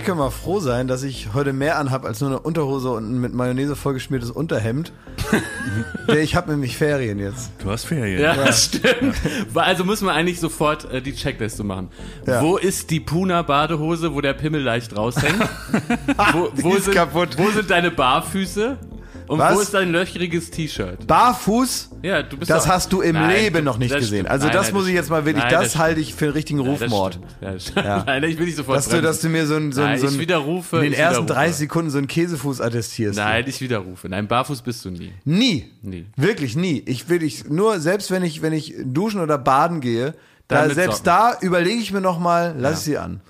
Ihr könnt mal froh sein, dass ich heute mehr anhab als nur eine Unterhose und ein mit Mayonnaise vollgeschmiertes Unterhemd. ich habe nämlich Ferien jetzt. Du hast Ferien. Ja, das stimmt. Also muss man eigentlich sofort äh, die Checkliste machen. Ja. Wo ist die Puna-Badehose, wo der Pimmel leicht raushängt? wo, wo, ist sind, kaputt. wo sind deine Barfüße? Und Was? wo ist dein löchriges T-Shirt? Barfuß, Ja, du bist das doch- hast du im Nein, Leben noch nicht das gesehen. stimmt. Also Nein, das nein, muss ich stimmt. jetzt mal wirklich, Nein, das das halte ich für einen richtigen Ja, das Rufmord. stimmt. Ja, das stimmt. Ja. Nein, ich will dich sofort Dass du, bremsen. dass du mir so ein, so ein, Nein, so ein ich widerrufe, in den ich ersten widerrufe. 30 Sekunden so einen Käsefuß attestierst. Nein, ich widerrufe. Nein, barfuß bist du nie. Nie. Nie. Wirklich nie. Ich will ich nur selbst wenn ich wenn ich duschen oder baden gehe, Dann da mit selbst Socken. da überlege ich mir noch mal, lass ich sie an.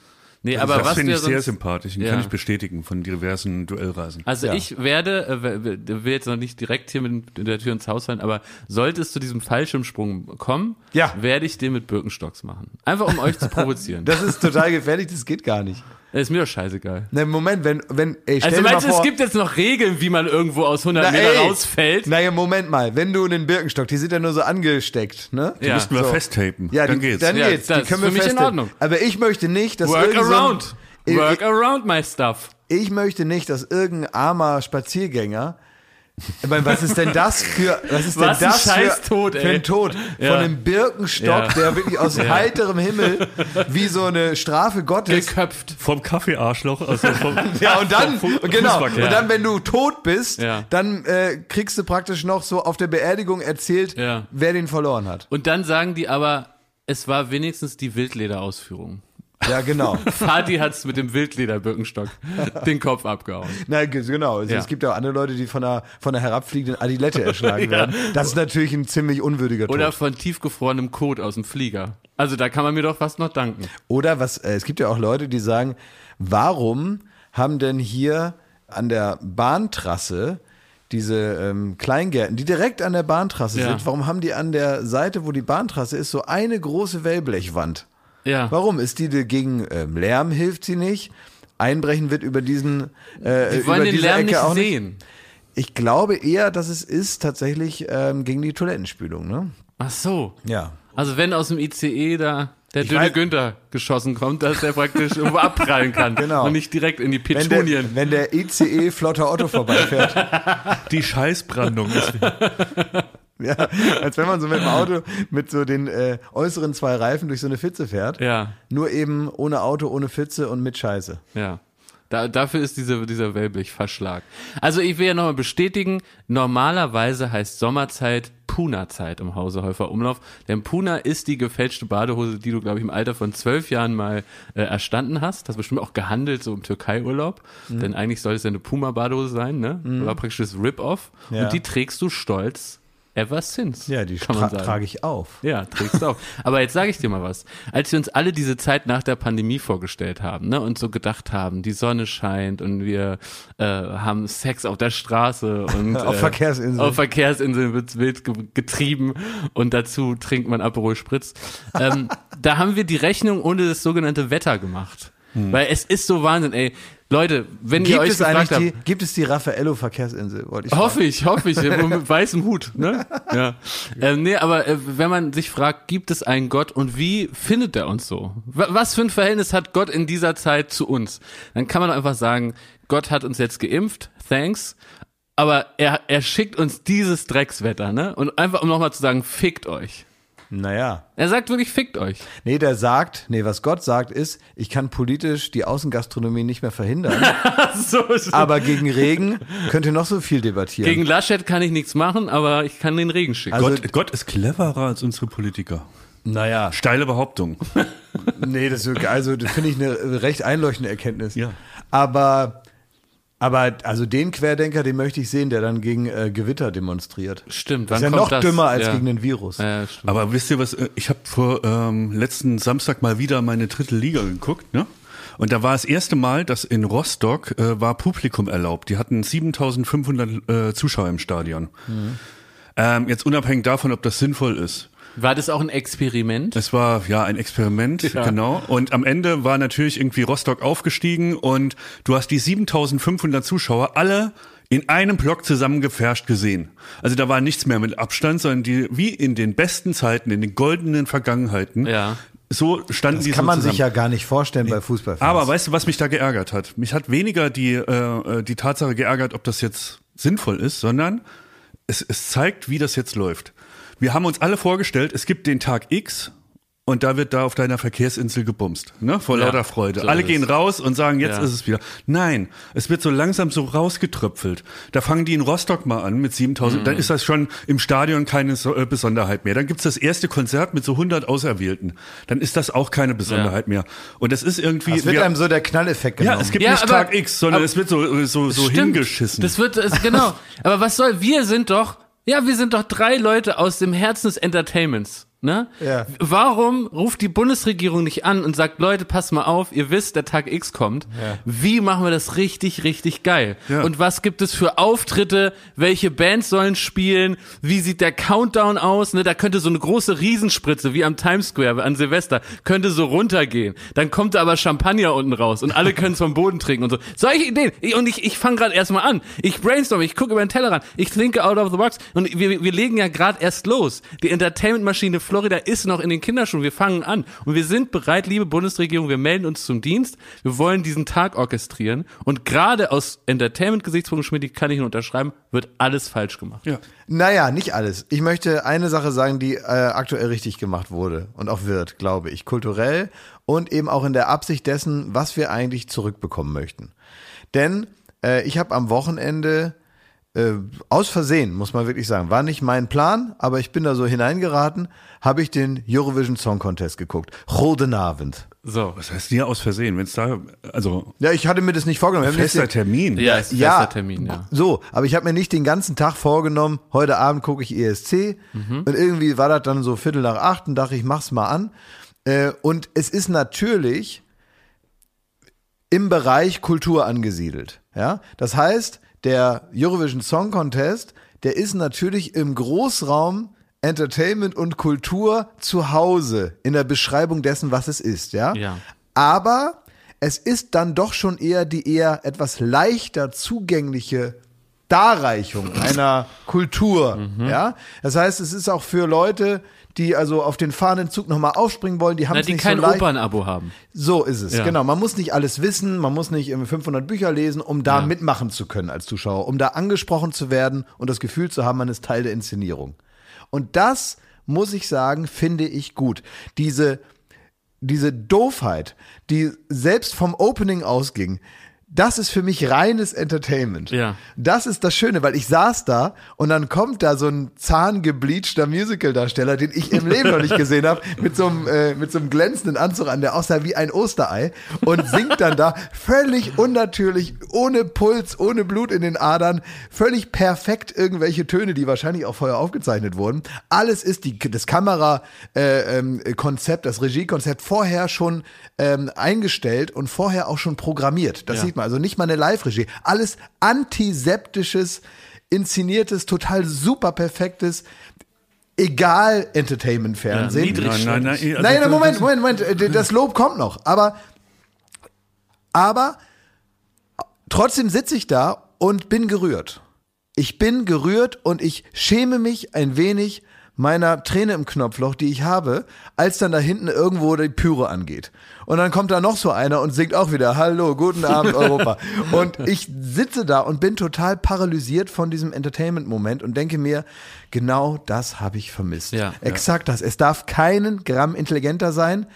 Nee, aber das was finde ich sehr sonst, sympathisch und Ja. kann ich bestätigen von diversen Duellreisen. Also Ja. ich werde, äh, will jetzt noch nicht direkt hier mit der Tür ins Haus fallen, aber sollte es zu diesem Fallschirmsprung kommen, Ja. werde ich den mit Birkenstocks machen. Einfach um euch zu provozieren. Das ist total gefährlich, das geht gar nicht. Ist mir doch scheißegal. Ne, Moment, wenn wenn ey, stell Also meinst du, vor, es gibt jetzt noch Regeln, wie man irgendwo aus 100 Na, Meter ey. rausfällt? Naja, Moment mal, wenn du einen Birkenstock, die sind ja nur so angesteckt, ne? Ja. Müssten wir So. festtapen. Ja, dann die, geht's. dann Ja, geht's. das die können ist wir für mich in festhalten. Ordnung. Aber ich möchte nicht, dass Work around. Work around my stuff. Ich möchte nicht, dass irgendein armer Spaziergänger ich meine, was ist denn das für was ist Was denn ein das scheiß für, Tod, für ein Tod Ja. von einem Birkenstock, Ja. der wirklich aus heiterem Himmel wie so eine Strafe Gottes Geköpft. Vom Kaffeearschloch. Also vom, Ja, und dann, genau, und dann, wenn du tot bist, Ja. dann äh, kriegst du praktisch noch so auf der Beerdigung erzählt, Ja. wer den verloren hat. Und dann sagen die aber, es war wenigstens die Wildlederausführung. Ja, genau. Fadi hat's mit dem Wildleder-Birkenstock den Kopf abgehauen. Na, ge- genau. Also, Ja. Es gibt ja auch andere Leute, die von einer, von einer herabfliegenden Adilette erschlagen werden. Das ist natürlich ein ziemlich unwürdiger Tod. Oder von tiefgefrorenem Kot aus dem Flieger. Also da kann man mir doch fast noch danken. Oder was, äh, es gibt ja auch Leute, die sagen, warum haben denn hier an der Bahntrasse diese ähm, Kleingärten, die direkt an der Bahntrasse Ja. sind, warum haben die an der Seite, wo die Bahntrasse ist, so eine große Wellblechwand? Ja. Warum? Ist die gegen ähm, Lärm hilft sie nicht? Einbrechen wird über diesen äh, Die über wollen den diese Lärm Ecke nicht auch sehen. Ich glaube eher, dass es ist tatsächlich ähm, gegen die Toilettenspülung, ne? Ach so. Ja. Also wenn aus dem ICE da der dünne weiß- Günther geschossen kommt, dass der praktisch irgendwo abprallen kann Genau. und nicht direkt in die Wenn Petunien. der, wenn der ICE flotter Otto vorbeifährt, Die Scheißbrandung ist ja, als wenn man so mit dem Auto mit so den äh, äußeren zwei Reifen durch so eine Pfütze fährt, Ja, nur eben ohne Auto, ohne Pfütze und mit Scheiße. ja. Da, dafür ist diese, dieser Wellblech-Verschlag. Also ich will ja nochmal bestätigen, normalerweise heißt Sommerzeit Puna-Zeit im Hause Häufer Umlauf. Denn Puna ist die gefälschte Badehose, die du, glaube ich, im Alter von zwölf Jahren mal äh, erstanden hast. Das bestimmt auch gehandelt, so im Türkei-Urlaub. Mhm. Denn eigentlich soll es ja eine Puma-Badehose sein, ne? War praktisch das Rip-Off. Ja. Und die trägst du stolz ever since. Ja, die tra trage ich auf. Ja, trägst du auch. Aber jetzt sage ich dir mal was. Als wir uns alle diese Zeit nach der Pandemie vorgestellt haben, ne, und so gedacht haben, die Sonne scheint und wir äh, haben Sex auf der Straße und Auf äh, Verkehrsinseln. auf Verkehrsinseln wird's wild ge getrieben und dazu trinkt man Aperol Spritz. Ähm, da haben wir die Rechnung ohne das sogenannte Wetter gemacht. Weil es ist so Wahnsinn, ey. Leute, wenn ihr Gibt euch es eigentlich gefragt die, habt, gibt es die Raffaello Verkehrsinsel? Wollte ich Hoffe ich, hoffe ich, mit weißem Hut, ne? Ja. Ähm, nee, aber äh, wenn man sich fragt, gibt es einen Gott und wie findet er uns so? Wa- Was für ein Verhältnis hat Gott in dieser Zeit zu uns? Dann kann man einfach sagen, Gott hat uns jetzt geimpft, thanks. Aber er, er schickt uns dieses Dreckswetter, ne? Und einfach, um nochmal zu sagen, fickt euch. Naja. Er sagt wirklich, fickt euch. Nee, der sagt, nee, was Gott sagt ist, ich kann politisch die Außengastronomie nicht mehr verhindern, so, aber gegen Regen könnt ihr noch so viel debattieren. Gegen Laschet kann ich nichts machen, aber ich kann den Regen schicken. Also- Gott, Gott ist cleverer als unsere Politiker. naja, Steile Behauptung. nee, das, ist- also, das finde ich eine recht einleuchtende Erkenntnis. Ja. Aber, aber, also den Querdenker, den möchte ich sehen, der dann gegen äh, Gewitter demonstriert. Stimmt, Das ist ja kommt noch das? dümmer als ja. gegen den Virus. Ja. Aber wisst ihr was, äh, ich habe vor ähm, letzten Samstag mal wieder meine dritte Liga geguckt, ne? Und da war das erste Mal, dass in Rostock äh, war Publikum erlaubt. Die hatten 7500 äh, Zuschauer im Stadion. Ähm, jetzt unabhängig davon, ob das sinnvoll ist. War das auch ein Experiment? Es war ja ein Experiment, Ja. genau. Und am Ende war natürlich irgendwie Rostock aufgestiegen und du hast die 7500 Zuschauer alle in einem Block zusammengefärscht gesehen. Also da war nichts mehr mit Abstand, sondern die, wie in den besten Zeiten, in den goldenen Vergangenheiten, Ja. so standen Das die kann so man zusammen. sich ja gar nicht vorstellen bei Fußballfans. Aber weißt du, was mich da geärgert hat? Mich hat weniger die, äh, die Tatsache geärgert, ob das jetzt sinnvoll ist, sondern es, es zeigt, wie das jetzt läuft. Wir haben uns alle vorgestellt, es gibt den Tag X und da wird da auf deiner Verkehrsinsel gebumst, ne? Vor Ja, lauter Freude. alle gehen raus und sagen, jetzt Ja. ist es wieder. Nein, es wird so langsam so rausgetröpfelt. Da fangen die in Rostock mal an mit 7000, Mhm. dann ist das schon im Stadion keine äh, Besonderheit mehr. Dann gibt's das erste Konzert mit so 100 Auserwählten. Dann ist das auch keine Besonderheit mehr. Und das ist irgendwie es wird wir- einem so der Knalleffekt genommen. ja, es gibt Ja, nicht aber- Tag X, sondern aber- es wird so, so, so Stimmt. hingeschissen. Das wird, es, genau. Aber was soll, wir sind doch, ja, wir sind doch drei Leute aus dem Herzen des Entertainments. Ne? Ja. Warum ruft die Bundesregierung nicht an und sagt, Leute, passt mal auf, ihr wisst, der Tag X kommt. Wie machen wir das richtig, richtig geil? Ja. Und was gibt es für Auftritte? Welche Bands sollen spielen? Wie sieht der Countdown aus? Ne? Da könnte so eine große Riesenspritze wie am Times Square an Silvester, könnte so runtergehen. Dann kommt da aber Champagner unten raus und alle können es vom Boden trinken und so. Solche Ideen. Und ich, ich fange gerade erstmal an. Ich brainstorm, ich gucke über den Tellerrand, ich thinke out of the box und wir, wir legen ja gerade erst los. Die Entertainment-Maschine Florida ist noch in den Kinderschuhen. Wir fangen an und wir sind bereit, liebe Bundesregierung, wir melden uns zum Dienst. Wir wollen diesen Tag orchestrieren und gerade aus Entertainment-Gesichtspunkten, Schmidt, kann ich nur unterschreiben, wird alles falsch gemacht. ja. Naja, nicht alles. Ich möchte eine Sache sagen, die äh, aktuell richtig gemacht wurde und auch wird, glaube ich, kulturell und eben auch in der Absicht dessen, was wir eigentlich zurückbekommen möchten. Denn äh, ich habe am Wochenende äh, aus Versehen, muss man wirklich sagen, war nicht mein Plan, aber ich bin da so hineingeraten, habe ich den Eurovision Song Contest geguckt. Rodenabend. So. Was heißt hier aus Versehen? Wenn es da, also Ja, ich hatte mir das nicht vorgenommen. Fester den- Termin. Ja, ist ein ja, fester Termin, ja. So, aber ich habe mir nicht den ganzen Tag vorgenommen, heute Abend gucke ich ESC Mhm. und irgendwie war das dann so Viertel nach acht und dachte ich, mach's mal an. Äh, und es ist natürlich im Bereich Kultur angesiedelt. Ja, das heißt, der Eurovision Song Contest, der ist natürlich im Großraum Entertainment und Kultur zu Hause in der Beschreibung dessen, was es ist. Ja, Ja. aber es ist dann doch schon eher die eher etwas leichter zugängliche Darreichung einer Kultur. Mhm. Ja, das heißt, es ist auch für Leute, die also auf den fahrenden Zug nochmal aufspringen wollen, die haben Na, es die nicht kein so leicht. Opernabo haben. So ist es, Ja. genau. Man muss nicht alles wissen, man muss nicht irgendwie 500 Bücher lesen, um da Ja. mitmachen zu können als Zuschauer, um da angesprochen zu werden und das Gefühl zu haben, man ist Teil der Inszenierung. Und das, muss ich sagen, finde ich gut. Diese, diese Doofheit, die selbst vom Opening ausging, das ist für mich reines Entertainment. Ja. Das ist das Schöne, weil ich saß da und dann kommt da so ein zahngebleachter Musicaldarsteller, den ich im Leben noch nicht gesehen habe, mit so einem äh, mit so einem glänzenden Anzug an, der aussah wie ein Osterei und singt dann da völlig unnatürlich, ohne Puls, ohne Blut in den Adern, völlig perfekt irgendwelche Töne, die wahrscheinlich auch vorher aufgezeichnet wurden. Alles ist die das Kamera äh, ähm, das Regiekonzept vorher schon ähm, eingestellt und vorher auch schon programmiert. Das Ja. sieht man also nicht mal eine Live-Regie. Alles antiseptisches, inszeniertes, total super perfektes, egal Entertainment-Fernsehen. Ja, niedrig- Nein, nein, nein. also Nein, nein, das- Moment, Moment, Moment. äh, Das Lob kommt noch. Aber, aber trotzdem sitze ich da und bin gerührt. Ich bin gerührt und ich schäme mich ein wenig meiner Träne im Knopfloch, die ich habe, als dann da hinten irgendwo die Pyro angeht. Und dann kommt da noch so einer und singt auch wieder Hallo, guten Abend Europa. und ich sitze da und bin total paralysiert von diesem Entertainment-Moment und denke mir, genau das habe ich vermisst. Ja. Exakt das. Es darf keinen Gramm intelligenter sein.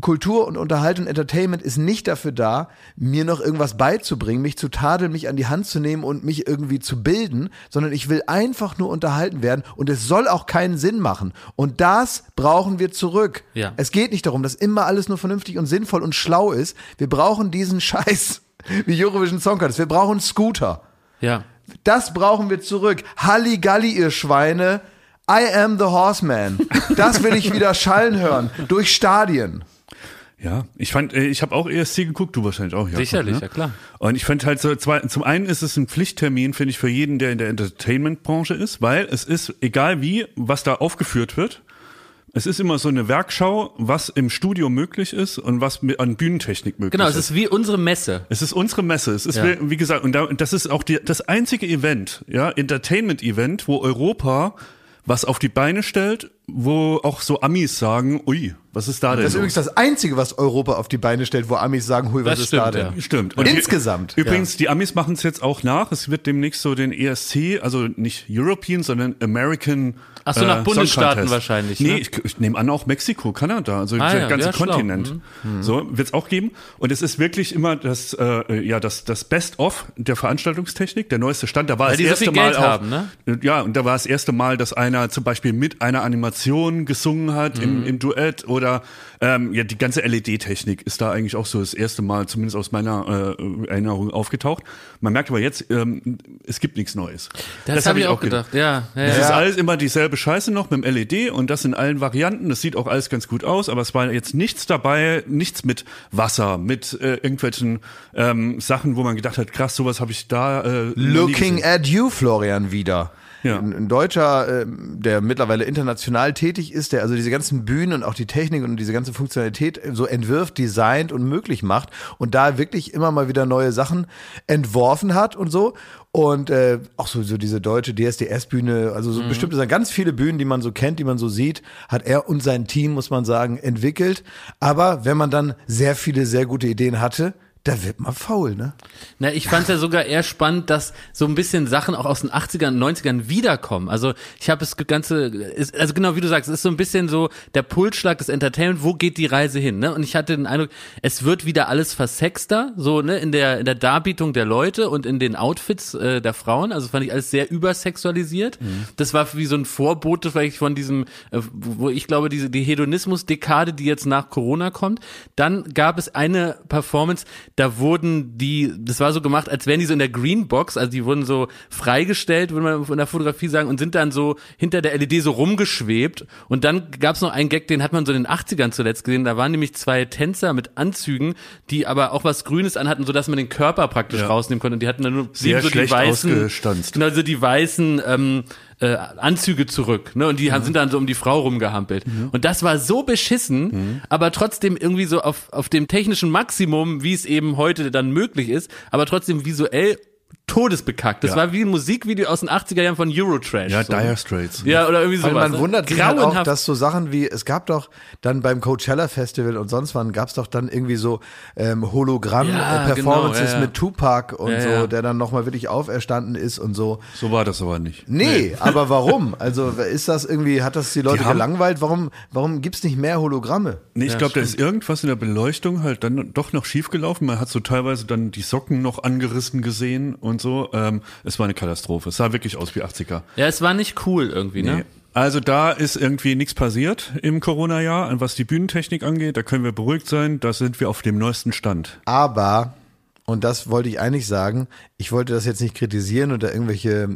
Kultur und Unterhaltung, Entertainment ist nicht dafür da, mir noch irgendwas beizubringen, mich zu tadeln, mich an die Hand zu nehmen und mich irgendwie zu bilden, sondern ich will einfach nur unterhalten werden und es soll auch keinen Sinn machen. Und das brauchen wir zurück. Ja. Es geht nicht darum, dass immer alles nur vernünftig und sinnvoll und schlau ist. Wir brauchen diesen Scheiß wie Eurovision Song Contest. Wir brauchen Scooter. Ja. Das brauchen wir zurück. Halligalli, ihr Schweine. I am the Horseman. Das will ich wieder schallen hören. Durch Stadien. Ja, ich fand, äh, ich habe auch ESC geguckt, du wahrscheinlich auch, Jakob, Sicherlich, ne? ja klar. Und ich fand halt so, zwei, zum einen ist es ein Pflichttermin, finde ich, für jeden, der in der Entertainment-Branche ist, weil es ist, egal wie, was da aufgeführt wird, es ist immer so eine Werkschau, was im Studio möglich ist und was mit, an Bühnentechnik möglich Genau, ist. es ist wie unsere Messe. Es ist unsere Messe. Es ist, Ja. wie, wie gesagt, und da, das ist auch die, das einzige Event, ja, Entertainment-Event, wo Europa was auf die Beine stellt, wo auch so Amis sagen, ui, Was ist da denn? Das ist übrigens das Einzige, was Europa auf die Beine stellt, wo Amis sagen, hui, was Das ist da stimmt, denn? ja. Stimmt. Und insgesamt. Übrigens, die Amis machen es jetzt auch nach. Es wird demnächst so den ESC, also nicht European, sondern American. Ach so, nach äh, Bundesstaaten wahrscheinlich, Nee, ne? ich, ich nehme an auch Mexiko, Kanada, also Ah, der ja, ganze ja. Kontinent. Mhm. So wird's auch geben. Und es ist wirklich immer das, äh, ja, das, das Best-of der Veranstaltungstechnik, der neueste Stand. Da war Weil das so erste viel Mal auch, haben, ne? Ja, und da war das erste Mal, dass einer zum Beispiel mit einer Animation gesungen hat Mhm. im, im Duett oder ähm, ja, die ganze LED-Technik ist da eigentlich auch so das erste Mal, zumindest aus meiner äh, Erinnerung, aufgetaucht. Man merkt aber jetzt, ähm, es gibt nichts Neues. Das, hab habe ich auch gedacht. Ja, ja, Es ja. ist alles immer dieselbe Scheiße noch mit dem LED und das in allen Varianten. Das sieht auch alles ganz gut aus, aber es war jetzt nichts dabei, nichts mit Wasser, mit äh, irgendwelchen ähm, Sachen, wo man gedacht hat, krass, sowas habe ich da. Äh, Looking at you, Florian, wieder. Ja. Ein, ein Deutscher, ähm, der mittlerweile international tätig ist, der also diese ganzen Bühnen und auch die Technik und diese ganze Funktionalität so entwirft, designt und möglich macht und da wirklich immer mal wieder neue Sachen entworfen hat und so. Und äh, auch so, so diese deutsche DSDS-Bühne, also so bestimmte Sachen, ganz viele Bühnen, die man so kennt, die man so sieht, hat er und sein Team, muss man sagen, entwickelt. Aber wenn man dann sehr viele, sehr gute Ideen hatte, da wird man faul, ne? Na, ich fand es ja sogar eher spannend, dass so ein bisschen Sachen auch aus den 80ern, 90ern wiederkommen. Also ich habe das Ganze, ist, also genau wie du sagst, es ist so ein bisschen so der Pulsschlag des Entertainment, wo geht die Reise hin? Ne? Und ich hatte den Eindruck, es wird wieder alles versexter, so ne, in der, in der Darbietung der Leute und in den Outfits äh, der Frauen. Also fand ich alles sehr übersexualisiert. Das war wie so ein Vorbote vielleicht von diesem, äh, wo ich glaube, diese die Hedonismus-Dekade, die jetzt nach Corona kommt. Dann gab es eine Performance, da wurden die, das war so gemacht, als wären die so in der Greenbox, also die wurden so freigestellt, würde man von der Fotografie sagen, und sind dann so hinter der LED so rumgeschwebt. Und dann gab es noch einen Gag, den hat man so in den 80ern zuletzt gesehen. Da waren nämlich zwei Tänzer mit Anzügen, die aber auch was Grünes anhatten, sodass man den Körper praktisch Ja. rausnehmen konnte. Und die hatten dann nur Sehr so die weißen, genau, so die weißen ähm, äh, Anzüge zurück, ne? Und die haben sind dann so um die Frau rumgehampelt. Und das war so beschissen, aber trotzdem irgendwie so auf, auf dem technischen Maximum, wie es eben heute dann möglich ist, aber trotzdem visuell todesbekackt. Das Ja. war wie ein Musikvideo aus den 80er Jahren von Eurotrash. Ja, so. Dire Straits. Ja, oder irgendwie Weil sowas. man ne? wundert sich halt auch, dass so Sachen wie, es gab doch dann beim Coachella Festival und sonst wann gab es doch dann irgendwie so ähm, Ja, Hologramm-Performances genau, ja, ja. mit Tupac und Ja, so, der dann nochmal wirklich auferstanden ist und so. So war das aber nicht. Nee, aber warum? Also ist das irgendwie, hat das die Leute Die gelangweilt? Warum, warum gibt's nicht mehr Hologramme? Nee, ich Ja, glaube, da ist irgendwas in der Beleuchtung halt dann doch noch schief gelaufen. Man hat so teilweise dann die Socken noch angerissen gesehen und so. Ähm, es war eine Katastrophe. Es sah wirklich aus wie 80er. ja, es war nicht cool irgendwie, ne? Nee. Also da ist irgendwie nichts passiert im Corona-Jahr, was die Bühnentechnik angeht. Da können wir beruhigt sein. Da sind wir auf dem neuesten Stand. Aber, und das wollte ich eigentlich sagen, ich wollte das jetzt nicht kritisieren oder irgendwelche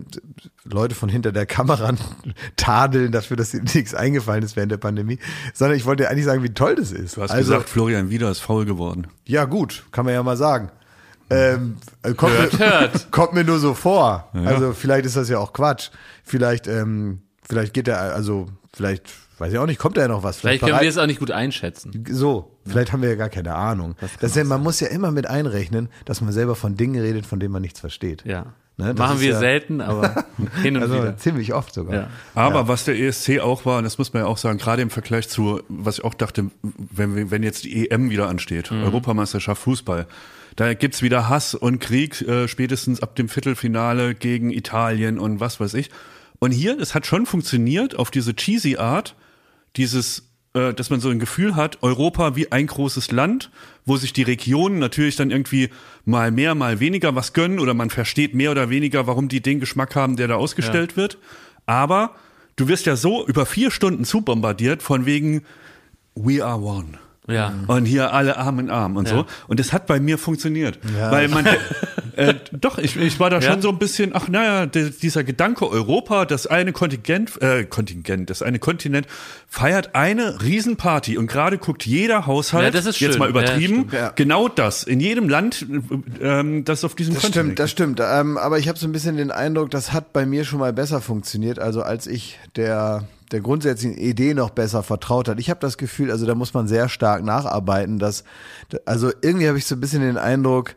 Leute von hinter der Kamera tadeln dafür, dass ihnen nichts eingefallen ist während der Pandemie, sondern ich wollte eigentlich sagen, wie toll das ist. Du hast also, gesagt, Florian Wieder ist faul geworden. ja gut, kann man ja mal sagen. Ähm, äh, kommt, Hört, mir, hört. kommt mir nur so vor. Also vielleicht ist das ja auch Quatsch. Vielleicht, ähm, vielleicht geht er, also vielleicht, weiß ich auch nicht, kommt da ja noch was. Vielleicht können bereit- wir es auch nicht gut einschätzen. so, vielleicht haben wir ja gar keine Ahnung. Das ist ja, man muss ja immer mit einrechnen, dass man selber von Dingen redet, von denen man nichts versteht. Ja. Ne, das Machen wir ja- selten, aber hin und Also wieder. ziemlich oft sogar. Ja. Aber was der ESC auch war, und das muss man ja auch sagen, gerade im Vergleich zu, was ich auch dachte, wenn, wir- wenn jetzt die EM wieder ansteht, Europameisterschaft Fußball, da gibt's wieder Hass und Krieg, äh, spätestens ab dem Viertelfinale gegen Italien und was weiß ich. Und hier, es hat schon funktioniert auf diese cheesy Art, dieses, äh, dass man so ein Gefühl hat, Europa wie ein großes Land, wo sich die Regionen natürlich dann irgendwie mal mehr, mal weniger was gönnen oder man versteht mehr oder weniger, warum die den Geschmack haben, der da ausgestellt wird. Aber du wirst ja so über vier Stunden zubombardiert von wegen We are one. Ja. Und hier alle Arm in Arm und Ja. so. Und das hat bei mir funktioniert. Ja. Weil man, äh, doch, ich, ich war da Ja. schon so ein bisschen, ach naja, der, dieser Gedanke Europa, das eine Kontingent, äh, Kontingent, das eine Kontinent feiert eine Riesenparty und gerade guckt jeder Haushalt, Ja, das ist jetzt mal übertrieben, genau das. In jedem Land, ähm, das auf diesem Das Kontinent. stimmt, das stimmt. Ähm, aber ich habe so ein bisschen den Eindruck, das hat bei mir schon mal besser funktioniert, also als ich der der grundsätzlichen Idee noch besser vertraut hat. Ich habe das Gefühl, also da muss man sehr stark nacharbeiten, dass also irgendwie habe ich so ein bisschen den Eindruck,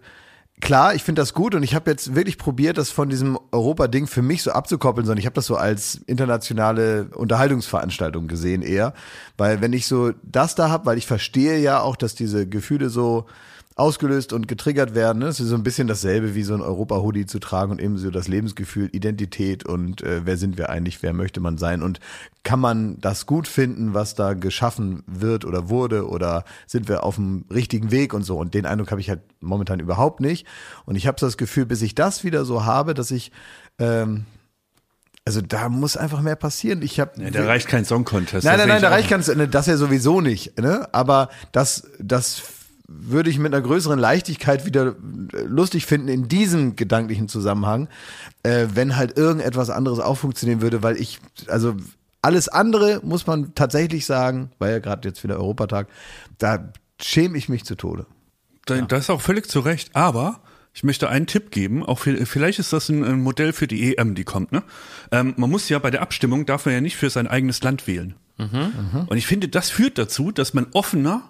klar, ich finde das gut und ich habe jetzt wirklich probiert, das von diesem Europa-Ding für mich so abzukoppeln, sondern ich habe das so als internationale Unterhaltungsveranstaltung gesehen eher, weil wenn ich so das da habe, weil ich verstehe ja auch, dass diese Gefühle so ausgelöst und getriggert werden. Ne? Es ist so ein bisschen dasselbe wie so ein Europa-Hoodie zu tragen und eben so das Lebensgefühl, Identität und äh, wer sind wir eigentlich, wer möchte man sein und kann man das gut finden, was da geschaffen wird oder wurde oder sind wir auf dem richtigen Weg und so und den Eindruck habe ich halt momentan überhaupt nicht und ich habe so das Gefühl, bis ich das wieder so habe, dass ich ähm, also da muss einfach mehr passieren. Ich habe Ja, da reicht kein Song Contest. Nein, nein, nein, da ich reicht ne, das ja sowieso nicht, ne? Aber das, das würde ich mit einer größeren Leichtigkeit wieder äh, lustig finden in diesem gedanklichen Zusammenhang, äh, wenn halt irgendetwas anderes auch funktionieren würde, weil ich, also alles andere muss man tatsächlich sagen, weil ja gerade jetzt wieder Europatag, da schäme ich mich zu Tode. Da- Das ist auch völlig zu Recht. Aber ich möchte einen Tipp geben. Auch vielleicht ist das ein, Modell für die EM, die kommt. Ne? Ähm, man muss ja bei der Abstimmung darf man ja nicht für sein eigenes Land wählen. Und ich finde, das führt dazu, dass man offener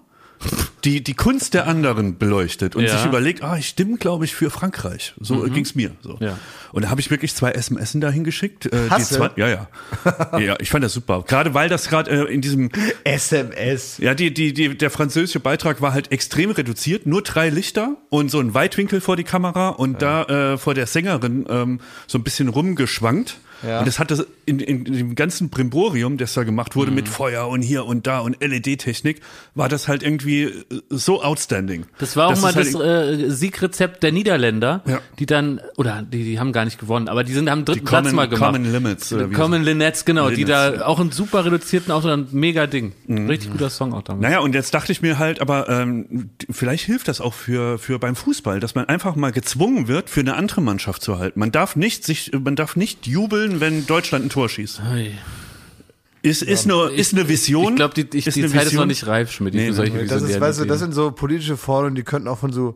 die, die Kunst der anderen beleuchtet und Ja. sich überlegt, ah, ich stimme, glaube ich, für Frankreich. So ging's mir. So. Ja. Und da habe ich wirklich zwei SMS dahin geschickt. Äh, die Hast du? zwei, ja, ja. ja, ich fand das super. Gerade weil das gerade äh, in diesem SMS. ja, die, die, die, der französische Beitrag war halt extrem reduziert, nur drei Lichter und so ein Weitwinkel vor die Kamera und da äh, vor der Sängerin ähm, so ein bisschen rumgeschwankt. Ja. Und das hatte in, in, in dem ganzen Brimborium, das da gemacht wurde mit Feuer und hier und da und LED-Technik, war das halt irgendwie äh, so outstanding. Das war auch Das mal ist das halt- äh, Siegrezept der Niederländer, Ja. die dann, oder die, die haben gar nicht gewonnen, aber die sind am dritten Die Platz Common- mal gemacht. Common Limits, oder Common Linnets, genau, die da ja. auch einen super reduzierten, auch so ein mega Ding. Richtig guter Song auch damals. Naja, und jetzt dachte ich mir halt, aber ähm, vielleicht hilft das auch für, für beim Fußball, dass man einfach mal gezwungen wird, für eine andere Mannschaft zu halten. Man darf nicht sich, man darf nicht jubeln, wenn Deutschland ein Tor schießt. Ui. Ist, ist, nur, ist eine Vision. Ich glaube, die, ich, die eine Zeit ist noch Vision. nicht reif, Schmidt, Nee, nee, Das ist, visionären weißt du, das sind so politische Forderungen, die könnten auch von so,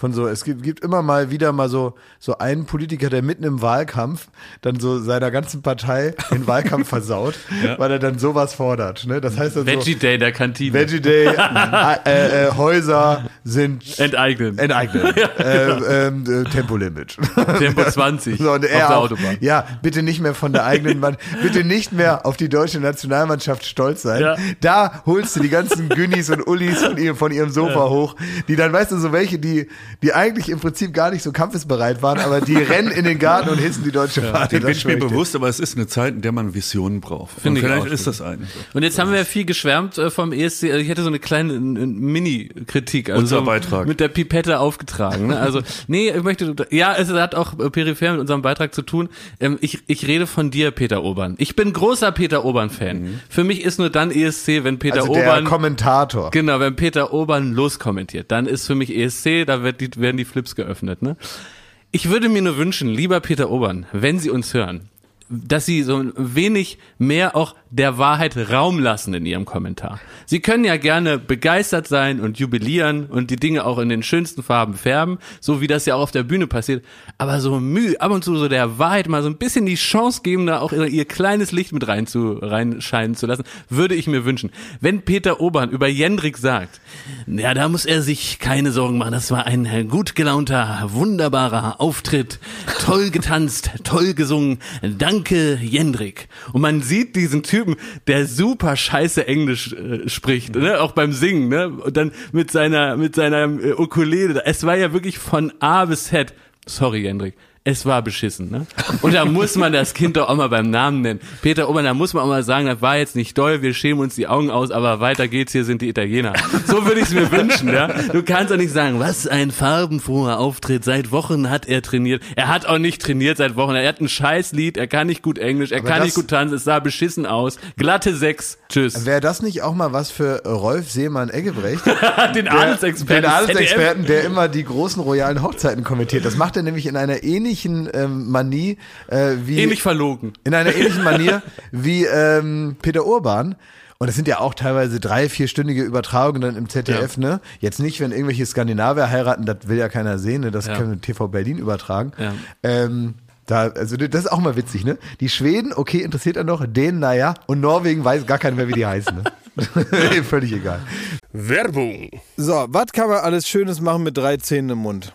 von so, es gibt, gibt immer mal wieder mal so, so einen Politiker, der mitten im Wahlkampf dann so seiner ganzen Partei den Wahlkampf versaut, weil er dann sowas fordert, ne? Das heißt dann Veggie so, Day der Kantine. Veggie Day, äh, äh, äh, Häuser sind Enteignen. enteignet, äh, ähm, äh, Tempolimit. Tempo 20 So, und auf er der auch, Autobahn. Ja, bitte nicht mehr von der eigenen Mann, bitte nicht mehr auf die deutsche Nationalmannschaft stolz sein. Ja. Da holst du die ganzen Günnis und Ullis von ihrem, von ihrem Sofa hoch, die dann, weißt du, so welche, die, die eigentlich im Prinzip gar nicht so kampfesbereit waren, aber die rennen in den Garten und hissen die deutsche Fahne. Das bin ich mir bewusst, aber es ist eine Zeit, in der man Visionen braucht. Und Finde ich vielleicht auch, ist das eine. Und jetzt haben wir ja viel geschwärmt äh, vom ESC. Also ich hätte so eine kleine Mini-Kritik. Also Unser Beitrag. Mit der Pipette aufgetragen. Ne? Also, nee, ich möchte, ja, es hat auch äh, peripher mit unserem Beitrag zu tun. Ähm, ich, ich rede von dir, Peter Obern. Ich bin großer Peter Obern-Fan. Für mich ist nur dann ESC, wenn Peter Also der Obern Kommentator. Genau, wenn Peter Obern loskommentiert, dann ist für mich ESC, da wird die, werden die Flips geöffnet. Ne? Ich würde mir nur wünschen, lieber Peter Obern, wenn Sie uns hören, dass Sie so ein wenig mehr auch der Wahrheit Raum lassen in Ihrem Kommentar. Sie können ja gerne begeistert sein und jubilieren und die Dinge auch in den schönsten Farben färben, so wie das ja auch auf der Bühne passiert. Aber so Mühe, ab und zu so der Wahrheit mal so ein bisschen die Chance geben, da auch ihr, kleines Licht mit rein zu, reinscheinen zu lassen, würde ich mir wünschen. Wenn Peter Obern über Jendrik sagt, ja, da muss er sich keine Sorgen machen, das war ein gut gelaunter, wunderbarer Auftritt, toll getanzt, toll gesungen, danke Jendrik. Und man sieht diesen Typen, der super scheiße Englisch äh, spricht, ne? auch beim Singen, ne? und dann mit seiner, mit seiner äh, Ukulele, es war ja wirklich von A bis Z, sorry Jendrik, es war beschissen, ne? Und da muss man das Kind doch auch mal beim Namen nennen. Peter Obern, da muss man auch mal sagen, das war jetzt nicht doll, wir schämen uns die Augen aus, aber weiter geht's, hier sind die Italiener. So würde ich es mir wünschen, ja? Du kannst doch nicht sagen, was ein farbenfroher Auftritt, seit Wochen hat er trainiert. Er hat auch nicht trainiert seit Wochen, er hat ein Scheißlied, er kann nicht gut Englisch, er Aber kann nicht gut tanzen, es sah beschissen aus. Glatte sechs, tschüss. Wäre das nicht auch mal was für Rolf Seemann-Eggebrecht? Den Adelsexperten. Den Adelsexperten, der immer die großen royalen Hochzeiten kommentiert. Das macht er nämlich in einer ähnlichen ähm, Manie äh, wie. Ähnlich verlogen. in einer ähnlichen Manier wie ähm, Peter Urban. Und es sind ja auch teilweise drei, vierstündige Übertragungen dann im ZDF, ne? Jetzt nicht, wenn irgendwelche Skandinavier heiraten, das will ja keiner sehen, ne? Das Ja. können TV Berlin übertragen. Ja. Ähm, da, also das ist auch mal witzig, ne? Die Schweden, okay, interessiert er noch, Dänen, naja, und Norwegen weiß gar keiner mehr, wie die heißen, ne? Völlig egal. Werbung. So, was kann man alles Schönes machen mit drei Zähnen im Mund?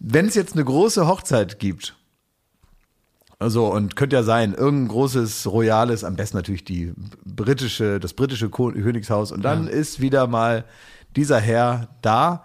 wenn es jetzt eine große Hochzeit gibt, also und könnte ja sein, irgendein großes royales, am besten natürlich die britische, das britische Königshaus und dann ist wieder mal dieser Herr da,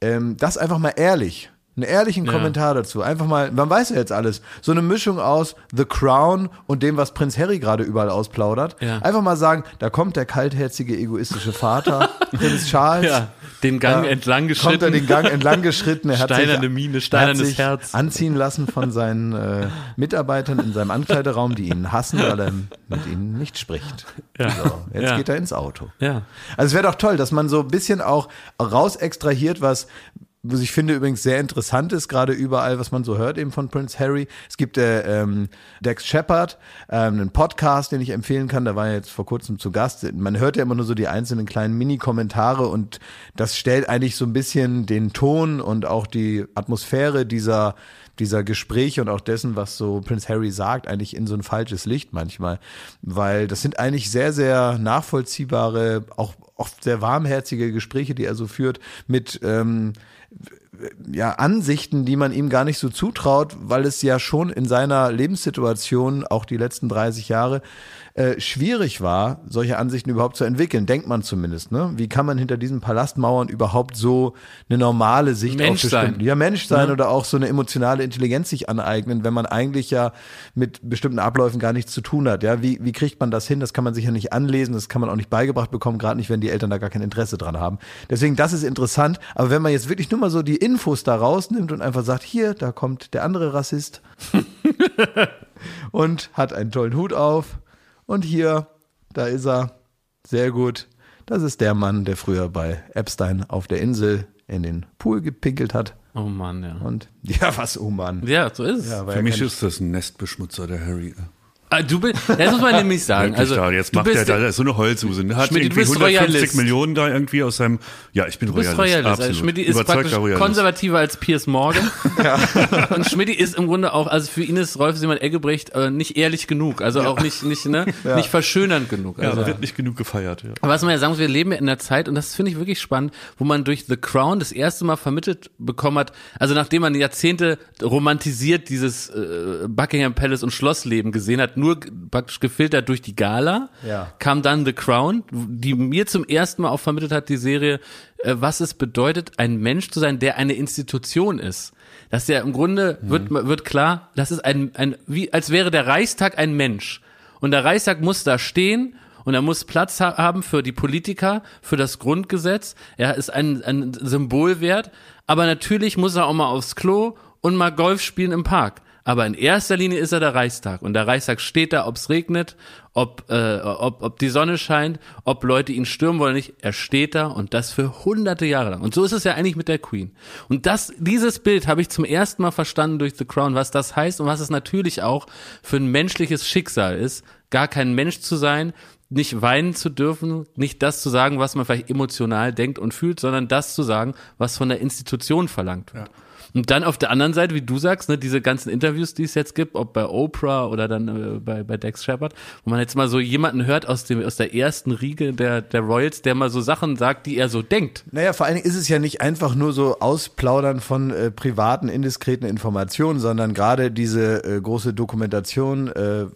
ähm, das einfach mal ehrlich. Einen ehrlichen Ja. Kommentar dazu. Einfach mal, man weiß ja jetzt alles. So eine Mischung aus The Crown und dem, was Prinz Harry gerade überall ausplaudert. Ja. Einfach mal sagen, da kommt der kaltherzige, egoistische Vater, Prinz Charles. Ja, den Gang Ja, entlang Kommt er geschritten. den Gang entlang geschritten. Er hat Steinerne sich, Miene, er steinernes sich Herz. anziehen lassen von seinen äh, Mitarbeitern in seinem Ankleideraum, die ihn hassen, weil er mit ihnen nicht spricht. Ja. So, jetzt geht er ins Auto. Ja. Also es wäre doch toll, dass man so ein bisschen auch raus extrahiert, was was ich finde übrigens sehr interessant ist, gerade überall, was man so hört eben von Prince Harry. Es gibt äh, ähm, Dex Shepard, ähm, einen Podcast, den ich empfehlen kann, da war er jetzt vor kurzem zu Gast. Man hört ja immer nur so die einzelnen kleinen Mini-Kommentare und das stellt eigentlich so ein bisschen den Ton und auch die Atmosphäre dieser dieser Gespräche und auch dessen, was so Prince Harry sagt, eigentlich in so ein falsches Licht manchmal. Weil das sind eigentlich sehr, sehr nachvollziehbare, auch oft sehr warmherzige Gespräche, die er so führt, mit ähm, ja, Ansichten, die man ihm gar nicht so zutraut, weil es ja schon in seiner Lebenssituation, auch die letzten 30 Jahre, äh, schwierig war, solche Ansichten überhaupt zu entwickeln, denkt man zumindest. Ne? Wie kann man hinter diesen Palastmauern überhaupt so eine normale Sicht Mensch auf bestimmte, sein. ja Mensch sein Ne? oder auch so eine emotionale Intelligenz sich aneignen, wenn man eigentlich ja mit bestimmten Abläufen gar nichts zu tun hat. Ja, wie, wie kriegt man das hin? Das kann man sich ja nicht anlesen, das kann man auch nicht beigebracht bekommen, gerade nicht, wenn die Eltern da gar kein Interesse dran haben. Deswegen, das ist interessant. Aber wenn man jetzt wirklich nur mal so die Infos da rausnimmt und einfach sagt, hier, da kommt der andere Rassist und hat einen tollen Hut auf und hier, da ist er, sehr gut. Das ist der Mann, der früher bei Epstein auf der Insel in den Pool gepinkelt hat. Oh Mann, ja. Und ja, was, oh Mann. Ja, so ist es. Ja, Für mich ist das ein Nestbeschmutzer, der Harry. Ah, du bist, das muss man nämlich sagen. Wirklich Also, da, jetzt macht er da, da ist so eine Heulsuse. Der hat Schmidt, du irgendwie bist 150 Royalist. Millionen da irgendwie aus seinem, ja, ich bin Du bist Royalist, Royalist. Also Schmidt ist praktisch Royalist. konservativer als Piers Morgan. Und Schmidt ist im Grunde auch, also für ihn ist Rolf Simon Eggebrecht äh, nicht ehrlich genug, also auch nicht, nicht, ne, nicht verschönernd genug. Ja, Also. wird nicht genug gefeiert, ja. Aber was man ja sagen muss, wir leben ja in einer Zeit, und das finde ich wirklich spannend, wo man durch The Crown das erste Mal vermittelt bekommen hat, also nachdem man Jahrzehnte romantisiert dieses äh, Buckingham Palace und Schlossleben gesehen hat, nur praktisch gefiltert durch die Gala, Ja. kam dann The Crown, die mir zum ersten Mal auch vermittelt hat, die Serie, äh, was es bedeutet, ein Mensch zu sein, der eine Institution ist. Dass ja im Grunde wird, wird klar, das ist ein, ein, wie, als wäre der Reichstag ein Mensch. Und der Reichstag muss da stehen und er muss Platz ha haben für die Politiker, für das Grundgesetz. Er ist ein, ein Symbol wert. Aber natürlich muss er auch mal aufs Klo und mal Golf spielen im Park. Aber in erster Linie ist er der Reichstag. Und der Reichstag steht da, ob es regnet, ob, äh, ob, ob die Sonne scheint, ob Leute ihn stürmen wollen nicht. Er steht da und das für hunderte Jahre lang. Und so ist es ja eigentlich mit der Queen. Und das, dieses Bild habe ich zum ersten Mal verstanden durch The Crown, was das heißt und was es natürlich auch für ein menschliches Schicksal ist, gar kein Mensch zu sein, nicht weinen zu dürfen, nicht das zu sagen, was man vielleicht emotional denkt und fühlt, sondern das zu sagen, was von der Institution verlangt wird. Und dann auf der anderen Seite, wie du sagst, ne, diese ganzen Interviews, die es jetzt gibt, ob bei Oprah oder dann äh, bei, bei Dex Shepard, wo man jetzt mal so jemanden hört aus dem aus der ersten Riege der der Royals, der mal so Sachen sagt, die er so denkt. Naja, vor allen Dingen ist es ja nicht einfach nur so Ausplaudern von äh, privaten, indiskreten Informationen, sondern gerade diese äh, große Dokumentation, äh,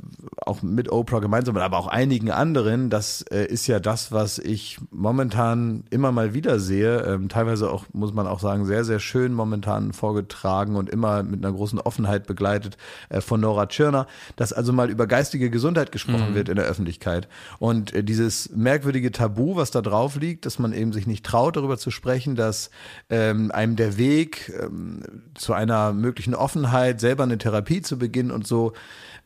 auch mit Oprah gemeinsam, aber auch einigen anderen, das äh, ist ja das, was ich momentan immer mal wieder sehe. Ähm, teilweise auch, muss man auch sagen, sehr, sehr schön momentan vorgetragen und immer mit einer großen Offenheit begleitet äh, von Nora Tschirner, dass also mal über geistige Gesundheit gesprochen wird in der Öffentlichkeit. Und äh, dieses merkwürdige Tabu, was da drauf liegt, dass man eben sich nicht traut, darüber zu sprechen, dass ähm, einem der Weg ähm, zu einer möglichen Offenheit, selber eine Therapie zu beginnen und so,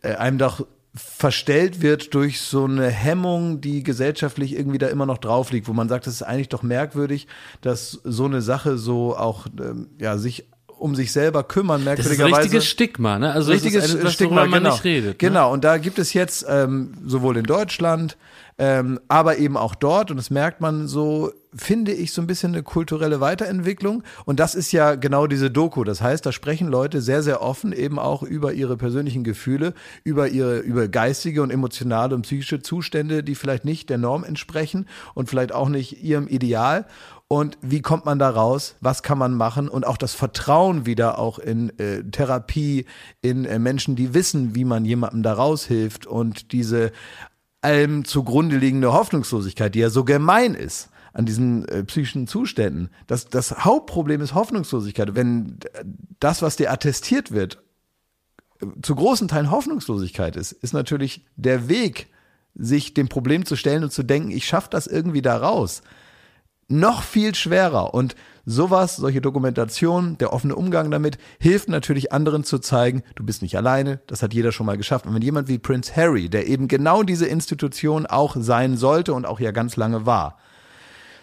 äh, einem doch verstellt wird durch so eine Hemmung, die gesellschaftlich irgendwie da immer noch drauf liegt, wo man sagt, es ist eigentlich doch merkwürdig, dass so eine Sache so auch ähm, ja sich um sich selber kümmern, Das ist ein merkwürdigerweise. richtiges Stigma, ne? Also richtiges das ist etwas, Stigma, worüber man genau. nicht redet. Ne? Genau, und da gibt es jetzt ähm, sowohl in Deutschland, ähm, aber eben auch dort, und das merkt man so, finde ich, so ein bisschen eine kulturelle Weiterentwicklung. Und das ist ja genau diese Doku. Das heißt, da sprechen Leute sehr, sehr offen eben auch über ihre persönlichen Gefühle, über ihre, über geistige und emotionale und psychische Zustände, die vielleicht nicht der Norm entsprechen und vielleicht auch nicht ihrem Ideal. Und wie kommt man da raus? Was kann man machen? Und auch das Vertrauen wieder auch in äh, Therapie, in äh, Menschen, die wissen, wie man jemandem da raushilft und diese allem zugrunde liegende Hoffnungslosigkeit, die ja so gemein ist an diesen äh, psychischen Zuständen. Das, das Hauptproblem ist Hoffnungslosigkeit. Wenn das, was dir attestiert wird, äh, zu großen Teilen Hoffnungslosigkeit ist, ist natürlich der Weg, sich dem Problem zu stellen und zu denken, ich schaffe das irgendwie da raus, noch viel schwerer. Und sowas, solche Dokumentation, der offene Umgang damit, hilft natürlich anderen zu zeigen, du bist nicht alleine, das hat jeder schon mal geschafft. Und wenn jemand wie Prince Harry, der eben genau diese Institution auch sein sollte und auch ja ganz lange war,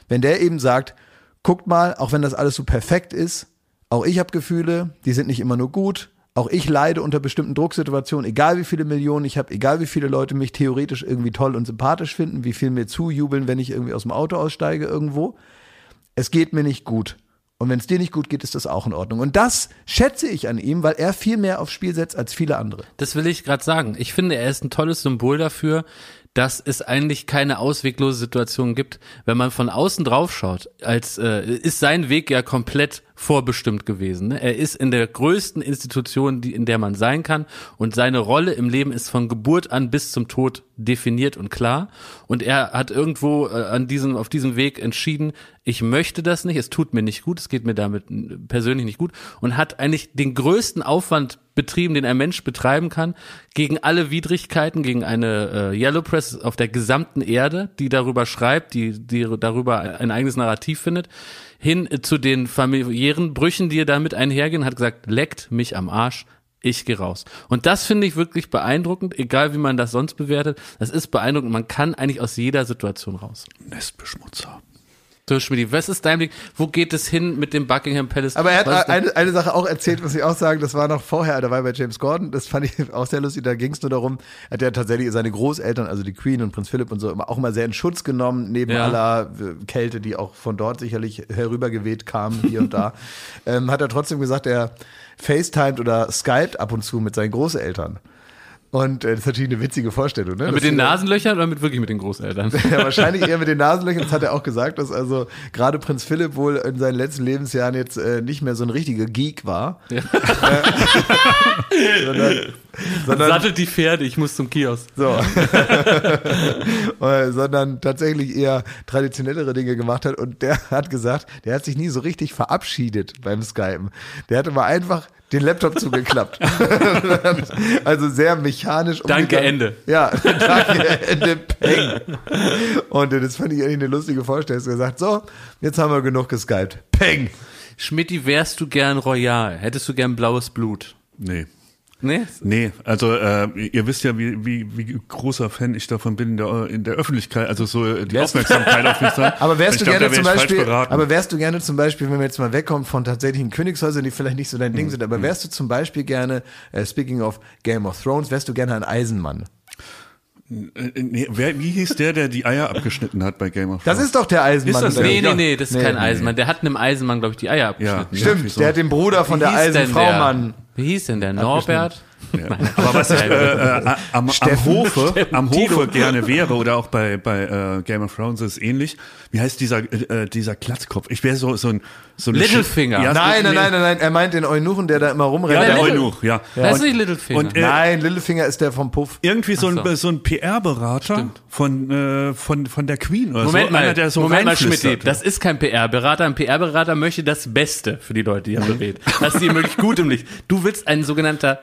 wenn der eben sagt, guckt mal, auch wenn das alles so perfekt ist, auch ich habe Gefühle, die sind nicht immer nur gut. Auch ich leide unter bestimmten Drucksituationen, egal wie viele Millionen ich habe, egal wie viele Leute mich theoretisch irgendwie toll und sympathisch finden, wie viel mir zujubeln, wenn ich irgendwie aus dem Auto aussteige irgendwo. Es geht mir nicht gut. Und wenn es dir nicht gut geht, ist das auch in Ordnung. Und das schätze ich an ihm, weil er viel mehr aufs Spiel setzt als viele andere. Das will ich gerade sagen. Ich finde, er ist ein tolles Symbol dafür, dass es eigentlich keine ausweglose Situation gibt, wenn man von außen drauf schaut. Als äh, ist sein Weg ja komplett vorbestimmt gewesen. Ne? Er ist in der größten Institution, die in der man sein kann, und seine Rolle im Leben ist von Geburt an bis zum Tod definiert und klar. Und er hat irgendwo äh, an diesem auf diesem Weg entschieden, ich möchte das nicht, es tut mir nicht gut, es geht mir damit persönlich nicht gut und hat eigentlich den größten Aufwand betrieben, den ein Mensch betreiben kann, gegen alle Widrigkeiten, gegen eine äh, Yellow Press auf der gesamten Erde, die darüber schreibt, die, die darüber ein eigenes Narrativ findet, hin äh, zu den familiären Brüchen, die damit einhergehen, hat gesagt, leckt mich am Arsch, ich gehe raus. Und das finde ich wirklich beeindruckend, egal wie man das sonst bewertet. Das ist beeindruckend. Man kann eigentlich aus jeder Situation raus. Nestbeschmutzer. So, Schmidt, was ist dein Blick? Wo geht es hin mit dem Buckingham Palace? Aber er hat eine, eine Sache auch erzählt, muss ich auch sagen, das war noch vorher, da war er bei James Gordon, das fand ich auch sehr lustig, da ging es nur darum, hat er tatsächlich seine Großeltern, also die Queen und Prinz Philipp und so, immer, auch immer sehr in Schutz genommen, neben Ja. aller äh, Kälte, die auch von dort sicherlich herübergeweht kam, hier und da, ähm, hat er trotzdem gesagt, er FaceTimed oder Skyped ab und zu mit seinen Großeltern. Und äh, das ist natürlich eine witzige Vorstellung, ne? mit den Nasenlöchern oder mit wirklich mit den Großeltern? ja, wahrscheinlich eher mit den Nasenlöchern. Das hat er auch gesagt, dass also gerade Prinz Philipp wohl in seinen letzten Lebensjahren jetzt äh, nicht mehr so ein richtiger Geek war. Ja. Äh, sondern, sondern, Sattelt die Pferde, ich muss zum Kiosk. so. Sondern tatsächlich eher traditionellere Dinge gemacht hat. Und der hat gesagt, der hat sich nie so richtig verabschiedet beim Skypen. Der hat immer einfach den Laptop zugeklappt. also sehr mechanisch. Danke, umgegangen. Ende. Ja, danke, Ende, Peng. Und das fand ich eigentlich eine lustige Vorstellung. Er hat gesagt, so, jetzt haben wir genug geskypt. Peng. Schmidti, wärst du gern royal? Hättest du gern blaues Blut? Nee. Nee? Nee, also äh, ihr wisst ja, wie, wie, wie großer Fan ich davon bin in der, in der Öffentlichkeit, also so äh, die Aufmerksamkeit auf mich zu haben. Aber wärst Ich du glaub, gerne zum ich Beispiel, aber wärst du gerne zum Beispiel, wenn wir jetzt mal wegkommen von tatsächlichen Königshäusern, die vielleicht nicht so dein Mhm. Ding sind, aber wärst du zum Beispiel gerne, äh, speaking of Game of Thrones, wärst du gerne ein Eisenmann? Äh, nee, wer, wie hieß der, der die Eier abgeschnitten hat bei Game of Das Thrones? ist doch der Eisenmann. Ist das der- Nee, nee, nee, das ist Nee, kein nee, Eisenmann. Der hat einem Eisenmann, glaube ich, die Eier abgeschnitten. ja, Stimmt, so. der hat den Bruder von Wie der Eisenfrau, der? Mann. Wie hieß denn der? Norbert? Ja. Aber was ich äh, äh, am, am Hofe, am Hofe gerne wäre oder auch bei bei äh, Game of Thrones ist ähnlich. Wie heißt dieser äh, dieser Glatzkopf? Ich wäre so so ein so ein Littlefinger. Ja, Nein, nein, nein, nein, nein, er meint den Eunuchen, der da immer rumrennt. Ja, der Little- Eunuch, ja. Das ist nicht Littlefinger. und, äh, Nein, Littlefinger ist der vom Puff. irgendwie so ein, Ach so. so ein PR-Berater von, äh, von, von der Queen oder Moment so. mal, Einer, der so Moment mal. Schmidt, das ist kein PR-Berater. Ein PR-Berater möchte das Beste für die Leute, die er berät. Das ist ihm wirklich gut im Licht. Du willst ein sogenannter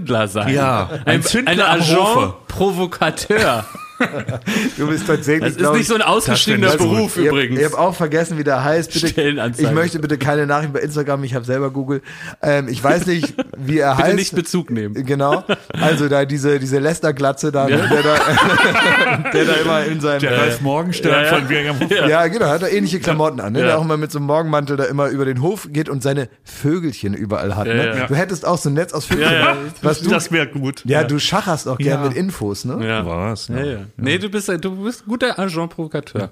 Zündler sein. Ja, ein ein, Zündler ein Agent. Provokateur. Du bist tatsächlich. Das ist glaub nicht ich- so ein ausgeschriebener Beruf Ich hab- übrigens. Ich habe auch vergessen, wie der heißt. Bitte, ich möchte bitte keine Nachrichten bei Instagram, ich habe selber Google. Ähm, ich weiß nicht, wie er Bitte heißt. nicht Bezug nehmen. Genau. Also da diese, diese Lester-Glatze da, ne, der, da der da immer in seinem. Der Ralf Morgenstern Ja, ja. von Birmingham. ja, genau, hat er ähnliche Klamotten an, ne? Ja. der auch immer mit so einem Morgenmantel da immer über den Hof geht und seine Vögelchen überall hat. Ne? ja. Du hättest auch so ein Netz aus Vögelchen. Ja, ja. Was du, das wäre gut. ja, du schacherst auch gern Ja. mit Infos, ne? Ja. Was? Ja, ja. Nee, du bist, du bist ein guter Agent-Provokateur.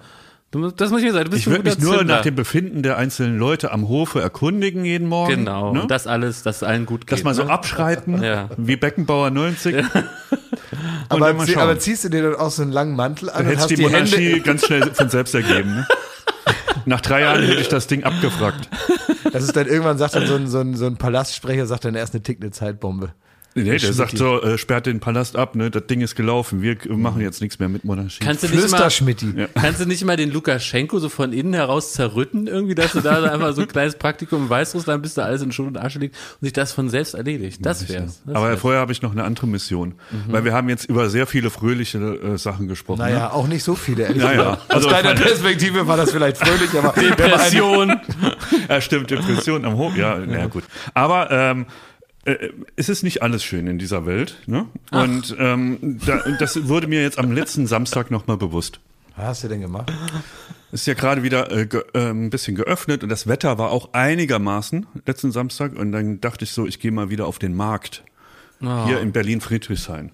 Du, musst- das muss ich mir sagen. Du bist Ich würde mich nur Zündler. nach dem Befinden der einzelnen Leute am Hofe erkundigen jeden Morgen. Genau. Ne? Und das alles, dass allen gut geht. Dass man so ne? abschreiten, Ja. wie Beckenbauer 90. Und Aber, zie- aber ziehst du dir dann auch so einen langen Mantel an Dann und hätte hast die die Monarchie Hände. ganz schnell von selbst ergeben. Ne? Nach drei Jahren hätte ich das Ding abgefragt. Das ist dann irgendwann sagt dann so ein, so ein, so ein Palastsprecher, sagt dann erst eine tickende Zeitbombe. Nee, der Schmidt. sagt so, äh, sperrt den Palast ab, ne? Das Ding ist gelaufen. Wir machen jetzt nichts mehr mit Monarchie. Kannst du nicht mal, Flüsterschmitti. kannst du nicht mal den Lukaschenko so von innen heraus zerrütten irgendwie, dass du da einfach so ein kleines Praktikum in Weißrussland bist, da alles in Schutt und Asche liegt und sich das von selbst erledigt. Das wär's. Das Aber wär's. vorher habe ich noch eine andere Mission, weil wir haben jetzt über sehr viele fröhliche äh, Sachen gesprochen. Naja, Ne? auch nicht so viele, ehrlich Naja, gesagt. Aus also- deiner Perspektive war das vielleicht fröhlich, aber Depression. Ja, stimmt, Depression am Hoch. Ja, na ja, gut. Aber ähm, äh, es ist nicht alles schön in dieser Welt. Ne? Und ähm, da, das wurde mir jetzt am letzten Samstag nochmal bewusst. Was hast du denn gemacht? Es ist ja gerade wieder äh, ge, äh, ein bisschen geöffnet und das Wetter war auch einigermaßen letzten Samstag und dann dachte ich so, ich gehe mal wieder auf den Markt. Hier in Berlin-Friedrichshain.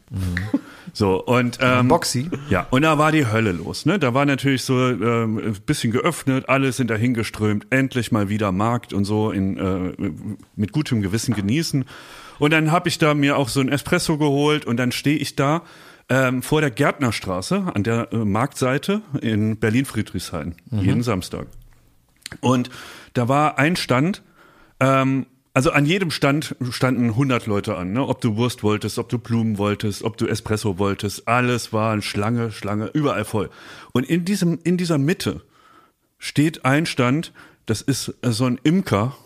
So, und ähm, Boxy? Ja, und da war die Hölle los. Ne? Da war natürlich so ähm, ein bisschen geöffnet, alle sind dahin geströmt, endlich mal wieder Markt und so in, äh, mit gutem Gewissen genießen. Und dann habe ich da mir auch so ein Espresso geholt und dann stehe ich da ähm, vor der Gärtnerstraße an der äh, Marktseite in Berlin-Friedrichshain, jeden Samstag. Und da war ein Stand, ähm, also an jedem Stand standen 100 Leute an, ne? ob du Wurst wolltest, ob du Blumen wolltest, ob du Espresso wolltest, alles war eine Schlange, Schlange, überall voll. Und in diesem, in dieser Mitte steht ein Stand, das ist so ein Imker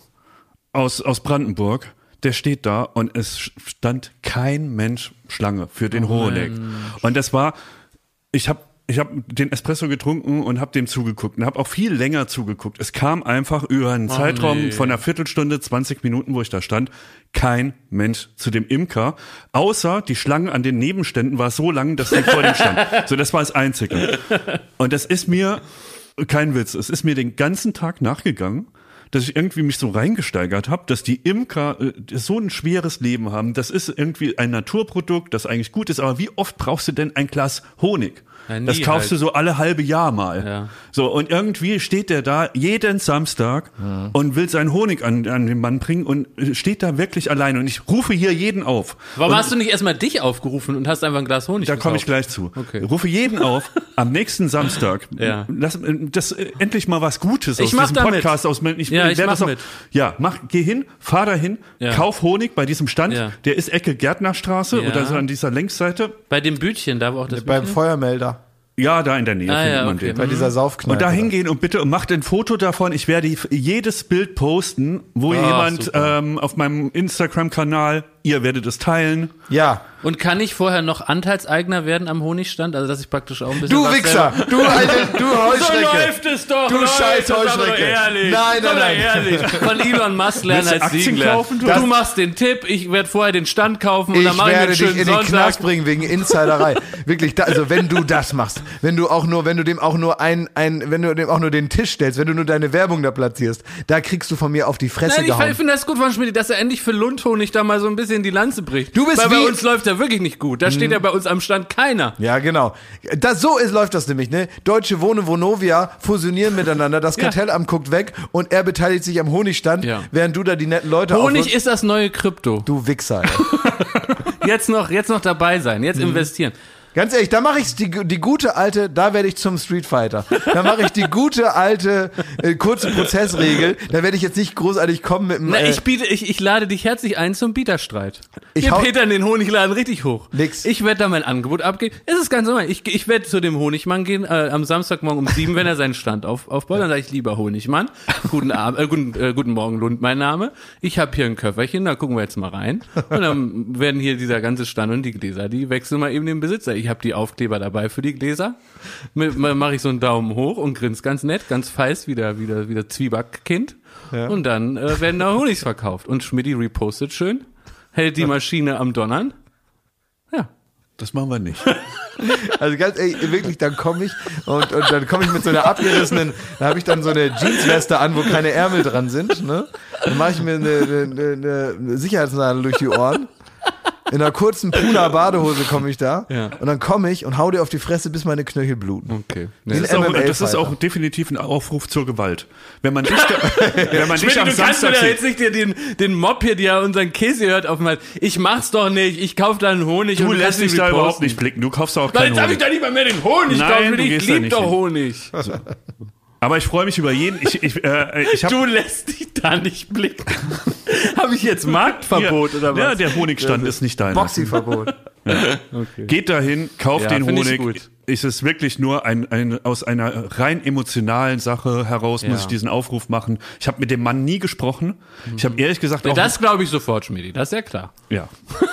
aus, aus Brandenburg, der steht da und es stand kein Mensch Schlange für den Hoheneck. Und das war, ich habe ich hab den Espresso getrunken und habe dem zugeguckt und habe auch viel länger zugeguckt. Es kam einfach über einen Zeitraum nee. von einer Viertelstunde, 20 Minuten, wo ich da stand, kein Mensch zu dem Imker, außer die Schlange an den Nebenständen war so lang, dass sie vor dem stand. So, das war das Einzige. Und das ist mir kein Witz, es ist mir den ganzen Tag nachgegangen, dass ich irgendwie mich so reingesteigert habe, dass die Imker äh, so ein schweres Leben haben. Das ist irgendwie ein Naturprodukt, das eigentlich gut ist, aber wie oft brauchst du denn ein Glas Honig? Ja, das kaufst halt. du so alle halbe Jahr mal. Ja. So, und irgendwie steht der da jeden Samstag und will seinen Honig an, an den Mann bringen und steht da wirklich alleine. Und ich rufe hier jeden auf. Warum und hast du nicht erstmal dich aufgerufen und hast einfach ein Glas Honig da komme ich gleich zu. Okay. Ich rufe jeden auf, am nächsten Samstag. Ja. Lass, äh, das äh, endlich mal was Gutes Ich aus mach diesem da mit. Podcast aus. Ich, Ja, ich mach das auch- mit. Ja, mach, geh hin, fahr dahin, Ja. kauf Honig bei diesem Stand. Ja. Der ist Ecke Gärtnerstraße Ja. oder so an dieser Längsseite. Bei dem Bütchen, da wo auch das Beim Feuermelder. Ja, da in der Nähe Ah, findet ja, man okay. den. Bei dieser Saufkneipe. Und da hingehen und bitte und macht ein Foto davon. Ich werde jedes Bild posten, wo jemand super. ähm, auf meinem Instagram-Kanal, ihr werdet es teilen. Ja. Und kann ich vorher noch Anteilseigner werden am Honigstand? Also, dass ich praktisch auch ein bisschen. Du Wichser! selber- Du alte, du Heuschrecke! es doch, Du scheiß Heuschrecke. Ehrlich. Nein, nein, doch ehrlich. Von Elon Musk lernen als kaufen, du? Machst den Tipp, ich werde vorher den Stand kaufen und dann Ich mache ich werde dich in den Sonntag. Knast bringen wegen Insiderei. Wirklich, da, also wenn du das machst, wenn du auch nur, wenn du dem auch nur ein, ein, wenn du dem auch nur den Tisch stellst, wenn du nur deine Werbung da platzierst, da kriegst du von mir auf die Fresse Nein, ich gehauen. finde das gut von Schmidt, dass er endlich für Lundhonig da mal so ein bisschen die Lanze bricht. Du bist Weil wie- Mhm. bei uns läuft er wirklich nicht gut. Da steht ja bei uns am Stand keiner. Ja, genau. Das, so ist, läuft das nämlich, ne? Deutsche Wohne, Vonovia fusionieren miteinander, das Ja. Kartellamt guckt weg und er beteiligt sich am Honigstand, Ja. während du da die netten Leute Honig aufrufst. ist das neue Krypto. Du Wichser. Ey. Jetzt noch, jetzt noch dabei sein, Mhm. jetzt investieren. Ganz ehrlich, da mache ich die, die gute alte, da werde ich zum Street Fighter. Da mache ich die gute alte äh, kurze Prozessregel. Da werde ich jetzt nicht großartig kommen mit dem. Na, äh, ich biete, ich, ich lade dich herzlich ein zum Bieterstreit. Ich Wir hau- petern den Honigladen richtig hoch. Nix. Ich werde da mein Angebot abgeben. Es ist ganz normal. Ich, ich werde zu dem Honigmann gehen äh, am Samstagmorgen um sieben, wenn er seinen Stand auf, aufbaut. Dann sage ich, lieber Honigmann, guten Abend, äh, guten, äh, guten Morgen, Lund, mein Name. Ich habe hier ein Köfferchen, da gucken wir jetzt mal rein. Und dann werden hier dieser ganze Stand und die Gläser, die wechseln mal eben den Besitzer. Ich habe die Aufkleber dabei für die Gläser. Mache ich so einen Daumen hoch und grins ganz nett, ganz feist, wie der, wie der, wie der Zwiebackkind. Und dann äh, werden da Honigs verkauft. Und Schmidti repostet schön, hält die Maschine am Donnern. Ja. Das machen wir nicht. Also ganz ehrlich, wirklich, dann komme ich und, und dann komme ich mit so einer abgerissenen, da habe ich dann so eine Jeansweste an, wo keine Ärmel dran sind, ne? Dann mache ich mir eine, eine, eine Sicherheitsnadel durch die Ohren. In einer kurzen Puna-Badehose komme ich da Ja. und dann komme ich und hau dir auf die Fresse, bis meine Knöchel bluten. Okay. Das ist, auch, das ist auch definitiv ein Aufruf zur Gewalt. Wenn man dich, da, wenn man dich Schmidti, am du kannst mir Samstag doch sieht, jetzt nicht dir den, den Mob hier, der unseren Käse hört, auf mal. Ich mach's doch nicht. Ich kauf da einen Honig du und lässt kannst dich da reposten. überhaupt nicht blicken. Du kaufst auch keinen jetzt habe ich Honig. da nicht mal mehr den Honig Nein, kaufen. du Ich gehst da lieb nicht doch hin. Honig. Aber ich freue mich über jeden. Ich, ich, äh, ich hab, Du lässt dich da nicht blicken. habe ich jetzt Marktverbot ja, oder was? Ja, der Honigstand ist nicht deiner. Boxy-Verbot. Geht dahin, kauft Ja, den ich Honig. gut. Es ist wirklich nur ein, ein aus einer rein emotionalen Sache heraus muss Ja. ich diesen Aufruf machen. Ich habe mit dem Mann nie gesprochen. Ich habe ehrlich gesagt auch Das glaube ich sofort, Schmidti. Das ist ja klar. ja.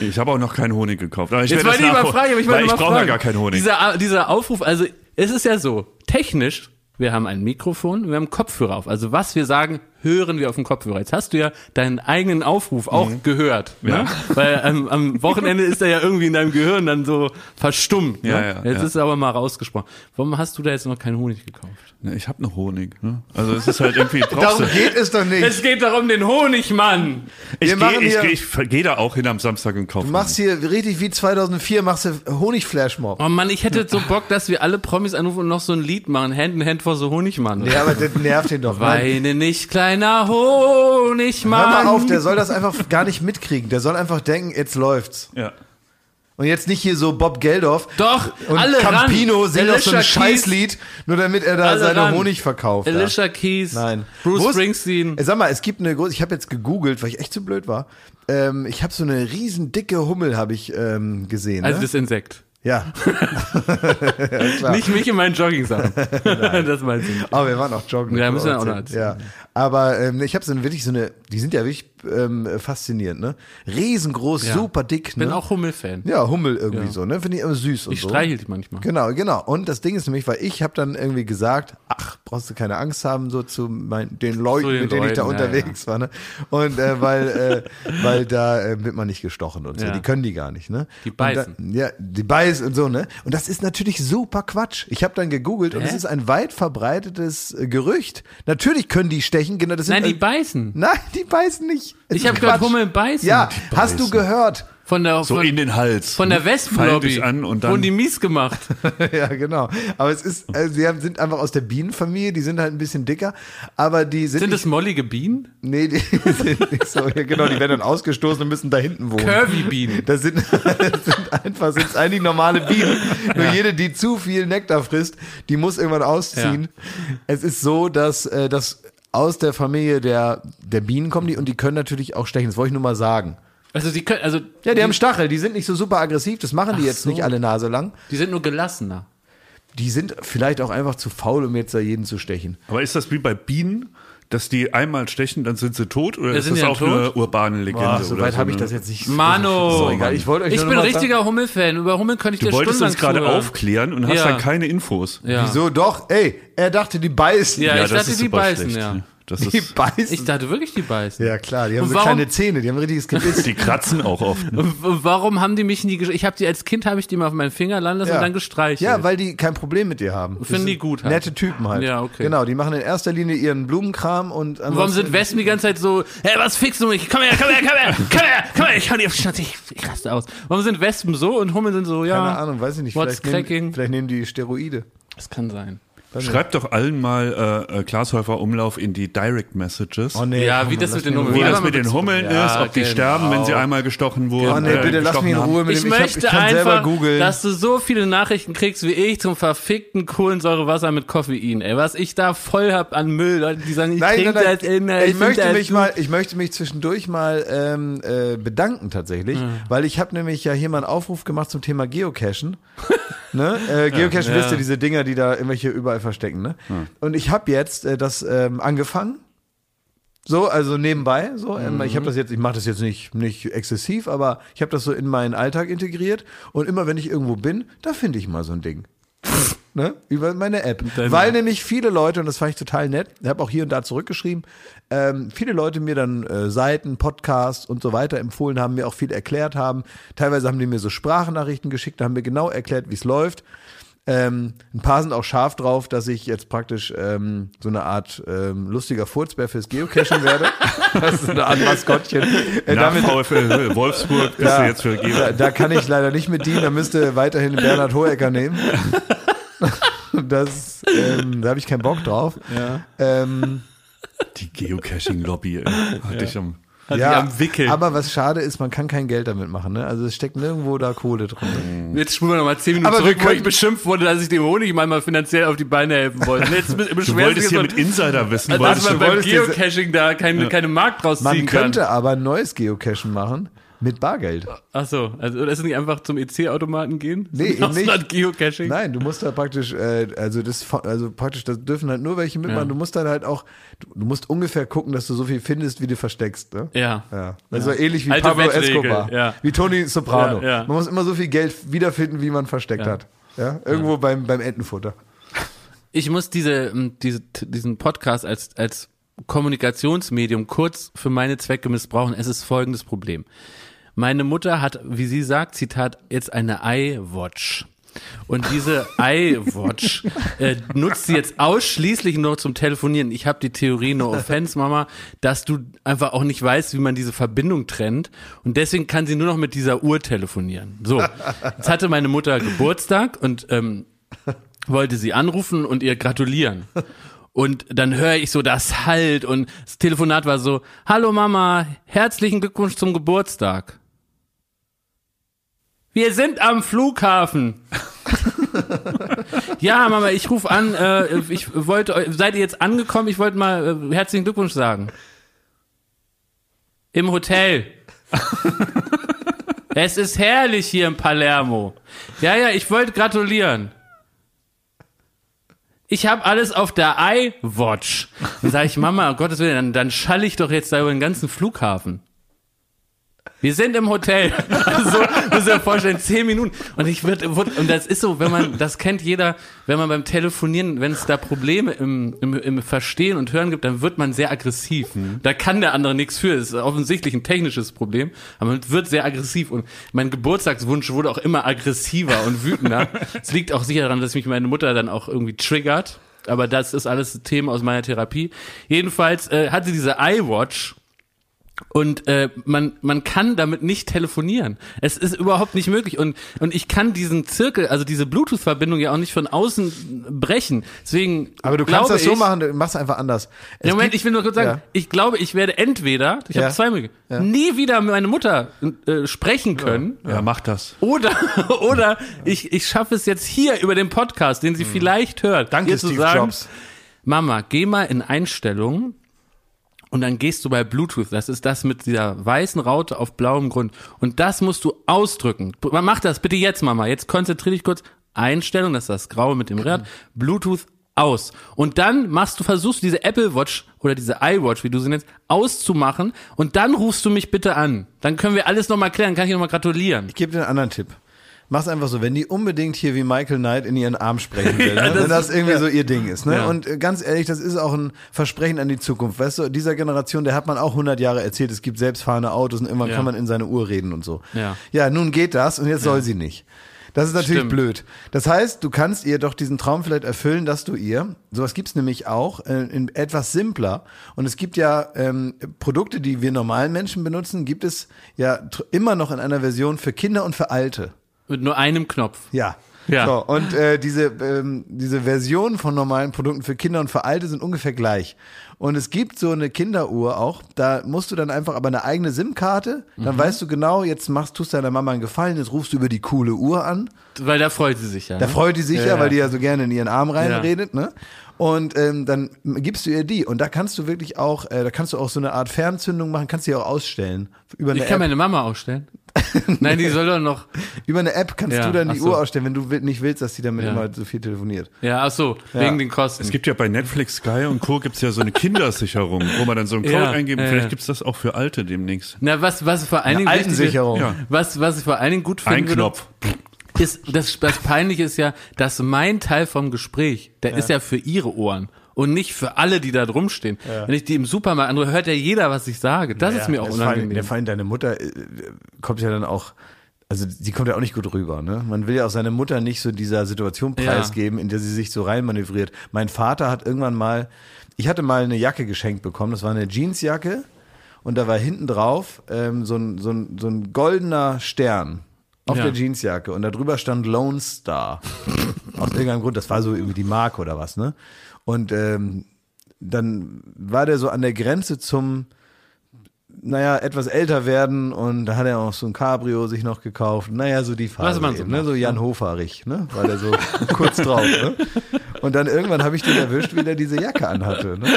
Ich habe auch noch keinen Honig gekauft. Aber ich Jetzt wollte ich mal fragen, aber ich ich brauche ja gar keinen Honig. Dieser, dieser Aufruf, also es ist ja so, technisch, wir haben ein Mikrofon, wir haben Kopfhörer auf. Also was wir sagen, hören wir auf dem Kopfhörer. Jetzt hast du ja deinen eigenen Aufruf auch gehört. Ne? Mhm. Ja. Weil ähm, am Wochenende ist er ja irgendwie in deinem Gehirn dann so verstummt. Ne? Ja, ja, jetzt ja. ist er aber mal rausgesprochen. Warum hast du da jetzt noch keinen Honig gekauft? Ne, ich habe noch Honig. Ne? Also es ist halt irgendwie. Darum geht es doch nicht. Es geht darum, den Honigmann. ich gehe ich, ich geh da auch hin am Samstag und kaufe. Du machst hier richtig wie 2004, machst du Honigflashmob. Oh Mann, ich hätte so Bock, dass wir alle Promis anrufen und noch so ein Lied machen. Hand in Hand vor so Honigmann. Ja, aber das nervt ihn doch. Nein. Weine nicht, kleiner Honigmann. Hör mal auf, der soll das einfach gar nicht mitkriegen. Der soll einfach denken, jetzt läuft's. Ja. Und jetzt nicht hier so Bob Geldof Doch, und alle Campino ran. singt noch so ein Alicia Scheißlied, nur damit er da Alle seine ran. Honig verkauft. Alicia Keys, Nein. Bruce Wo ist- Springsteen. Sag mal, es gibt eine große, ich habe jetzt gegoogelt, weil ich echt zu blöd war. Ähm, ich habe so eine riesen dicke Hummel habe ich ähm, gesehen. Also ne? das Insekt. Ja. Nicht mich in meinen Jogging-Sachen. das meinst du nicht. Aber wir waren auch joggen. Ja, müssen wir auch noch erzählen. Ja. Aber ähm, ich habe so eine, wirklich so eine, die sind ja wirklich ähm, faszinierend, ne? Riesengroß, Ja. super dick, Ich bin ne? auch Hummel-Fan. ja, Hummel irgendwie Ja. so, ne? Finde ich immer süß und Ich so. streichel die manchmal. Genau, genau. Und das Ding ist nämlich, weil ich habe dann irgendwie gesagt, ach, brauchst du keine Angst haben, so zu mein, den Leuten, den mit denen ich da Leuten, ja, unterwegs war. Ne? Und äh, weil, äh, weil da äh, wird man nicht gestochen und so. Ja. Die können die gar nicht, ne? Die Und da, beißen. ja, die beißen beißt und so, ne? Und das ist natürlich super Quatsch. Ich habe dann gegoogelt und es ist ein weit verbreitetes äh, Gerücht. Natürlich können die stechen, genau das sind Nein, die äh, beißen. Nein, die beißen nicht. Es Ich habe gehört. Hummeln beißen. Ja, hast du gehört? Von der, So von, in den Hals. von der Fallen Wespenlobby. an und dann. Wurden die mies gemacht. ja, genau. Aber es ist, äh, sie haben, sind einfach aus der Bienenfamilie, die sind halt ein bisschen dicker, aber die sind, Sind nicht, das mollige Bienen? nee, die sind nicht so, ja, genau, die werden dann ausgestoßen und müssen da hinten wohnen. Curvy-Bienen. Das sind, das sind einfach, sind eigentlich normale Bienen. Nur jede, die zu viel Nektar frisst, die muss irgendwann ausziehen. Es ist so, dass, äh, dass aus der Familie der, der Bienen kommen die und die können natürlich auch stechen. Das wollte ich nur mal sagen. Also die können, also Ja, die haben Stachel, die sind nicht so super aggressiv, das machen die jetzt so. nicht alle Nase lang. die sind nur gelassener. Die sind vielleicht auch einfach zu faul, um jetzt da jeden zu stechen. Aber ist das wie bei Bienen, dass die einmal stechen, dann sind sie tot? Oder Ja, ist das die auch tot? eine urbane Legende? Boah, oder so weit so habe ich das jetzt nicht. Mano. So, egal. Ich wollte euch Ich nur bin richtiger Hummelfan. Über Hummeln könnte ich Du dir wolltest stundenlang uns gerade aufklären und hast Ja. dann keine Infos. Ja. Wieso doch? Ey, er dachte, die beißen. Ja, ich das dachte, ist die super beißen, schlecht. ja. Das Die ist, beißen. Ich dachte wirklich, die beißen. ja, klar, die haben Und so warum- kleine Zähne, die haben ein richtiges Gebiss. die kratzen auch oft. Ne? Warum haben die mich nie Ich habe die als Kind habe ich die mal auf meinen Finger landen lassen Ja. und dann gestreichelt. Ja, weil die kein Problem mit dir haben. Finden die gut halt. Nette Typen halt. Ja, okay. Genau, die machen in erster Linie ihren Blumenkram und Warum ansonsten- sind Wespen die ganze Zeit so, hey, was fixst du mich? Komm her, komm her, komm her, komm her, komm her, ich hau dir auf die Schnauze, ich, ich raste aus. Warum sind Wespen so und Hummeln sind so, ja, Keine Ahnung, weiß ich nicht. What's Vielleicht nehmen, cracking? vielleicht nehmen die Steroide. das kann sein. Schreibt doch allen mal äh, äh, Glashäufer Umlauf in die Direct Messages. Oh nee, Ja, wie das mit den Hummeln- Wie. Ja, das mit den Hummeln Ja, ist, ob die genau. sterben, wenn sie einmal gestochen wurden. Oh nee, äh, bitte lass mich in. Ruhe mit Ich dem. Ich, hab, möchte ich selber einfach, googeln. dass du so viele Nachrichten kriegst wie ich zum verfickten Kohlensäurewasser mit Koffein. Ey, was ich da voll hab an Müll, Leute, die sagen, ich Nein, trinke nein, nein. das in, äh, ich, find möchte das mich gut. mal, ich möchte mich zwischendurch mal ähm, äh, bedanken tatsächlich, weil ich habe nämlich ja hier mal einen Aufruf gemacht zum Thema Geocachen. ne? äh, Geocachen Ja. wisst ihr, diese Dinger, die da irgendwelche überall verstecken. Ne? Und ich habe jetzt äh, das ähm, angefangen. So, also nebenbei. So, ähm, ich habe das jetzt, ich mache das jetzt nicht nicht exzessiv, aber ich habe das so in meinen Alltag integriert. Und immer wenn ich irgendwo bin, da finde ich mal so ein Ding. Ne? Über meine App. Weil nämlich viele Leute, und das fand ich total nett, ich habe auch hier und da zurückgeschrieben, ähm, viele Leute mir dann äh, Seiten, Podcasts und so weiter empfohlen haben, mir auch viel erklärt haben. Teilweise haben die mir so Sprachnachrichten geschickt, da haben mir genau erklärt, wie es läuft. Ähm, ein paar sind auch scharf drauf, dass ich jetzt praktisch ähm, so eine Art ähm, lustiger Furzbär fürs Geocachen werde. das ist so eine Art Maskottchen. Äh, Nach damit, VfL Wolfsburg bist du jetzt für Geo. da, da kann ich leider nicht mit dienen, da müsste weiterhin Bernhard Hohecker nehmen. Das, ähm, da habe ich keinen Bock drauf. Ähm, Die Geocaching-Lobby, ey. Hatte ich am. Hat die am Wickel. aber was schade ist, man kann kein Geld damit machen. Ne? Also es steckt nirgendwo da Kohle drin. Jetzt spulen wir nochmal zehn Minuten Aber zurück, wo ich beschimpft wurde, dass ich dem Honig mal finanziell auf die Beine helfen wollte. Und Jetzt Du wolltest hier mit Insiderwissen, dass wolltest man du beim Geocaching da keine, keine Markt draus Man ziehen könnte kann. aber ein neues Geocachen machen mit Bargeld. Ach so, also oder ist es nicht einfach zum EC-Automaten gehen? Nee, eben nicht. Geocaching? Nein, du musst da praktisch, äh, also das, also praktisch, das dürfen halt nur welche mitmachen. Ja. Du musst dann halt auch, du, du musst ungefähr gucken, dass du so viel findest, wie du versteckst. Ne? Ja. Ja. Also ähnlich wie Alte Pablo Escobar, ja. wie Tony Soprano. Ja, ja. Man muss immer so viel Geld wiederfinden, wie man versteckt hat. Ja, irgendwo beim beim Entenfutter. Ich muss diese, ähm, diese, diesen Podcast als, als Kommunikationsmedium kurz für meine Zwecke missbrauchen. Es ist folgendes Problem. Meine Mutter hat, wie sie sagt, Zitat, jetzt eine iWatch. Und diese iWatch äh, nutzt sie jetzt ausschließlich nur zum Telefonieren. Ich habe die Theorie, no offense, Mama, dass du einfach auch nicht weißt, wie man diese Verbindung trennt. Und deswegen kann sie nur noch mit dieser Uhr telefonieren. So, jetzt hatte meine Mutter Geburtstag und ähm, wollte sie anrufen und ihr gratulieren. Und dann höre ich so das Halt und das Telefonat war so, hallo Mama, herzlichen Glückwunsch zum Geburtstag. Wir sind am Flughafen. ja, Mama, ich rufe an, äh, ich wollte, seid ihr jetzt angekommen? Ich wollte mal äh, herzlichen Glückwunsch sagen. Im Hotel. es ist herrlich hier in Palermo. Ja, ja, ich wollte gratulieren. Ich habe alles auf der iWatch. Dann sage ich, Mama, um Gottes Willen, dann, dann schalle ich doch jetzt da über den ganzen Flughafen. Wir sind im Hotel. Muss ich mir vorstellen, zehn Minuten. Und ich würde, und das ist so, wenn man, das kennt jeder, wenn man beim Telefonieren, wenn es da Probleme im, im, im Verstehen und Hören gibt, dann wird man sehr aggressiv. Da kann der andere nichts für. Das ist offensichtlich ein technisches Problem, aber man wird sehr aggressiv. Und mein Geburtstagswunsch wurde auch immer aggressiver und wütender. Es liegt auch sicher daran, dass mich meine Mutter dann auch irgendwie triggert. Aber das ist alles Themen aus meiner Therapie. Jedenfalls äh, hatte diese iWatch und äh, man man kann damit nicht telefonieren. Es ist überhaupt nicht möglich und und ich kann diesen Zirkel, also diese Bluetooth-Verbindung ja auch nicht von außen brechen. Deswegen Aber du kannst das so ich, machen, du machst einfach anders. Es Ja, Moment, gibt- ich will nur kurz sagen, Ja. ich glaube, ich werde entweder, ich Ja. habe zwei Möglichkeiten, nie wieder mit meiner Mutter äh, sprechen können. Ja, mach das. Oder, oder ich, ich schaffe es jetzt hier über den Podcast, den sie vielleicht hört, Hm. Danke, Steve sagen, Jobs. Mama, geh mal in Einstellungen und dann gehst du bei Bluetooth. Das ist das mit dieser weißen Raute auf blauem Grund. Und das musst du ausdrücken. Mach das bitte jetzt, Mama. Jetzt konzentrier dich kurz. Einstellung, das ist das Graue mit dem Rad. Bluetooth aus. Und dann machst du, versuchst du diese Apple Watch oder diese iWatch, wie du sie nennst, auszumachen. Und dann rufst du mich bitte an. Dann können wir alles nochmal klären. Kann ich nochmal gratulieren. Ich gebe dir einen anderen Tipp. Mach's einfach so, wenn die unbedingt hier wie Michael Knight in ihren Arm sprechen will, ne? das wenn das ist- irgendwie ja. so ihr Ding ist. Ne? Ja. Und äh, ganz ehrlich, das ist auch ein Versprechen an die Zukunft. Weißt du, dieser Generation, der hat man auch 100 Jahre erzählt, es gibt selbstfahrende Autos und irgendwann Ja. kann man in seine Uhr reden und so. Ja. ja, nun geht das und jetzt soll sie nicht. Das ist natürlich Stimmt. blöd. Das heißt, du kannst ihr doch diesen Traum vielleicht erfüllen, dass du ihr, sowas gibt's nämlich auch, äh, in etwas simpler. Und es gibt ja ähm, Produkte, die wir normalen Menschen benutzen, gibt es ja immer noch in einer Version für Kinder und für Alte. Mit nur einem Knopf. Ja. Ja. So, und äh, diese, ähm, diese Versionen von normalen Produkten für Kinder und für Alte sind ungefähr gleich. Und es gibt so eine Kinderuhr auch, da musst du dann einfach aber eine eigene SIM-Karte, dann weißt du genau, jetzt machst, tust deiner Mama einen Gefallen, jetzt rufst du über die coole Uhr an. Weil da freut sie sich ja. Da ne? freut die sich ja, Ja, weil die ja so gerne in ihren Arm reinredet, Ja. ne? Und ähm, dann gibst du ihr die und da kannst du wirklich auch, äh, da kannst du auch so eine Art Fernzündung machen, kannst die auch ausstellen über eine Ich kann App. meine Mama ausstellen. Nein, die soll doch noch. Über eine App kannst Ja, du dann die so. Uhr ausstellen, wenn du nicht willst, dass die damit Ja. immer so viel telefoniert. Ja, ach so, wegen den Kosten. Es gibt ja bei Netflix, Sky und Co. gibt's ja so eine Kindersicherung, wo man dann so einen Code Ja, eingeben. ja, Vielleicht ja. gibt's das auch für Alte demnächst. Na, was, was vor allen Dingen Altensicherung. Ja. Was, was ich vor allen Dingen gut finde, Ein Knopf. ist, das, das Peinliche ist ja, dass mein Teil vom Gespräch, der ist ja für ihre Ohren und nicht für alle, die da drum stehen. Wenn ich die im Supermarkt anrufe, hört ja jeder, was ich sage. Das ist mir auch das vor allem- unangenehm. Der vor allem deine Mutter äh, kommt ja dann auch, also sie kommt ja auch nicht gut rüber. Ne? Man will ja auch seine Mutter nicht so dieser Situation Ja. preisgeben, in der sie sich so reinmanövriert. Mein Vater hat irgendwann mal, ich hatte mal eine Jacke geschenkt bekommen, das war eine Jeansjacke und da war hinten drauf ähm, so, ein, so, ein, so ein goldener Stern auf Ja. der Jeansjacke und da drüber stand Lone Star. Aus irgendeinem Grund, das war so irgendwie die Marke oder was, ne? Und ähm, dann war der so an der Grenze zum, naja, etwas älter werden und da hat er auch so ein Cabrio sich noch gekauft. Naja, so die Phase. Was so eben, ne? so Jan Hoferich, ne? War der so kurz drauf, ne? Und dann irgendwann habe ich den erwischt, wie der diese Jacke anhatte, ne?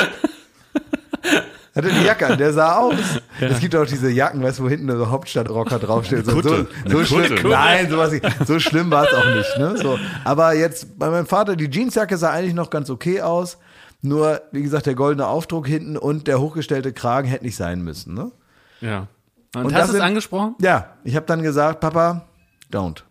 Hatte die Jacke an, der sah aus. Es gibt auch diese Jacken, weißt du, wo hinten so Hauptstadtrocker draufsteht. So, so, so schlimm. Nein, sowas nicht. So schlimm war es auch nicht. Ne? So. Aber jetzt bei meinem Vater, die Jeansjacke sah eigentlich noch ganz okay aus. Nur, wie gesagt, der goldene Aufdruck hinten und der hochgestellte Kragen hätte nicht sein müssen. Ne? ja. Und, Und hast du es angesprochen? Ja, ich habe dann gesagt, Papa, don't.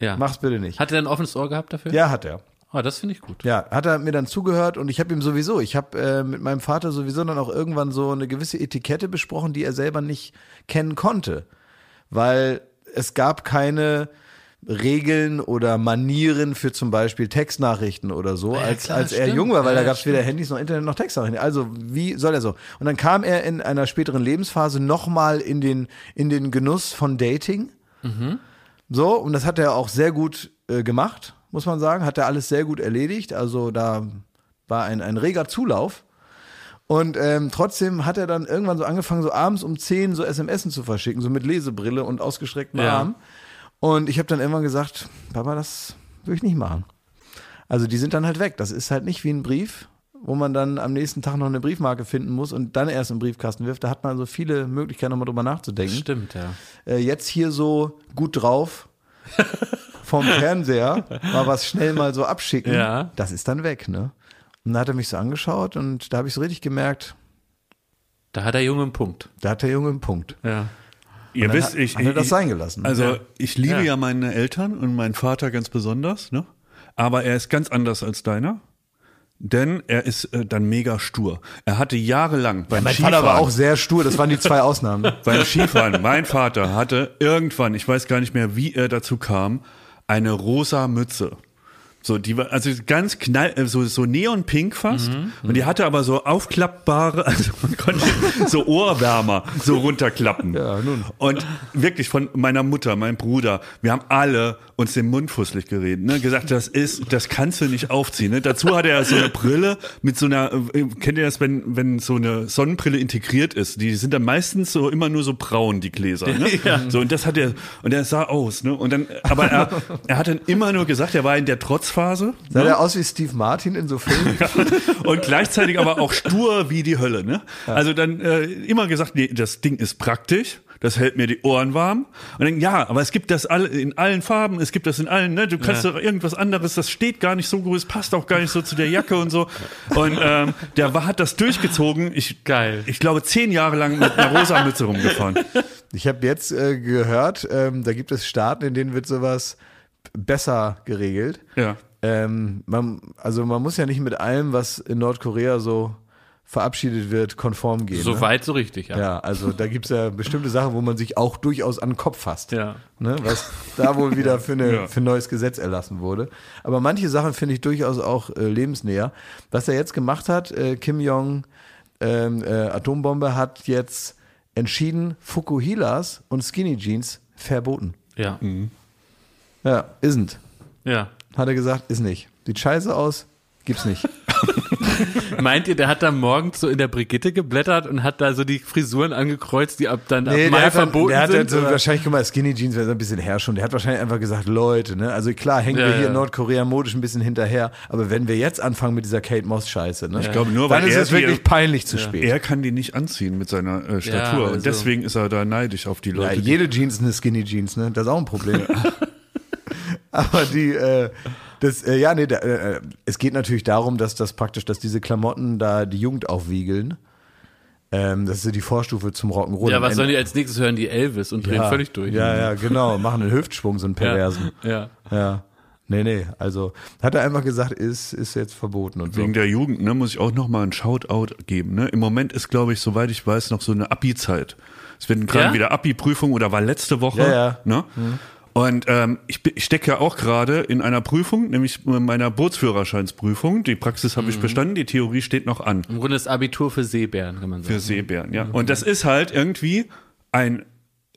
Ja. Mach's bitte nicht. Hat er ein offenes Ohr gehabt dafür? Ja, hat er. Oh, das finde ich gut. Ja, hat er mir dann zugehört und ich habe ihm sowieso, ich habe äh, mit meinem Vater sowieso dann auch irgendwann so eine gewisse Etikette besprochen, die er selber nicht kennen konnte, weil es gab keine Regeln oder Manieren für zum Beispiel Textnachrichten oder so, als, klar, als er stimmt. jung war, weil Ja, da gab es weder Handys noch Internet noch Textnachrichten. Also wie soll er so? Und dann kam er in einer späteren Lebensphase nochmal in den, in den Genuss von Dating. So, und das hat er auch sehr gut äh, gemacht, muss man sagen. Hat er alles sehr gut erledigt. Also da war ein, ein reger Zulauf. Und ähm, trotzdem hat er dann irgendwann so angefangen, so abends um 10 so SMSen zu verschicken, so mit Lesebrille und ausgestrecktem Ja. Arm. Und ich habe dann irgendwann gesagt, Papa, das würde ich nicht machen. Also die sind dann halt weg. Das ist halt nicht wie ein Brief, wo man dann am nächsten Tag noch eine Briefmarke finden muss und dann erst im Briefkasten wirft. Da hat man so viele Möglichkeiten, nochmal drüber nachzudenken Stimmt, ja. äh, jetzt hier so gut drauf vom Fernseher mal was schnell mal so abschicken, Ja. das ist dann weg, ne? Und da hat er mich so angeschaut und da habe ich so richtig gemerkt, Da hat der Junge einen Punkt. da hat der Junge einen Punkt. Ja. Ihr dann wisst, hat- ich, hat er das sein gelassen. Also Ja. ich liebe Ja. ja. meine Eltern und meinen Vater ganz besonders, ne? Aber er ist ganz anders als deiner. Denn er ist äh, dann mega stur. Er hatte jahrelang beim mein Skifahren, Vater war auch sehr stur, das waren die zwei Ausnahmen. beim Skifahren, mein Vater hatte irgendwann, ich weiß gar nicht mehr, wie er dazu kam, eine rosa Mütze. So, die war, also ganz knall, äh, so, so neonpink fast. Und die hatte aber so aufklappbare, also man konnte so Ohrwärmer so runterklappen. Ja, nun. Und wirklich von meiner Mutter, meinem Bruder, wir haben alle uns den Mund fusselig geredet, ne? gesagt, das ist, das kannst du nicht aufziehen. Ne? Dazu hatte er so eine Brille mit so einer, äh, kennt ihr das, wenn, wenn so eine Sonnenbrille integriert ist? Die sind dann meistens so immer nur so braun, die Gläser. Ne? So, und das hat er, und er sah aus, ne? Und dann, aber er, er hat dann immer nur gesagt, er war in der Trotzphase. Sah ne? der aus wie Steve Martin in so Filmen? und gleichzeitig aber auch stur wie die Hölle. Ne? Also dann äh, immer gesagt, nee, das Ding ist praktisch. Das hält mir die Ohren warm. Und dann, ja, aber es gibt das alle in allen Farben, es gibt das in allen, ne? Du kannst doch irgendwas anderes, das steht gar nicht so gut, es passt auch gar nicht so zu der Jacke und so. Und ähm, der war, hat das durchgezogen. Ich, Geil. Ich glaube, zehn Jahre lang mit einer rosa Mütze rumgefahren. Ich habe jetzt äh, gehört, ähm, da gibt es Staaten, in denen wird sowas besser geregelt. Ja. Ähm, man, also man muss ja nicht mit allem, was in Nordkorea so verabschiedet wird, konform gehen. So ne? weit, so richtig, ja. Ja, also da gibt's ja bestimmte Sachen, wo man sich auch durchaus an den Kopf fasst. Ja. Ne, was da wohl wieder für, eine, Ja. für ein neues Gesetz erlassen wurde. Aber manche Sachen finde ich durchaus auch äh, lebensnäher. Was er jetzt gemacht hat, äh, Kim Jong ähm, äh, Atombombe hat jetzt entschieden, Fukuhilas und Skinny Jeans verboten. Ja. Ja, isn't. ja. Hat er gesagt, ist nicht. Sieht scheiße aus, gibt's nicht. Meint ihr, der hat da morgens so in der Brigitte geblättert und hat da so die Frisuren angekreuzt, die ab dann ab Nee, Mai der hat, dann, verboten der hat dann sind? so oder? wahrscheinlich, guck mal, Skinny Jeans wäre so ein bisschen her schon. Der hat wahrscheinlich einfach gesagt, Leute, ne? Also klar, hängen Ja, wir hier ja. in Nordkorea modisch ein bisschen hinterher, aber wenn wir jetzt anfangen mit dieser Kate Moss Scheiße, ne? Ich glaube nur, dann weil ist er es wirklich peinlich zu spät. er kann die nicht anziehen mit seiner äh, Statur. Ja, also- Und deswegen ist er da neidisch auf die Ja, Leute. die- jede Jeans ist eine Skinny Jeans, ne? Das ist auch ein Problem. Aber die, äh, das, äh, ja, nee, da, äh, es geht natürlich darum, dass das praktisch, dass diese Klamotten da die Jugend aufwiegeln. Ähm, das ist so die Vorstufe zum Rock'n'Roll. ja, was sollen die als nächstes hören? Die Elvis und drehen ja, völlig durch. Ja, ja, genau. Machen einen Hüftschwung, so einen perversen. Ja. Ja. Nee, nee, also hat er einfach gesagt, ist, ist jetzt verboten und so. Wegen der Jugend, ne, muss ich auch noch mal einen Shoutout geben. Ne? Im Moment ist, glaube ich, soweit ich weiß, noch so eine Abi-Zeit. Es werden gerade Ja? wieder Abi-Prüfungen oder war letzte Woche. Ja, ja. Ne? Und ähm, ich, ich stecke ja auch gerade in einer Prüfung, nämlich meiner Bootsführerscheinsprüfung. Die Praxis habe ich bestanden, die Theorie steht noch an. Im Grunde das Abitur für Seebären, kann man sagen. Für Seebären, ja. Und das ist halt irgendwie ein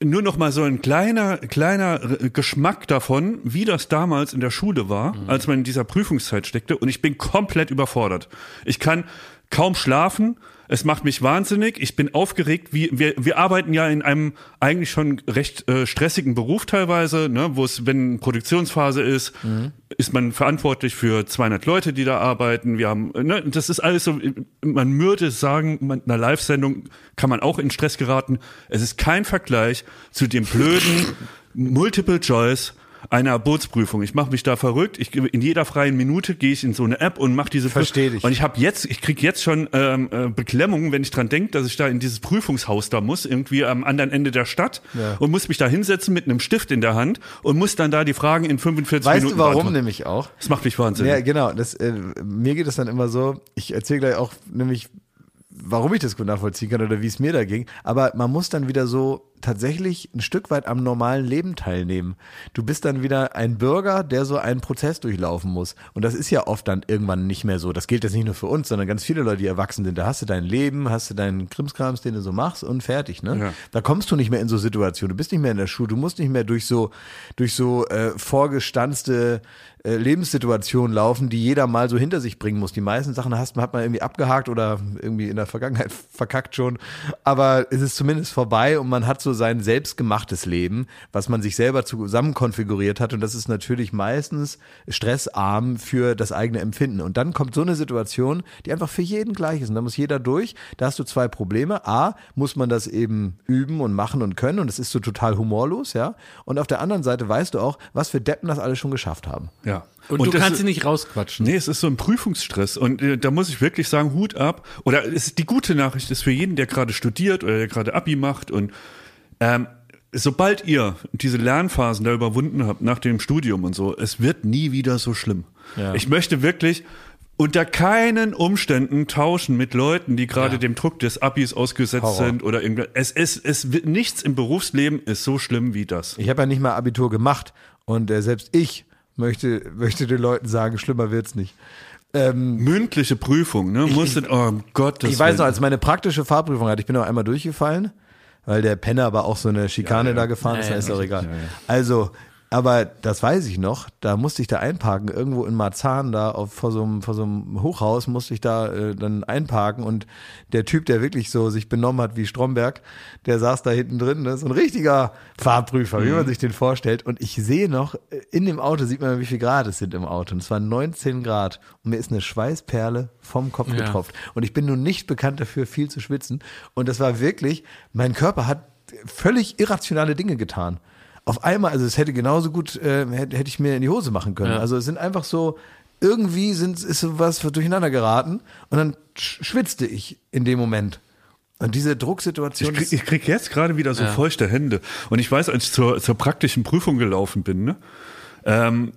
nur noch mal so ein kleiner kleiner Geschmack davon, wie das damals in der Schule war, als man in dieser Prüfungszeit steckte und ich bin komplett überfordert. Ich kann kaum schlafen, es macht mich wahnsinnig, ich bin aufgeregt, wie wir wir arbeiten ja in einem eigentlich schon recht äh, stressigen Beruf teilweise, ne, wo es wenn Produktionsphase ist, ist man verantwortlich für 200 Leute, die da arbeiten. Wir haben ne, das ist alles so man würde sagen, man, in einer Live-Sendung kann man auch in Stress geraten. Es ist kein Vergleich zu dem blöden Multiple Choice einer Bootsprüfung. Ich mache mich da verrückt. Ich in jeder freien Minute gehe ich in so eine App und mache diese Versteh dich. Und ich habe jetzt, ich krieg jetzt schon ähm, äh, Beklemmungen, wenn ich dran denke, dass ich da in dieses Prüfungshaus da muss, irgendwie am anderen Ende der Stadt Ja. und muss mich da hinsetzen mit einem Stift in der Hand und muss dann da die Fragen in 45 Weißt Minuten du warum beantworten. nämlich auch? Das macht mich wahnsinnig. Ja, genau. Das, äh, mir geht es dann immer so, ich erzähle gleich auch nämlich, warum ich das gut nachvollziehen kann oder wie es mir da ging. Aber man muss dann wieder so tatsächlich ein Stück weit am normalen Leben teilnehmen. Du bist dann wieder ein Bürger, der so einen Prozess durchlaufen muss. Und das ist ja oft dann irgendwann nicht mehr so. Das gilt jetzt nicht nur für uns, sondern ganz viele Leute, die erwachsen sind. Da hast du dein Leben, hast du deinen Krimskrams, den du so machst und fertig. Ne? Ja. Da kommst du nicht mehr in so Situationen. Du bist nicht mehr in der Schule. Du musst nicht mehr durch so, durch so äh, vorgestanzte äh, Lebenssituationen laufen, die jeder mal so hinter sich bringen muss. Die meisten Sachen hast, hat man irgendwie abgehakt oder irgendwie in der Vergangenheit verkackt schon. Aber es ist zumindest vorbei und man hat so sein selbstgemachtes Leben, was man sich selber zusammen konfiguriert hat. Und das ist natürlich meistens stressarm für das eigene Empfinden. Und dann kommt so eine Situation, die einfach für jeden gleich ist. Und da muss jeder durch. Da hast du zwei Probleme. A, muss man das eben üben und machen und können. Und es ist so total humorlos, ja. Und auf der anderen Seite weißt du auch, was für Deppen das alles schon geschafft haben. Ja. Und, du das kannst sie nicht rausquatschen. Nee, es ist so ein Prüfungsstress und äh, da muss ich wirklich sagen, Hut ab. Oder es ist die gute Nachricht ist für jeden, der gerade studiert oder der gerade Abi macht und ähm, sobald ihr diese Lernphasen da überwunden habt, nach dem Studium und so, es wird nie wieder so schlimm. Ja. Ich möchte wirklich unter keinen Umständen tauschen mit Leuten, die gerade dem Druck des Abis ausgesetzt Horror. sind oder irgendwas. Es, es, es wird nichts im Berufsleben ist so schlimm wie das. Ich habe ja nicht mal Abitur gemacht und äh, selbst ich möchte, möchte den Leuten sagen, schlimmer wird's nicht. Ähm, Mündliche Prüfung, ne? Musstet, oh Gott, ich weiß noch, als meine praktische Fahrprüfung hatte, ich bin noch einmal durchgefallen, weil der Penner aber auch so eine Schikane da gefahren ist, Ja, ist ja, auch egal. Also, aber das weiß ich noch, da musste ich da einparken, irgendwo in Marzahn da auf, vor, so einem, vor so einem Hochhaus musste ich da äh, dann einparken und der Typ, der wirklich so sich benommen hat wie Stromberg, der saß da hinten drin, ne? so ein richtiger Fahrprüfer, wie man sich den vorstellt und ich sehe noch, äh, in dem Auto sieht man, wie viel Grad es sind im Auto und es waren 19 Grad und mir ist eine Schweißperle vom Kopf Ja. getropft und ich bin nun nicht bekannt dafür, viel zu schwitzen und das war wirklich, mein Körper hat völlig irrationale Dinge getan. Auf einmal, also es hätte genauso gut, äh, hätte, hätte ich mir in die Hose machen können. Ja. Also es sind einfach so, irgendwie sind, ist sowas durcheinander geraten und dann sch schwitzte ich in dem Moment. Und diese Drucksituation, Ich ich krieg jetzt gerade wieder so Ja. feuchte Hände. Und ich weiß, als ich zur, zur praktischen Prüfung gelaufen bin, ne? Ähm,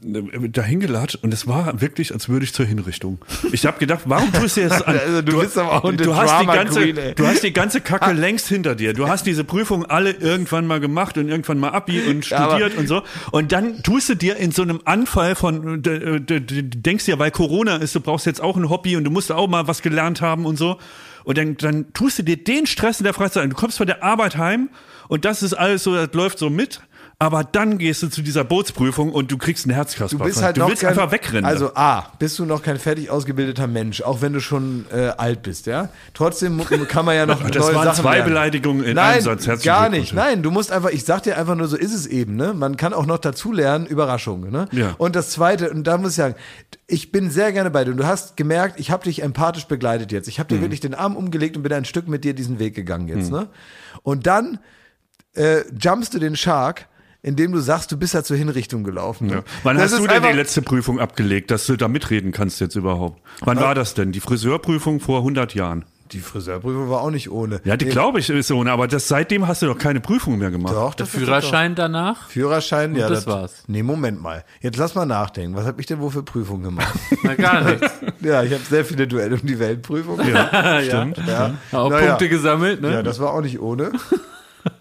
dahin gelatscht und es war wirklich, als würde ich zur Hinrichtung. Ich habe gedacht, warum tust du jetzt an? Also du bist aber auch eine du hast die ganze, Queen. Ah. du hast die ganze Kacke längst hinter dir. Du hast diese Prüfung alle irgendwann mal gemacht und irgendwann mal Abi und Ja, studiert und so. Und dann tust du dir in so einem Anfall von, du, du, du denkst ja, weil Corona ist, du brauchst jetzt auch ein Hobby und du musst auch mal was gelernt haben und so. Und dann, dann tust du dir den Stress in der Freizeit an. Du kommst von der Arbeit heim und das ist alles so, das läuft so mit. Aber dann gehst du zu dieser Bootsprüfung und du kriegst einen Herzkasper. du bist halt noch willst kein, einfach wegrennen. Also A, bist du noch kein fertig ausgebildeter Mensch, auch wenn du schon äh, alt bist, ja? Trotzdem kann man ja noch Das neue waren Sachen zwei lernen. Beleidigungen in Nein, einem Satz. Herzlichen gar nicht. Nein, du musst einfach, ich sag dir einfach nur, so ist es eben, ne? Man kann auch noch dazu lernen, Überraschungen, ne? Ja. Und das zweite, und da muss ich sagen, ich bin sehr gerne bei dir. Und du hast gemerkt, ich habe dich empathisch begleitet jetzt. Ich habe Mhm. dir wirklich den Arm umgelegt und bin ein Stück mit dir diesen Weg gegangen jetzt, ne? Und dann äh, jumpst du den Shark, indem du sagst, du bist ja zur Hinrichtung gelaufen. Ne? Ja. Wann Das hast du denn die letzte Prüfung abgelegt, dass du da mitreden kannst jetzt überhaupt? Wann war das denn? Die Friseurprüfung vor 100 Jahren? Die Friseurprüfung war auch nicht ohne. Ja, die glaube ich ist so, aber das, seitdem hast du doch keine Prüfung mehr gemacht. Doch, Der das ist doch- Führerschein danach? Führerschein, ja. das war's. Nee, Moment mal. Jetzt lass mal nachdenken. Was habe ich denn wohl für Prüfungen gemacht? Na, gar nichts. ja, ich habe sehr viele Duelle um die Weltprüfung. Ja, stimmt. Ja. Auch Naja. Punkte gesammelt, ne? Ja, das war auch nicht ohne.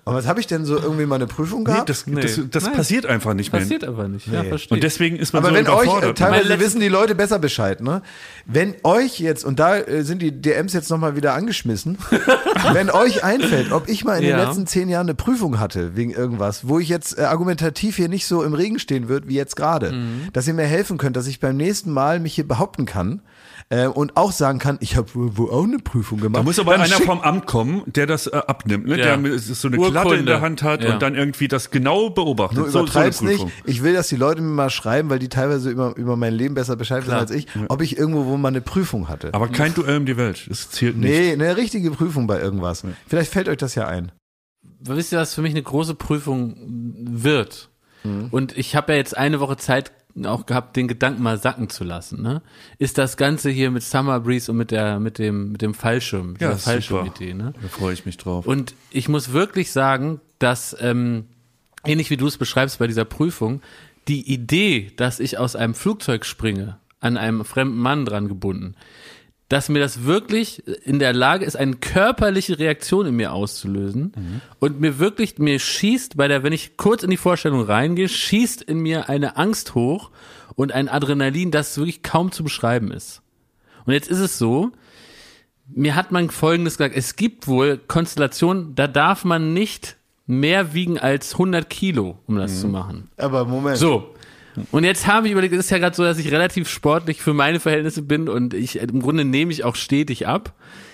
Aber was habe ich denn so irgendwie mal eine Prüfung Nee, gehabt? das Nee. das, das Nein. passiert einfach nicht mehr. Passiert aber nicht. Ja, Nee. verstehe. Und deswegen ist man aber so wenn euch, äh, teilweise wissen die Leute besser Bescheid, ne? Wenn euch jetzt, und da äh, sind die DMs jetzt nochmal wieder angeschmissen, wenn euch einfällt, ob ich mal in den Ja. letzten zehn Jahren eine Prüfung hatte, wegen irgendwas, wo ich jetzt äh, argumentativ hier nicht so im Regen stehen wird, wie jetzt gerade, Mhm. dass ihr mir helfen könnt, dass ich beim nächsten Mal mich hier behaupten kann äh, und auch sagen kann, ich habe wohl wohl auch eine Prüfung gemacht. Da muss aber Dann einer vom Amt kommen, der das äh, abnimmt, ne? Ja. der so eine Urkunde. Klatte in der Hand hat Ja. und dann irgendwie das genau beobachtet. Nur so, so übertreib's nicht. Prüfung. Ich will, dass die Leute mir mal schreiben, weil die teilweise über, über mein Leben besser Bescheid wissen als ich, ob ich irgendwo wo mal eine Prüfung hatte. Aber kein Duell um die Welt. Das zählt nicht. Nee, eine richtige Prüfung bei irgendwas. Vielleicht fällt euch das ja ein. wisst ihr, was für mich eine große Prüfung wird? Mhm. Und ich habe ja jetzt eine Woche Zeit auch gehabt, den Gedanken mal sacken zu lassen. Ne? Ist das Ganze hier mit Summer Breeze und mit der mit dem mit dem Fallschirm, Ja. Fallschirmidee, ne? Da freue ich mich drauf. Und ich muss wirklich sagen, dass ähm, ähnlich wie du es beschreibst bei dieser Prüfung, die Idee, dass ich aus einem Flugzeug springe, an einem fremden Mann dran gebunden, dass mir das wirklich in der Lage ist, eine körperliche Reaktion in mir auszulösen und mir wirklich, mir schießt bei der, wenn ich kurz in die Vorstellung reingehe, schießt in mir eine Angst hoch und ein Adrenalin, das wirklich kaum zu beschreiben ist. Und jetzt ist es so, mir hat man Folgendes gesagt, es gibt wohl Konstellationen, da darf man nicht mehr wiegen als 100 Kilo, um das zu machen. Aber Moment. So. Und jetzt habe ich überlegt, es ist ja gerade so, dass ich relativ sportlich für meine Verhältnisse bin und ich, im Grunde nehme ich auch stetig ab.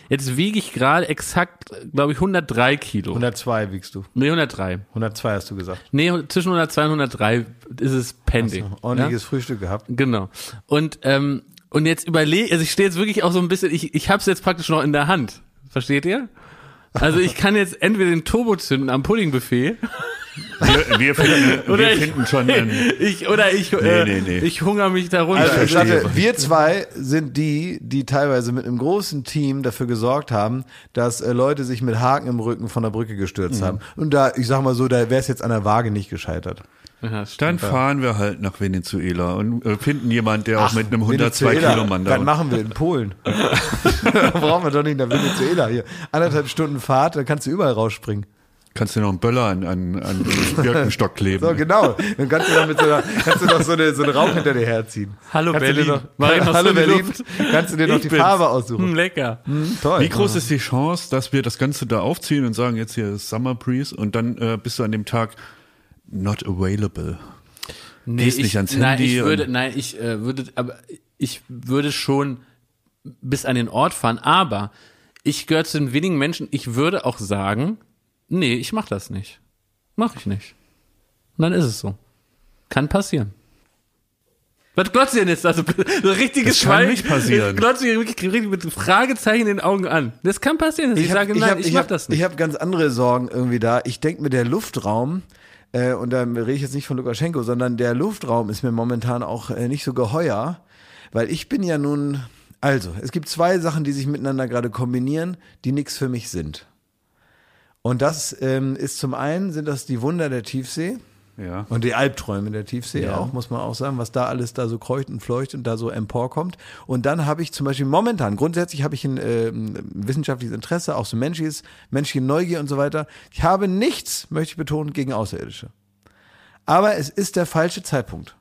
Jetzt wiege ich gerade exakt, glaube ich, 103 Kilo. 102 wiegst du. Nee, 103. 102 hast du gesagt. Nee, zwischen 102 und 103 ist es pending. Ordentliches Frühstück gehabt. Genau. Und, ähm, und jetzt überlege, also ich stehe jetzt wirklich auch so ein bisschen, ich, ich habe es jetzt praktisch noch in der Hand. Versteht ihr? Also ich kann jetzt entweder den Turbo zünden am Puddingbuffet Wir, wir, finden, Oder wir ich- finden schon einen, Ich, oder ich, äh, nee, nee. ich hungere mich da runter. Also ich sagte, wir zwei sind die, die teilweise mit einem großen Team dafür gesorgt haben, dass äh, Leute sich mit Haken im Rücken von der Brücke gestürzt haben. Und da, ich sag mal so, da wäre es jetzt an der Waage nicht gescheitert. ja, dann fahren wir halt nach Venezuela und äh, finden jemanden, der auch mit einem 102 Venezuela, Kilo Mann da Das machen wir in Polen. da brauchen wir doch nicht nach Venezuela hier. Anderthalb Stunden Fahrt, da kannst du überall rausspringen. Kannst du noch einen Böller an, an, an den Birkenstock kleben. So, genau. Dann kannst du noch mit so einer, kannst du noch so eine, so einen Rauch hinter dir herziehen. Hallo kannst Berlin. noch, Hallo Berlin. Luft. Kannst du dir noch Ich die bin's. Farbe aussuchen. Hm, lecker. Toll. Wie groß ist die Chance, dass wir das Ganze da aufziehen und sagen, jetzt hier ist Summer Breeze und dann äh, bist du an dem Tag not available? Nee, Gehst ich, nicht ans nein, Handy ich würde, nein, ich äh, würde, aber ich würde schon bis an den Ort fahren, aber ich gehöre zu den wenigen Menschen, ich würde auch sagen, nee, ich mach das nicht. Mach ich nicht. Und dann ist es so. Kann passieren. Was glotzt ihr denn jetzt? Also, so richtiges Das kann Schwein. nicht passieren. Glotzt ihr wirklich richtig mit Fragezeichen in den Augen an. Das kann passieren, dass ich, hab- sage, nein, hab- ich, mach hab, das nicht. Ich habe ganz andere Sorgen irgendwie da. Ich denke mir, der Luftraum, äh, und da rede ich jetzt nicht von Lukaschenko, sondern der Luftraum ist mir momentan auch äh, nicht so geheuer, weil ich bin ja nun, also, es gibt zwei Sachen, die sich miteinander gerade kombinieren, die nichts für mich sind. Und das ähm, ist zum einen, sind das die Wunder der Tiefsee. Ja. Und die Albträume der Tiefsee Ja. auch, muss man auch sagen, was da alles da so kreucht und fleucht und da so emporkommt. Und dann habe ich zum Beispiel momentan, grundsätzlich habe ich ein ähm, wissenschaftliches Interesse, auch so menschliches, menschliche Neugier und so weiter. Ich habe nichts, möchte ich betonen, gegen Außerirdische. Aber es ist der falsche Zeitpunkt.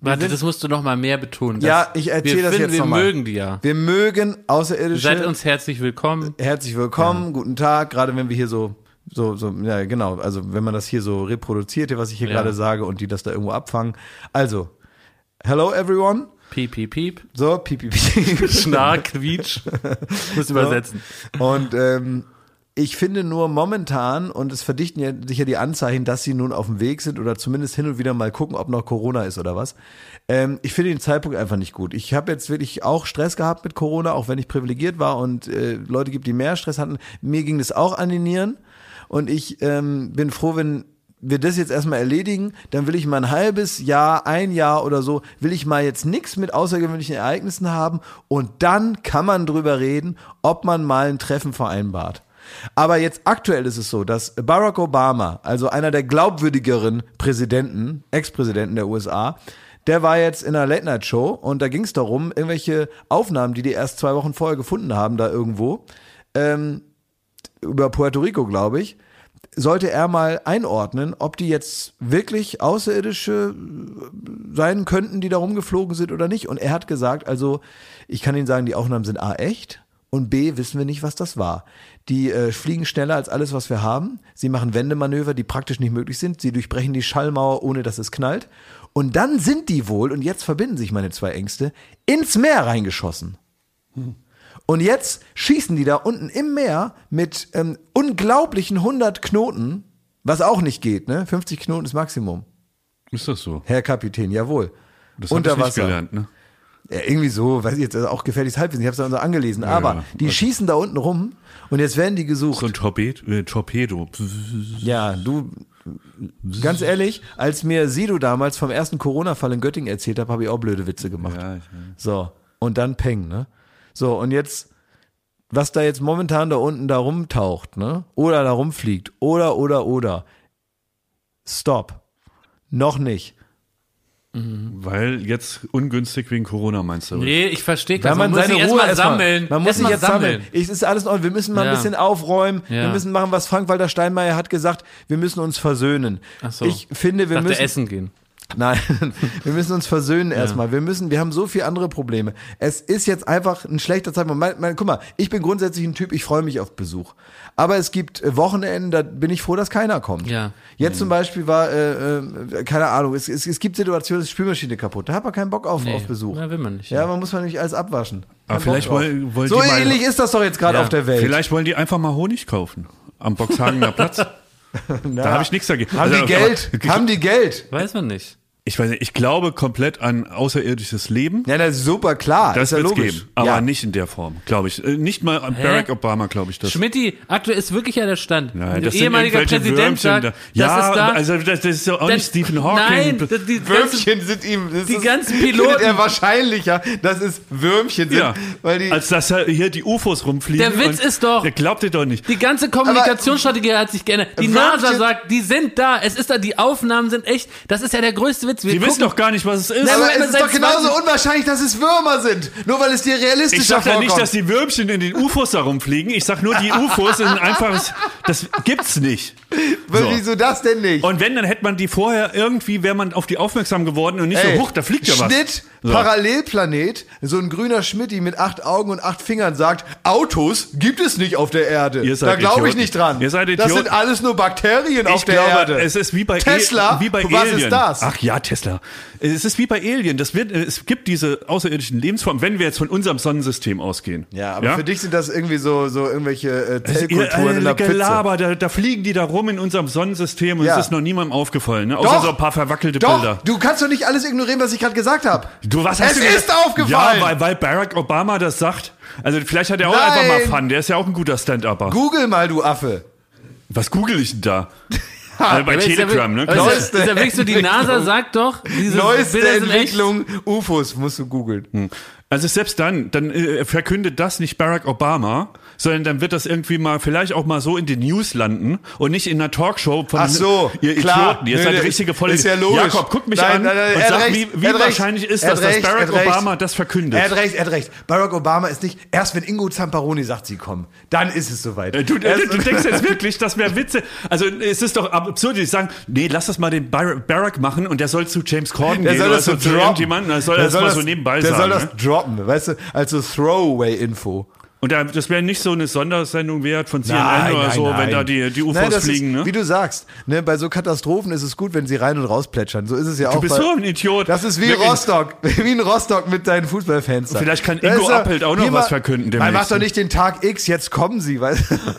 Warte, das musst du noch mal mehr betonen. Ja, ich erzähle das finden, jetzt Wir noch mögen die ja. Wir mögen Außerirdische. Seid uns herzlich willkommen. Herzlich willkommen, guten Tag, gerade wenn wir hier so, so, so, ja, genau, also wenn man das hier so reproduziert, was ich hier Ja. gerade sage und die das da irgendwo abfangen. Also, hello everyone. Piep, piep, piep. So, piep, piep, piep. Schnarr, Quietsch. Muss übersetzen. Und ähm, ich finde nur momentan, und es verdichten ja sicher die Anzeichen, dass sie nun auf dem Weg sind oder zumindest hin und wieder mal gucken, ob noch Corona ist oder was. Ähm, ich finde den Zeitpunkt einfach nicht gut. Ich habe jetzt wirklich auch Stress gehabt mit Corona, auch wenn ich privilegiert war und äh, Leute gibt, die mehr Stress hatten. Mir ging das auch an die Nieren. Und ich ähm, bin froh, wenn wir das jetzt erstmal erledigen, dann will ich mal ein halbes Jahr, ein Jahr oder so, will ich mal jetzt nichts mit außergewöhnlichen Ereignissen haben und dann kann man drüber reden, ob man mal ein Treffen vereinbart. Aber jetzt aktuell ist es so, dass Barack Obama, also einer der glaubwürdigeren Präsidenten, Ex-Präsidenten der USA, der war jetzt in einer Late-Night-Show und da ging es darum, irgendwelche Aufnahmen, die die erst zwei Wochen vorher gefunden haben, da irgendwo, ähm, über Puerto Rico, glaube ich, sollte er mal einordnen, ob die jetzt wirklich Außerirdische äh, sein könnten, die da rumgeflogen sind oder nicht. Und er hat gesagt, also ich kann Ihnen sagen, die Aufnahmen sind A echt und B wissen wir nicht, was das war. Die äh, fliegen schneller als alles, was wir haben. Sie machen Wendemanöver, die praktisch nicht möglich sind. Sie durchbrechen die Schallmauer, ohne dass es knallt. Und dann sind die wohl, und jetzt verbinden sich meine zwei Ängste, ins Meer reingeschossen. Und jetzt schießen die da unten im Meer mit ähm, unglaublichen 100 Knoten, was auch nicht geht, ne? 50 Knoten ist Maximum. Ist das so? Herr Kapitän, jawohl. Das Unter Wasser. gelernt, ne? Ja, irgendwie so, weiß ich jetzt, also auch gefährliches Halbwissen, ich habe es da so angelesen. Aber ja, die schießen da unten rum und jetzt werden die gesucht. So ein Torpedo. Äh, Torpedo. Ja, du, ganz ehrlich, als mir Sido damals vom ersten Corona-Fall in Göttingen erzählt hat, habe ich auch blöde Witze gemacht. Ja, So, und dann Peng, ne? So, und jetzt, was da jetzt momentan da unten da rumtaucht, ne? Oder da rumfliegt, oder, oder, oder. Stop. Noch nicht. Weil jetzt ungünstig wegen Corona meinst du? Nee, ich verstehe das. man, muss seine sich erst Ruhe mal erstmal- sammeln. Man muss Erst sich mal jetzt sammeln. Ich, ist alles in Ordnung. Wir müssen mal Ja. ein bisschen aufräumen. Wir Ja. müssen machen, was Frank-Walter Steinmeier hat gesagt. Wir müssen uns versöhnen. Ach so. Ich finde, wir Dachte, müssen essen gehen. Nein, wir müssen uns versöhnen erstmal. Wir müssen, wir haben so viele andere Probleme. Es ist jetzt einfach ein schlechter Zeitpunkt. Mein, mein, guck mal, ich bin grundsätzlich ein Typ, ich freue mich auf Besuch. Aber es gibt äh, Wochenenden, da bin ich froh, dass keiner kommt. Ja. Jetzt zum Beispiel war, äh, äh, keine Ahnung, es, es, es gibt Situationen, es ist Spülmaschine kaputt. Da hat man keinen Bock auf, auf Besuch. Na, will man nicht. Ja, man muss man nämlich alles abwaschen. Aber vielleicht wollen, wollen So die mal, ähnlich ist das doch jetzt gerade Ja. auf der Welt. Vielleicht wollen die einfach mal Honig kaufen. Am Boxhagener Platz. Da habe ich nichts dagegen. Haben Also, die Geld? aber- haben die Geld? Weiß man nicht. Ich weiß nicht, ich glaube komplett an außerirdisches Leben. Ja, das ist super klar. Das ist ja geben, aber ja. nicht in der Form, glaube ich. Äh, Nicht mal an Barack Obama, glaube ich das. Schmidti, aktuell ist wirklich ja der Stand. Nein, Ein das sind ehemaliger irgendwelche Präsident Würmchen sagt, da. das Ja, ist da. also das, das ist ja auch Dann- nicht Stephen Hawking. Nein, das, die ganzen, Würmchen sind ihm. Das Die ist, ganzen Piloten- er wahrscheinlicher, dass es Würmchen sind, ja, weil die. als dass hier die UFOs rumfliegen. Der Witz ist doch- Der glaubt ihr doch nicht. Die ganze Kommunikationsstrategie hat sich geändert. Die Würmchen- NASA sagt, die sind da. Es ist da, die Aufnahmen sind echt. Das ist ja der größte Witz. Wir Die wissen doch gar nicht, was es ist. aber Moment, es ist doch genauso 20 unwahrscheinlich, dass es Würmer sind. Nur weil es dir realistischer Ich sag ja vorkommt. nicht, dass die Würmchen in den UFOs da rumfliegen. Ich sag nur, die UFOs sind einfaches, das gibt's nicht. Weil So. Wieso das denn nicht? Und wenn, dann hätte man die vorher irgendwie, wäre man auf die aufmerksam geworden und nicht Ey, so, huch, da fliegt ja was. Schnitt, So. Parallelplanet, so ein grüner Schmitti mit acht Augen und acht Fingern sagt, Autos gibt es nicht auf der Erde. Da glaube ich nicht dran. Ihr seid das sind alles nur Bakterien auf Ich der glaube, Erde. es ist wie bei Tesla? E- wie bei Was Alien. ist das? Ach ja, Tesla. Es ist wie bei Alien. Das wird, es gibt diese außerirdischen Lebensformen, wenn wir jetzt von unserem Sonnensystem ausgehen. ja, aber für dich sind das irgendwie so, so irgendwelche äh, Zellkulturen ihr, in der äh. Gelaber, da, da fliegen die da rum in unserem Sonnensystem und Ja. es ist noch niemandem aufgefallen, ne? außer Doch. so ein paar verwackelte Doch, Bilder. du kannst doch nicht alles ignorieren, was ich gerade gesagt habe. Du, was es hast du ist aufgefallen. Ja, weil, weil Barack Obama das sagt. Also vielleicht hat er auch Nein. einfach mal Fun. Der ist ja auch ein guter Stand-Upper. Google mal, du Affe. Was google ich denn da? also bei Telegram, ne? Klar. Ist ja, ist ja wirklich so, die NASA sagt doch, diese Neueste Bilder sind echt. Entwicklung, UFOs, musst du googeln. Also selbst dann, dann äh, verkündet das nicht Barack Obama, sondern dann wird das irgendwie mal, vielleicht auch mal so in den News landen und nicht in einer Talkshow von Ach so, ihr klar. Idioten. Ihr seid richtige volle ist ja logisch. Jakob, guck mich Nein, an nein, nein, und sag, recht, wie, wie hat recht, wahrscheinlich ist das, dass recht, Barack. Obama das verkündet. Er hat recht, er hat recht. Barack Obama ist nicht, erst wenn Ingo Zamparoni sagt, sie kommen, dann ist es soweit. Äh, Du, du, denkst jetzt wirklich, das wäre Witze. Also es ist doch absurd, die sagen, nee, lass das mal den Bar Barack machen und der soll zu James Corden der gehen soll oder das so zu droppen. irgendjemandem, der soll Der das mal so nebenbei Der soll sagen. das ne? droppen, weißt du, als so Throwaway-Info. Und da, das wäre nicht so eine Sondersendung wert von CNN oder so, wenn da die, die UFOs Nein, fliegen. ist, Ne? Wie du sagst, ne, bei so Katastrophen ist es gut, wenn sie rein und raus plätschern. So ist es ja auch. Du bist bei, so ein Idiot. Das ist wie Wirklich. Rostock, wie in Rostock mit deinen Fußballfans. da. Vielleicht kann Da Ingo er- Appelt auch noch was verkünden Man demnächst. macht doch nicht den Tag X, jetzt kommen sie, du?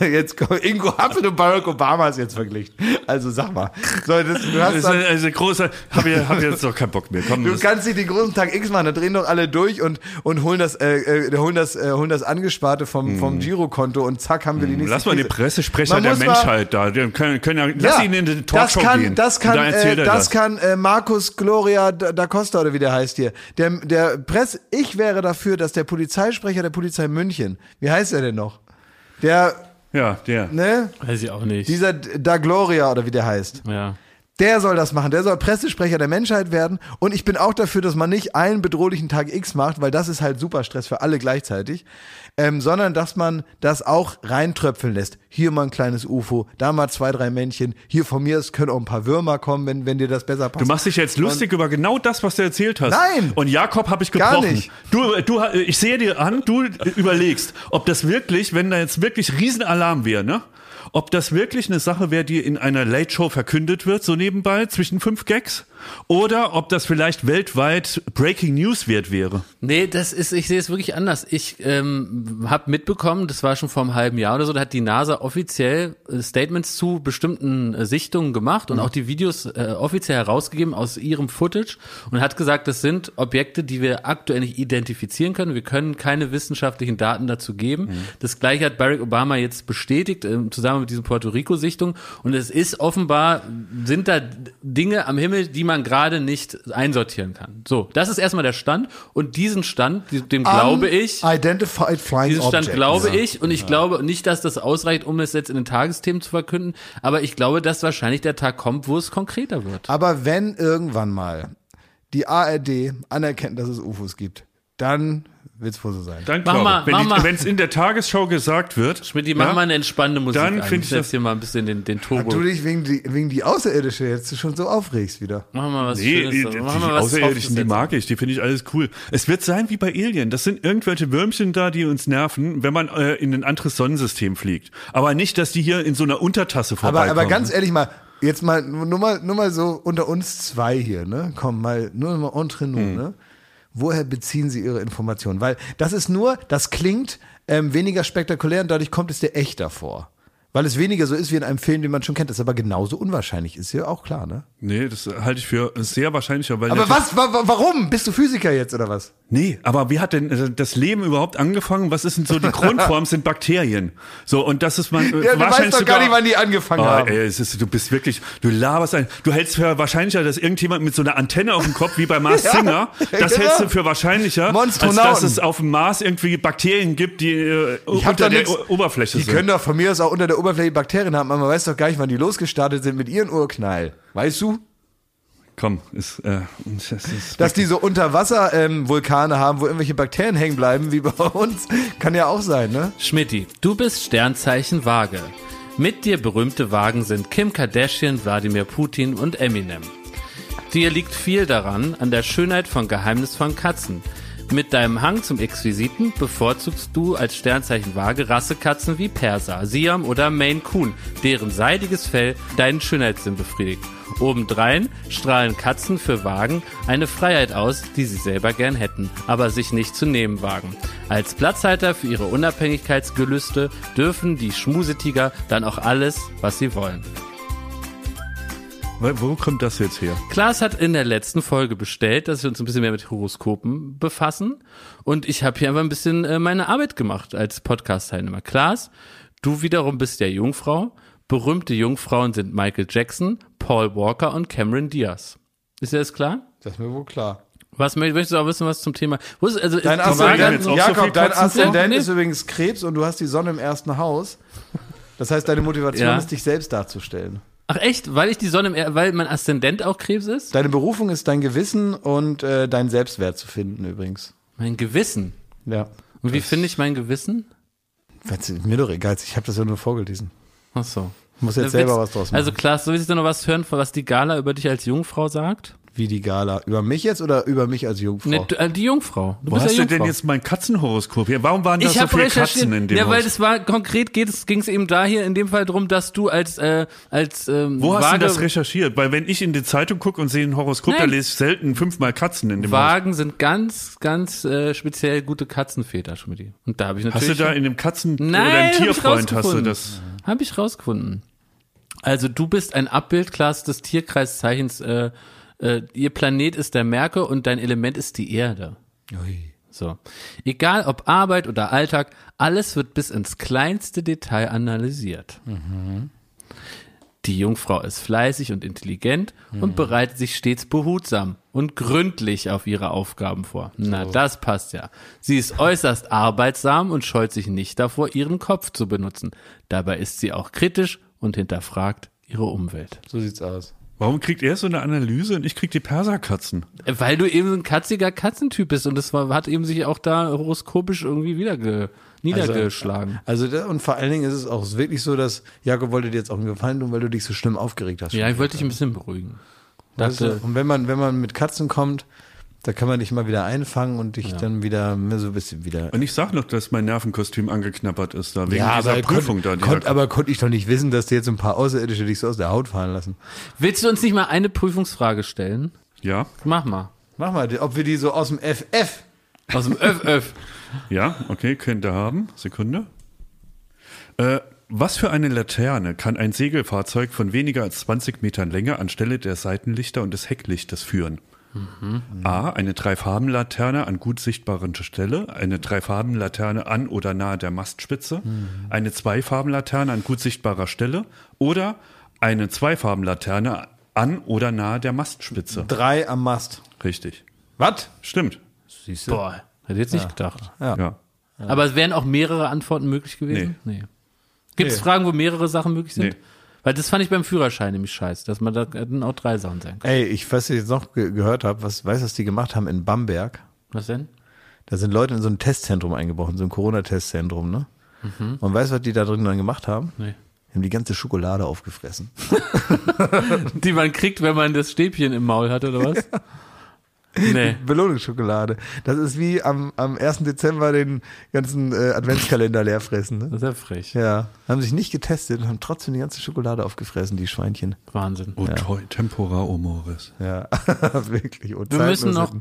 Jetzt kommen, Ingo Appelt und Barack Obama ist jetzt verglichen. Also sag mal. So, das, du hast Das ist dann, eine, also große, hab, ich, hab jetzt doch keinen Bock mehr. Komm, Du das- kannst nicht den großen Tag X machen, da drehen doch alle durch und, und holen das, äh, äh, holen das, äh, holen das Angesparte vom, vom Girokonto und zack haben wir die nächste Hm. Lass mal den. Pressesprecher Man der Menschheit da. Können, können ja, lass Ja, ihn in das Talkshow kann, gehen. Das kann, da äh, erzählt er das kann äh, Markus Gloria da da Costa oder wie der heißt hier. Der, der Press, ich wäre dafür, dass der Polizeisprecher der Polizei München, wie heißt er denn noch? Der, Ja, der. ne? Weiß ich auch nicht. Dieser Da Gloria oder wie der heißt. ja. Der soll das machen. Der soll Pressesprecher der Menschheit werden. Und ich bin auch dafür, dass man nicht einen bedrohlichen Tag X macht, weil das ist halt super Stress für alle gleichzeitig. Ähm, sondern dass man das auch reintröpfeln lässt. Hier mal ein kleines UFO, da mal zwei, drei Männchen. Hier von mir es können auch ein paar Würmer kommen, wenn, wenn dir das besser passt. Du machst dich jetzt lustig über genau das, was du erzählt hast. Nein! Und Jakob habe ich Gar gebrochen. nicht. Du, du, ich sehe dir an, du überlegst, ob das wirklich, wenn da jetzt wirklich Riesenalarm wäre, ne? Ob das wirklich eine Sache wäre, die in einer Late Show verkündet wird, so nebenbei zwischen fünf Gags, oder ob das vielleicht weltweit Breaking News wert wäre. Nee, das ist, ich sehe es wirklich anders. Ich ähm, habe mitbekommen, das war schon vor einem halben Jahr oder so, da hat die NASA offiziell äh, Statements zu bestimmten äh, Sichtungen gemacht und auch die Videos äh, offiziell herausgegeben aus ihrem Footage und hat gesagt, das sind Objekte, die wir aktuell nicht identifizieren können. Wir können keine wissenschaftlichen Daten dazu geben. Das gleiche hat Barack Obama jetzt bestätigt, äh, zusammen mit diesen Puerto Rico-Sichtungen. Und es ist offenbar, sind da Dinge am Himmel, die man gerade nicht einsortieren kann. So, das ist erstmal der Stand. Und diesen Stand, dem glaube ich, Identified Flying diesen Stand Objects. glaube ich. Und ich glaube nicht, dass das ausreicht, um es jetzt in den Tagesthemen zu verkünden. Aber ich glaube, dass wahrscheinlich der Tag kommt, wo es konkreter wird. Aber wenn irgendwann mal die ARD anerkennt, dass es UFOs gibt, dann wird es wohl so sein. Dann Mach glaube mal, ich. Wenn mach mal. Es in der Tagesschau gesagt wird. Schmidt, die machen ja, mal eine entspannende Musik Dann an. find ich das- hier mal ein bisschen den, den Turbo. Du dich wegen die, wegen die Außerirdische jetzt schon so aufregst wieder. Machen wir mal was Nee, Schönes. die, die, wir die was Außerirdischen, die mag ich, die finde ich alles cool. Es wird sein wie bei Alien. Das sind irgendwelche Würmchen da, die uns nerven, wenn man äh, in ein anderes Sonnensystem fliegt. Aber nicht, dass die hier in so einer Untertasse Aber, vorbeikommen. aber ganz ehrlich mal, jetzt mal nur mal nur mal so unter uns zwei hier, ne? Komm mal nur mal entre nous, ne? Woher beziehen Sie Ihre Informationen? Weil das ist nur, das klingt ähm, weniger spektakulär und dadurch kommt es dir echter vor. Weil es weniger so ist wie in einem Film, den man schon kennt. Das ist aber genauso unwahrscheinlich. Ist ja auch klar, ne? Nee, das halte ich für sehr wahrscheinlicher, weil Aber was, wa, wa, warum? Bist du Physiker jetzt oder was? Nee, aber wie hat denn äh, das Leben überhaupt angefangen? Was ist denn so die Grundform? sind Bakterien. So, und das ist man äh, Ja, du wahrscheinlich weißt doch gar sogar- nicht, wann die angefangen Oh, haben. ey, es ist, du bist wirklich, du laberst ein. Du hältst für wahrscheinlicher, dass irgendjemand mit so einer Antenne auf dem Kopf, wie bei Mars Ja, Singer, das genau. hältst du für wahrscheinlicher, als dass es auf dem Mars irgendwie Bakterien gibt, die äh, unter der nix- Oberfläche Die sind. können doch von mir aus auch unter der Oberfläche Bakterien haben, aber man weiß doch gar nicht, wann die losgestartet sind mit ihren Urknall. Weißt du? Komm, ist, äh, das ist Dass die so Unterwasser ähm, Vulkane haben, wo irgendwelche Bakterien hängen bleiben, wie bei uns, kann ja auch sein, ne? Schmidti, du bist Sternzeichen Waage. Mit dir berühmte Wagen sind Kim Kardashian, Wladimir Putin und Eminem. Dir liegt viel daran, an der Schönheit von geheimnisvollen Katzen. Mit deinem Hang zum Exquisiten bevorzugst du als Sternzeichen Waage Rassekatzen wie Perser, Siam oder Maine Coon, deren seidiges Fell deinen Schönheitssinn befriedigt. Obendrein strahlen Katzen für Wagen eine Freiheit aus, die sie selber gern hätten, aber sich nicht zu nehmen wagen. Als Platzhalter für ihre Unabhängigkeitsgelüste dürfen die Schmusetiger dann auch alles, was sie wollen. Wo kommt das jetzt her? Klaas hat in der letzten Folge bestellt, dass wir uns ein bisschen mehr mit Horoskopen befassen. Und ich habe hier einfach ein bisschen äh, meine Arbeit gemacht als Podcast-Teilnehmer. Klaas, du wiederum bist ja Jungfrau. Berühmte Jungfrauen sind Michael Jackson, Paul Walker und Cameron Diaz. Ist dir das klar? Das ist mir wohl klar. Was mö- möchtest du auch wissen, was zum Thema? Wo ist, also, Dein ist- Aszendent- Aszendent, jetzt auch so Jakob, dein Aszendent ist übrigens Krebs und du hast die Sonne im ersten Haus. Das heißt, deine Motivation Ja. ist, dich selbst darzustellen. Ach echt? Weil ich die Sonne, im, Er- weil mein Aszendent auch Krebs ist? Deine Berufung ist dein Gewissen und äh, dein Selbstwert zu finden übrigens. Mein Gewissen. Ja. Und wie finde ich mein Gewissen? Was, mir doch egal, ich habe das ja nur vorgelesen. Ach so. Muss jetzt Äh, selber was draus machen. Also Klaas, soll ich da noch was hören, was die Gala über dich als Jungfrau sagt? Wie die Gala. Über mich jetzt oder über mich als Jungfrau? Ne, äh, die Jungfrau. Du Wo bist hast ja du denn Jungfrau. jetzt mein Katzenhoroskop hier? Warum waren da ich so viele Katzen in dem ja, weil Haus? das war konkret ging es ging es eben da hier in dem Fall drum, dass du als äh, als ähm, Wo hast du das recherchiert? Weil wenn ich in die Zeitung gucke und sehe ein Horoskop, Nein. da lese ich selten fünfmal Katzen in dem Haus. Wagen sind ganz ganz äh, speziell gute Katzenväter, Schmidt. Und da habe ich Hast natürlich du da in dem Katzen- Nein, oder im Tierfreund hast du das? Habe ich rausgefunden. Also du bist ein Abbild, Klaas, des Tierkreiszeichens. Äh, äh, ihr Planet ist der Merkur und dein Element ist die Erde. Ui. So. Egal ob Arbeit oder Alltag, alles wird bis ins kleinste Detail analysiert. Die Jungfrau ist fleißig und intelligent und bereitet sich stets behutsam und gründlich auf ihre Aufgaben vor. Na, das passt ja. Sie ist äußerst arbeitsam und scheut sich nicht davor, ihren Kopf zu benutzen. Dabei ist sie auch kritisch und hinterfragt ihre Umwelt. So sieht's aus. Warum kriegt er so eine Analyse und ich krieg die Perserkatzen? Weil du eben ein katziger Katzentyp bist und das war, hat eben sich auch da horoskopisch irgendwie wiederge, niedergeschlagen. Also da, und vor allen Dingen ist es auch wirklich so, dass Jakob wollte dir jetzt auch einen Gefallen tun, weil du dich so schlimm aufgeregt hast. ja, ich wollte dich ein bisschen beruhigen. Weißt du? Und wenn man, wenn man mit Katzen kommt, da kann man dich mal wieder einfangen und dich dann wieder mehr so ein bisschen wieder. Und ich sag noch, dass mein Nervenkostüm angeknabbert ist da, wegen dieser aber Prüfung konnt, da. konnt, dieser- aber konnte ich doch nicht wissen, dass dir jetzt ein paar Außerirdische dich so aus der Haut fahren lassen. willst du uns nicht mal eine Prüfungsfrage stellen? ja, Mach mal. Mach mal, ob wir die so aus dem FF. Aus dem Öff. ja, okay, könnt ihr haben. Sekunde. Äh, was für eine Laterne kann ein Segelfahrzeug von weniger als 20 Metern Länge anstelle der Seitenlichter und des Hecklichtes führen? A. Eine Dreifarbenlaterne an gut sichtbarer Stelle, eine Dreifarbenlaterne an oder nahe der Mastspitze, eine Zweifarbenlaterne an gut sichtbarer Stelle oder eine Zweifarbenlaterne an oder nahe der Mastspitze. Drei am Mast. Richtig. Was? Stimmt. Siehst du? Boah, hätte ich jetzt nicht gedacht. Ja. Aber es wären auch mehrere Antworten möglich gewesen? Nee. Gibt es Nee. Fragen, wo mehrere Sachen möglich sind? Nee. Weil das fand ich beim Führerschein nämlich scheiße, dass man da hätten auch drei Sachen sein können. Ey, ich weiß, was ich jetzt noch ge gehört habe, was weiß, was die gemacht haben in Bamberg. Was denn? Da sind Leute in so ein Testzentrum eingebrochen, so ein Corona-Testzentrum, ne? Und weißt du, was die da drin dann gemacht haben? Nee. Die haben die ganze Schokolade aufgefressen. Die man kriegt, wenn man das Stäbchen im Maul hat, oder was? Nee. Belohnungsschokolade. Das ist wie am, am 1. Dezember den ganzen äh, Adventskalender leer fressen. Ne? Das ist ja frech. Ja, haben sich nicht getestet und haben trotzdem die ganze Schokolade aufgefressen, die Schweinchen. Wahnsinn. Oh toll, Tempora Omoris. Ja, wirklich. Und Wir müssen noch,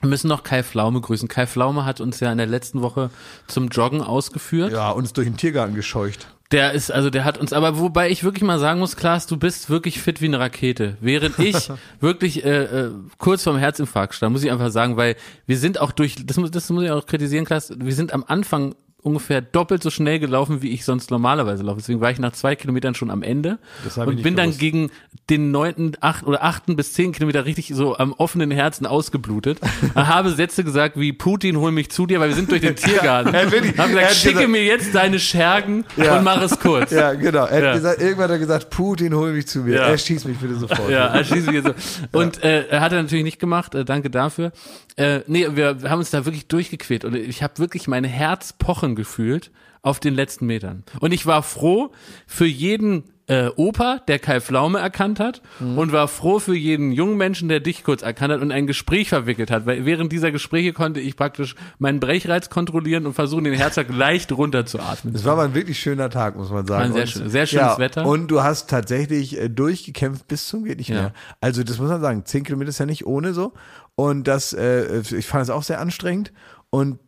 wir müssen noch Kai Flaume grüßen. Kai Flaume hat uns ja in der letzten Woche zum Joggen ausgeführt. Ja, uns durch den Tiergarten gescheucht. Der ist, also der hat uns, aber wobei ich wirklich mal sagen muss, Klaas, du bist wirklich fit wie eine Rakete. Während ich wirklich äh, äh, kurz vorm Herzinfarkt stand, muss ich einfach sagen, weil wir sind auch durch, das muss, das muss ich auch kritisieren, Klaas, wir sind am Anfang ungefähr doppelt so schnell gelaufen, wie ich sonst normalerweise laufe. Deswegen war ich nach zwei Kilometern schon am Ende Das ich und bin dann gewusst. gegen den neunten, acht oder achten bis zehn Kilometer richtig so am offenen Herzen ausgeblutet. Habe Sätze gesagt wie Putin, hol mich zu dir, weil wir sind durch den Tiergarten. Er hat wirklich- Hab er gesagt, schicke gesagt- mir jetzt deine Schergen Ja. und mach es kurz. Ja, genau. Er hat Ja. gesagt, irgendwann hat er gesagt, Putin, hol mich zu mir. Ja. Er schießt mich bitte sofort. Ja, anschließend hier so. Und äh, er hat er natürlich nicht gemacht, äh, danke dafür. Äh, nee, wir, wir haben uns da wirklich durchgequält und ich habe wirklich mein Herz pochen gefühlt auf den letzten Metern. Und ich war froh für jeden äh, Opa, der Kai Pflaume erkannt hat und war froh für jeden jungen Menschen, der dich kurz erkannt hat und ein Gespräch verwickelt hat, weil während dieser Gespräche konnte ich praktisch meinen Brechreiz kontrollieren und versuchen, den Herzschlag leicht runterzuatmen. Es war aber ein wirklich schöner Tag, muss man sagen. War ein sehr schön- sehr schönes ja, Wetter. Und du hast tatsächlich äh, durchgekämpft bis zum geht nicht Ja. mehr. Also das muss man sagen, zehn Kilometer ist ja nicht ohne so. Und das, äh, ich fand es auch sehr anstrengend. Und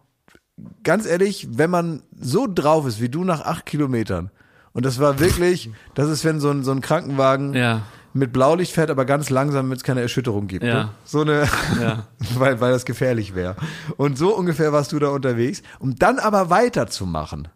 ganz ehrlich, wenn man so drauf ist wie du nach acht Kilometern, und das war wirklich, das ist, wenn so ein, so ein Krankenwagen Ja. mit Blaulicht fährt, aber ganz langsam, damit es keine Erschütterung gibt. Ja. Ne? So eine, Ja. weil, weil das gefährlich wäre. Und so ungefähr warst du da unterwegs, um dann aber weiterzumachen.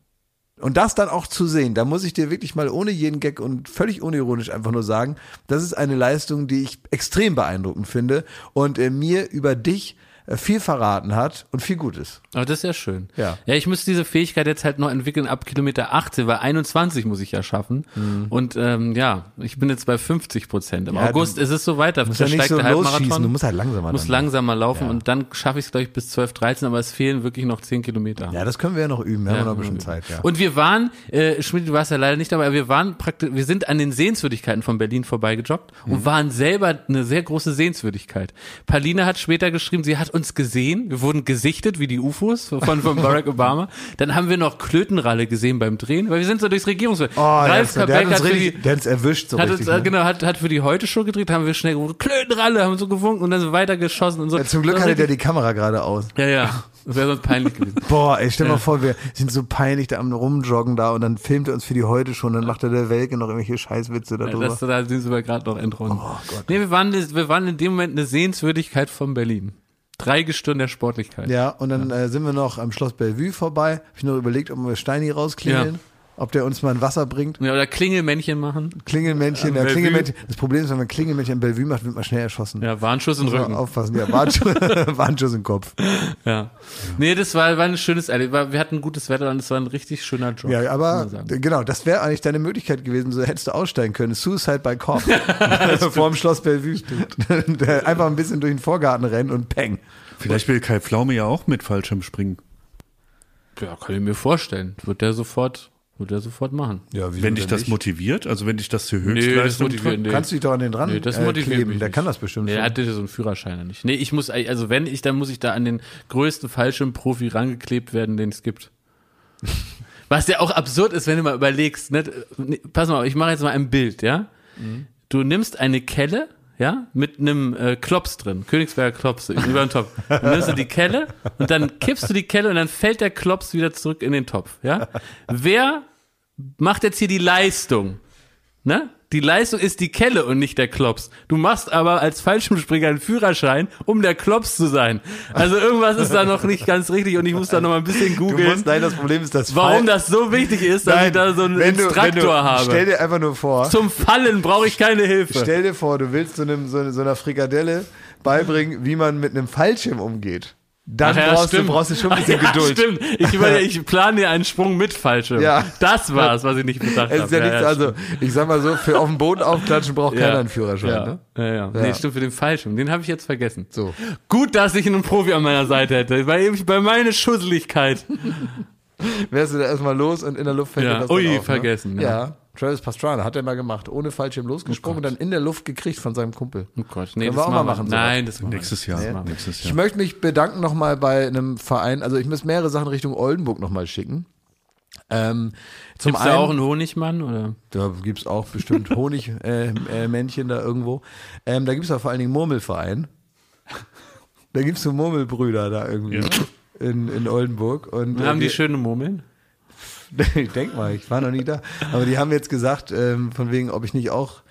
Und das dann auch zu sehen, da muss ich dir wirklich mal ohne jeden Gag und völlig unironisch einfach nur sagen, das ist eine Leistung, die ich extrem beeindruckend finde und äh, mir über dich viel verraten hat und viel Gutes. Aber das ist ja schön. Ja. Ja, ich muss diese Fähigkeit jetzt halt noch entwickeln ab Kilometer 18, weil 21 muss ich ja schaffen. Und ähm, ja, ich bin jetzt bei 50 Prozent. Im Ja, August du ist es so weiter. musst ja nicht so losschießen, du musst halt langsamer muss dann. langsamer laufen Ja. und dann schaffe ich es, glaube ich, bis 12, 13, aber es fehlen wirklich noch 10 Kilometer. Ja, das können wir ja noch üben, wir haben Ja, noch ein bisschen ja. Zeit, ja. Und wir waren, äh, Schmidt, du warst ja leider nicht dabei, aber wir waren praktisch, wir sind an den Sehenswürdigkeiten von Berlin vorbeigejoggt Mhm. und waren selber eine sehr große Sehenswürdigkeit. Paulina hat später geschrieben, sie hat uns gesehen, wir wurden gesichtet wie die UFOs von, von Barack Obama. Dann haben wir noch Klötenralle gesehen beim Drehen, weil wir sind so durchs Regierungsviertel. Oh, Ralf hat Kabeck uns hat für die, richtig, der hat uns erwischt so hat richtig. uns, ne? genau, hat, hat für die Heute-Show gedreht, haben wir schnell gewunken, Klötenralle, haben so gewunken und dann so weitergeschossen und so. ja, zum Glück hatte der die Kamera gerade aus. Ja, ja. Das wäre sonst peinlich gewesen. Boah, ey, stell mal vor, wir sind so peinlich da am Rumjoggen da und dann filmt er uns für die heute schon, dann macht er der Welke noch irgendwelche Scheißwitze darüber. Das, da sind wir gerade noch entronnen. Oh Gott. Nee, wir waren, wir waren in dem Moment eine Sehenswürdigkeit von Berlin. Drei Gestirn der Sportlichkeit. Ja, und dann äh, sind wir noch am Schloss Bellevue vorbei. Hab ich noch überlegt, ob wir Steini rausklingeln. Ja. Ob der uns mal ein Wasser bringt. Ja, oder Klingelmännchen machen. Klingelmännchen, ja. Klingelmännchen. Das Problem ist, wenn man Klingelmännchen in Bellevue macht, wird man schnell erschossen. Ja, Warnschuss man Rücken. aufpassen. Ja, Warnschuss, Warnschuss im Kopf. Ja. Nee, das war, war ein schönes Wir hatten gutes Wetter und es war ein richtig schöner Job. Ja, aber genau, das wäre eigentlich deine Möglichkeit gewesen. So hättest du aussteigen können. Suicide by Cop. Vorm Schloss Bellevue. Einfach ein bisschen durch den Vorgarten rennen und peng. Vielleicht will Kai Pflaume ja auch mit Fallschirm springen. Ja, kann ich mir vorstellen. Wird der sofort, wird der sofort machen. Ja, Wenn dich das motiviert, also wenn dich das zur Nee, das Höchstleistung motiviert treibt. nee. Kannst du dich doch an den dran Nee, das äh, motiviert kleben. mich Der nicht. kann das bestimmt Nee, schon. er hatte so einen Führerschein nicht. Nee, ich muss, also wenn ich, dann muss ich da an den größten Fallschirmprofi rangeklebt werden, den es gibt. Was ja auch absurd ist, wenn du mal überlegst, ne? Nee, pass mal, ich mache jetzt mal ein Bild, ja? Du nimmst eine Kelle, ja, mit einem äh, Klops drin, Königsberger Klops über den Topf. Dann nimmst du die Kelle und dann kippst du die Kelle und dann fällt der Klops wieder zurück in den Topf, ja? Wer macht jetzt hier die Leistung? Ne? Die Leistung ist die Kelle und nicht der Klops. Du machst aber als Fallschirmspringer einen Führerschein, um der Klops zu sein. Also irgendwas ist da noch nicht ganz richtig und ich muss da noch mal ein bisschen googeln, musst, nein, das Problem ist das warum Fall- das so wichtig ist, dass Nein, ich da so einen wenn du, wenn Instruktor du, habe. Stell dir einfach nur vor, Zum Fallen brauche ich keine Hilfe. stell dir vor, du willst so, einem, so, so einer Frikadelle beibringen, wie man mit einem Fallschirm umgeht. Dann Ach ja, brauchst, du, brauchst du schon ein bisschen Ach ja, Geduld. Stimmt. Ich, überlege, ich plane dir einen Sprung mit Fallschirm. Ja. Das war's, was ich nicht bedacht habe. ja, nichts, also ich sag mal so, für auf dem Boden aufklatschen braucht Ja. keiner einen Führerschein. Ja, Ne? ja, ja. Nee, stimmt, für den Fallschirm. Den habe ich jetzt vergessen. So. Gut, dass ich einen Profi an meiner Seite hätte. Bei, bei meiner Schusseligkeit. Wärst du da erstmal los und in der Luft fällt Ja. das Ui, auf, vergessen, Ne? ja. Ja. Travis Pastrana hat er mal gemacht, ohne Fallschirm losgesprungen und dann in der Luft gekriegt von seinem Kumpel. Oh Gott, nee, Können das wir auch mal machen. Nein, das machen wir Nächstes. Jahr. machen wir Nächstes Ich Jahr. möchte mich bedanken nochmal bei einem Verein, also ich muss mehrere Sachen Richtung Oldenburg nochmal schicken. Ähm, zum Gibt's einen, da auch einen Honigmann oder? Da gibt's auch bestimmt Honigmännchen äh, äh, da irgendwo. Ähm, da gibt's auch vor allen Dingen Murmelverein. Da gibt's so Murmelbrüder da irgendwie in, in Oldenburg. Und, äh, Haben die wir- schöne Murmeln? Ich denk mal, ich war noch nie da. Aber die haben jetzt gesagt, ähm, von wegen, ob ich nicht auch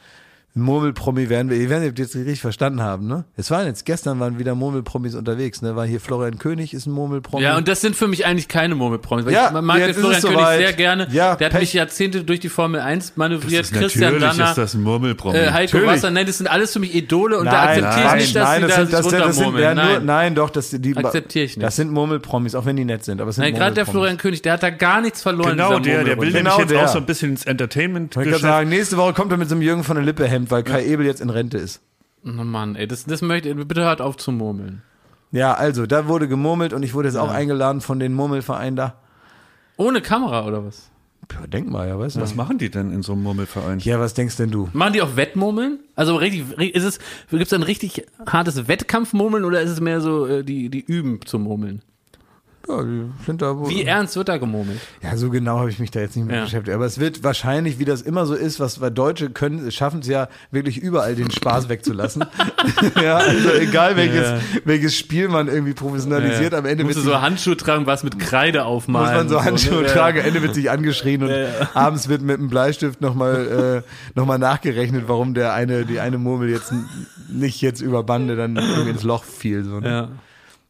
Murmelpromi werden will. Ich weiß nicht, ob die jetzt richtig verstanden haben, ne? Es waren jetzt, gestern waren wieder Murmelpromis unterwegs, ne? War hier Florian König, ist ein Murmelpromi. Ja, und das sind für mich eigentlich keine Murmelpromis. Weil Ja, ich mag jetzt den ist Florian König soweit. sehr gerne. Ja, der hat Pech. mich Jahrzehnte durch die Formel 1 manövriert. Das ist Christian natürlich Danner, ist das ein Murmelpromi. äh, Heiko Natürlich. Wasser, nein, das sind alles für mich Idole und da akzeptiere ich nicht, dass nein, sie das da sind, das, sich das, das sind, ja, nur, nein. nein, doch, das, die, Akzeptiere ich nicht. Das sind Murmelpromis, auch wenn die nett sind, aber es sind Nein, gerade der. Florian König, der hat da gar nichts verloren. Genau, der, der will Murmelrunde. Genau nämlich jetzt auch so ein bisschen ins Entertainment Ich kann sagen, nächste Woche kommt er mit so einem Jürgen von der Lippe Hemd, weil Kai Ebel jetzt in Rente ist. Oh Mann, ey, das, das möchte, bitte hört auf zu murmeln. Ja, also, da wurde gemurmelt und ich wurde jetzt auch eingeladen von den Murmelverein da. Ohne Kamera oder was? Ja, denk mal, ja, weißt du. Was machen die denn in so einem Murmelverein? Ja, was denkst denn du? Machen die auch Wettmurmeln? Also richtig, ist es, gibt es ein richtig hartes Wettkampfmurmeln oder ist es mehr so, äh, die, die üben zum Murmeln? Ja, die sind da wohl. Wie ernst wird da gemurmelt? Ja, so genau habe ich mich da jetzt nicht mehr Ja. beschäftigt. Aber es wird wahrscheinlich, wie das immer so ist, was weil Deutsche können, schaffen es ja wirklich überall den Spaß wegzulassen. ja, also egal welches, welches Spiel man irgendwie professionalisiert, am Ende wird Musst du sich, so Handschuhe tragen, was mit Kreide aufmalen. muss man so Handschuhe ne? tragen, am Ende wird sich angeschrien und abends wird mit einem Bleistift nochmal äh, noch mal nachgerechnet, warum der eine, die eine Murmel jetzt nicht jetzt über Bande dann irgendwie ins Loch fiel. So, ne? Ja.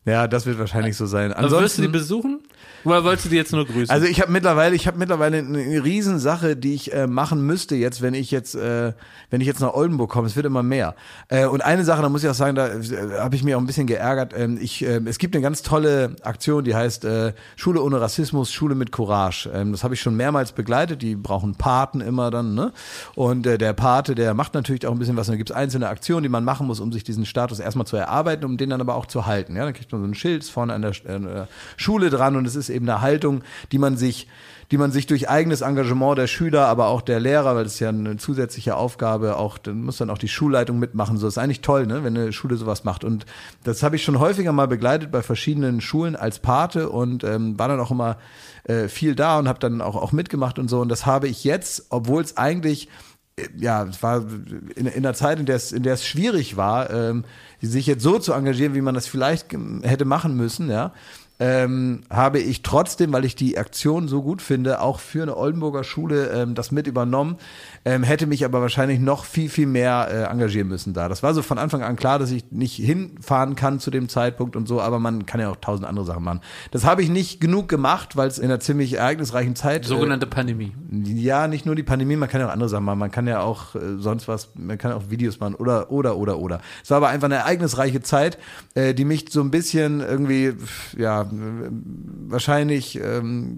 Ja, das wird wahrscheinlich so sein. Aber wirst du die Ansonsten, besuchen? Oder wolltest du die jetzt nur grüßen? also ich habe mittlerweile, ich habe mittlerweile eine, Riesensache, die ich äh, machen müsste jetzt, wenn ich jetzt, äh, wenn ich jetzt nach Oldenburg komme. Es wird immer mehr. Äh, und eine Sache, da muss ich auch sagen, da äh, habe ich mich auch ein bisschen geärgert. Ähm, ich, äh, es gibt eine ganz tolle Aktion, die heißt äh, Schule ohne Rassismus, Schule mit Courage. Ähm, das habe ich schon mehrmals begleitet. Die brauchen Paten immer dann. Ne? Und äh, der Pate, der macht natürlich auch ein bisschen was. Und da gibt es einzelne Aktionen, die man machen muss, um sich diesen Status erstmal zu erarbeiten, um den dann aber auch zu halten. Ja, dann kriegt man so ein Schild vorne an der, der Schule dran und es ist eben eine Haltung, die man sich die man sich durch eigenes Engagement der Schüler, aber auch der Lehrer, weil das ist ja eine zusätzliche Aufgabe, auch dann muss dann auch die Schulleitung mitmachen. So ist eigentlich toll, ne, wenn eine Schule sowas macht. Und das habe ich schon häufiger mal begleitet bei verschiedenen Schulen als Pate und ähm, war dann auch immer äh, viel da und habe dann auch auch mitgemacht und so. Und das habe ich jetzt, obwohl es eigentlich ja, es war in, in der Zeit, in der es, in der es schwierig war, ähm, sich jetzt so zu engagieren, wie man das vielleicht hätte machen müssen, ja, ähm, habe ich trotzdem, weil ich die Aktion so gut finde, auch für eine Oldenburger Schule ähm, das mit übernommen, ähm, hätte mich aber wahrscheinlich noch viel, viel mehr äh, engagieren müssen da. Das war so von Anfang an klar, dass ich nicht hinfahren kann zu dem Zeitpunkt und so, aber man kann ja auch tausend andere Sachen machen. Das habe ich nicht genug gemacht, weil es in einer ziemlich ereignisreichen Zeit äh, Sogenannte Pandemie. ja, nicht nur die Pandemie, man kann ja auch andere Sachen machen. Man kann ja auch äh, sonst was, man kann auch Videos machen oder, oder, oder, oder. Es war aber einfach eine ereignisreiche Zeit, äh, die mich so ein bisschen irgendwie, ja, äh, wahrscheinlich ähm,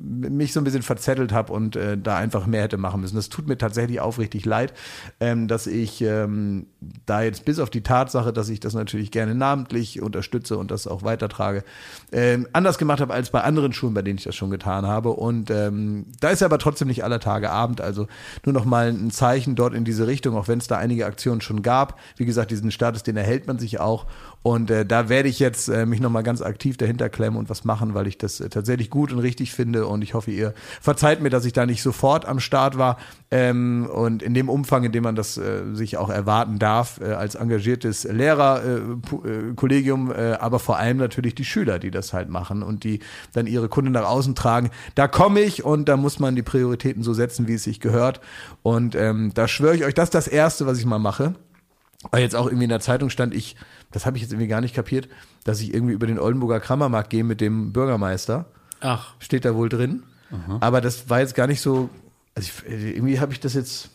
mich so ein bisschen verzettelt habe und äh, da einfach mehr hätte machen müssen. Das tut mir tatsächlich aufrichtig leid, ähm, dass ich ähm, da jetzt bis auf die Tatsache, dass ich das natürlich gerne namentlich unterstütze und das auch weitertrage, ähm, anders gemacht habe als bei anderen Schulen, bei denen ich das schon getan habe. Und ähm, da ist aber trotzdem nicht aller Tage Abend. Also nur noch mal ein Zeichen dort in diese Richtung, auch wenn es da einige Aktionen schon gab. Wie gesagt, diesen Status, den erhält man sich auch. Und äh, da werde ich jetzt äh, mich noch mal ganz aktiv dahinter klemmen und was machen, weil ich das äh, tatsächlich gut und richtig finde. Und ich hoffe, ihr verzeiht mir, dass ich da nicht sofort am Start war. Ähm, und in dem Umfang, in dem man das äh, sich auch erwarten darf, äh, als engagiertes Lehrerkollegium, äh, Kollegium, äh, aber vor allem natürlich die Schüler, die das halt machen und die dann ihre Kunden nach außen tragen. Da komme ich und da muss man die Prioritäten so setzen, wie es sich gehört. Und ähm, da schwöre ich euch, das ist das Erste, was ich mal mache. Weil jetzt auch irgendwie in der Zeitung stand, ich, das habe ich jetzt irgendwie gar nicht kapiert, dass ich irgendwie über den Oldenburger Kramermarkt gehe mit dem Bürgermeister. Ach, Steht da wohl drin. Aber das war jetzt gar nicht so, also ich, irgendwie habe ich das jetzt,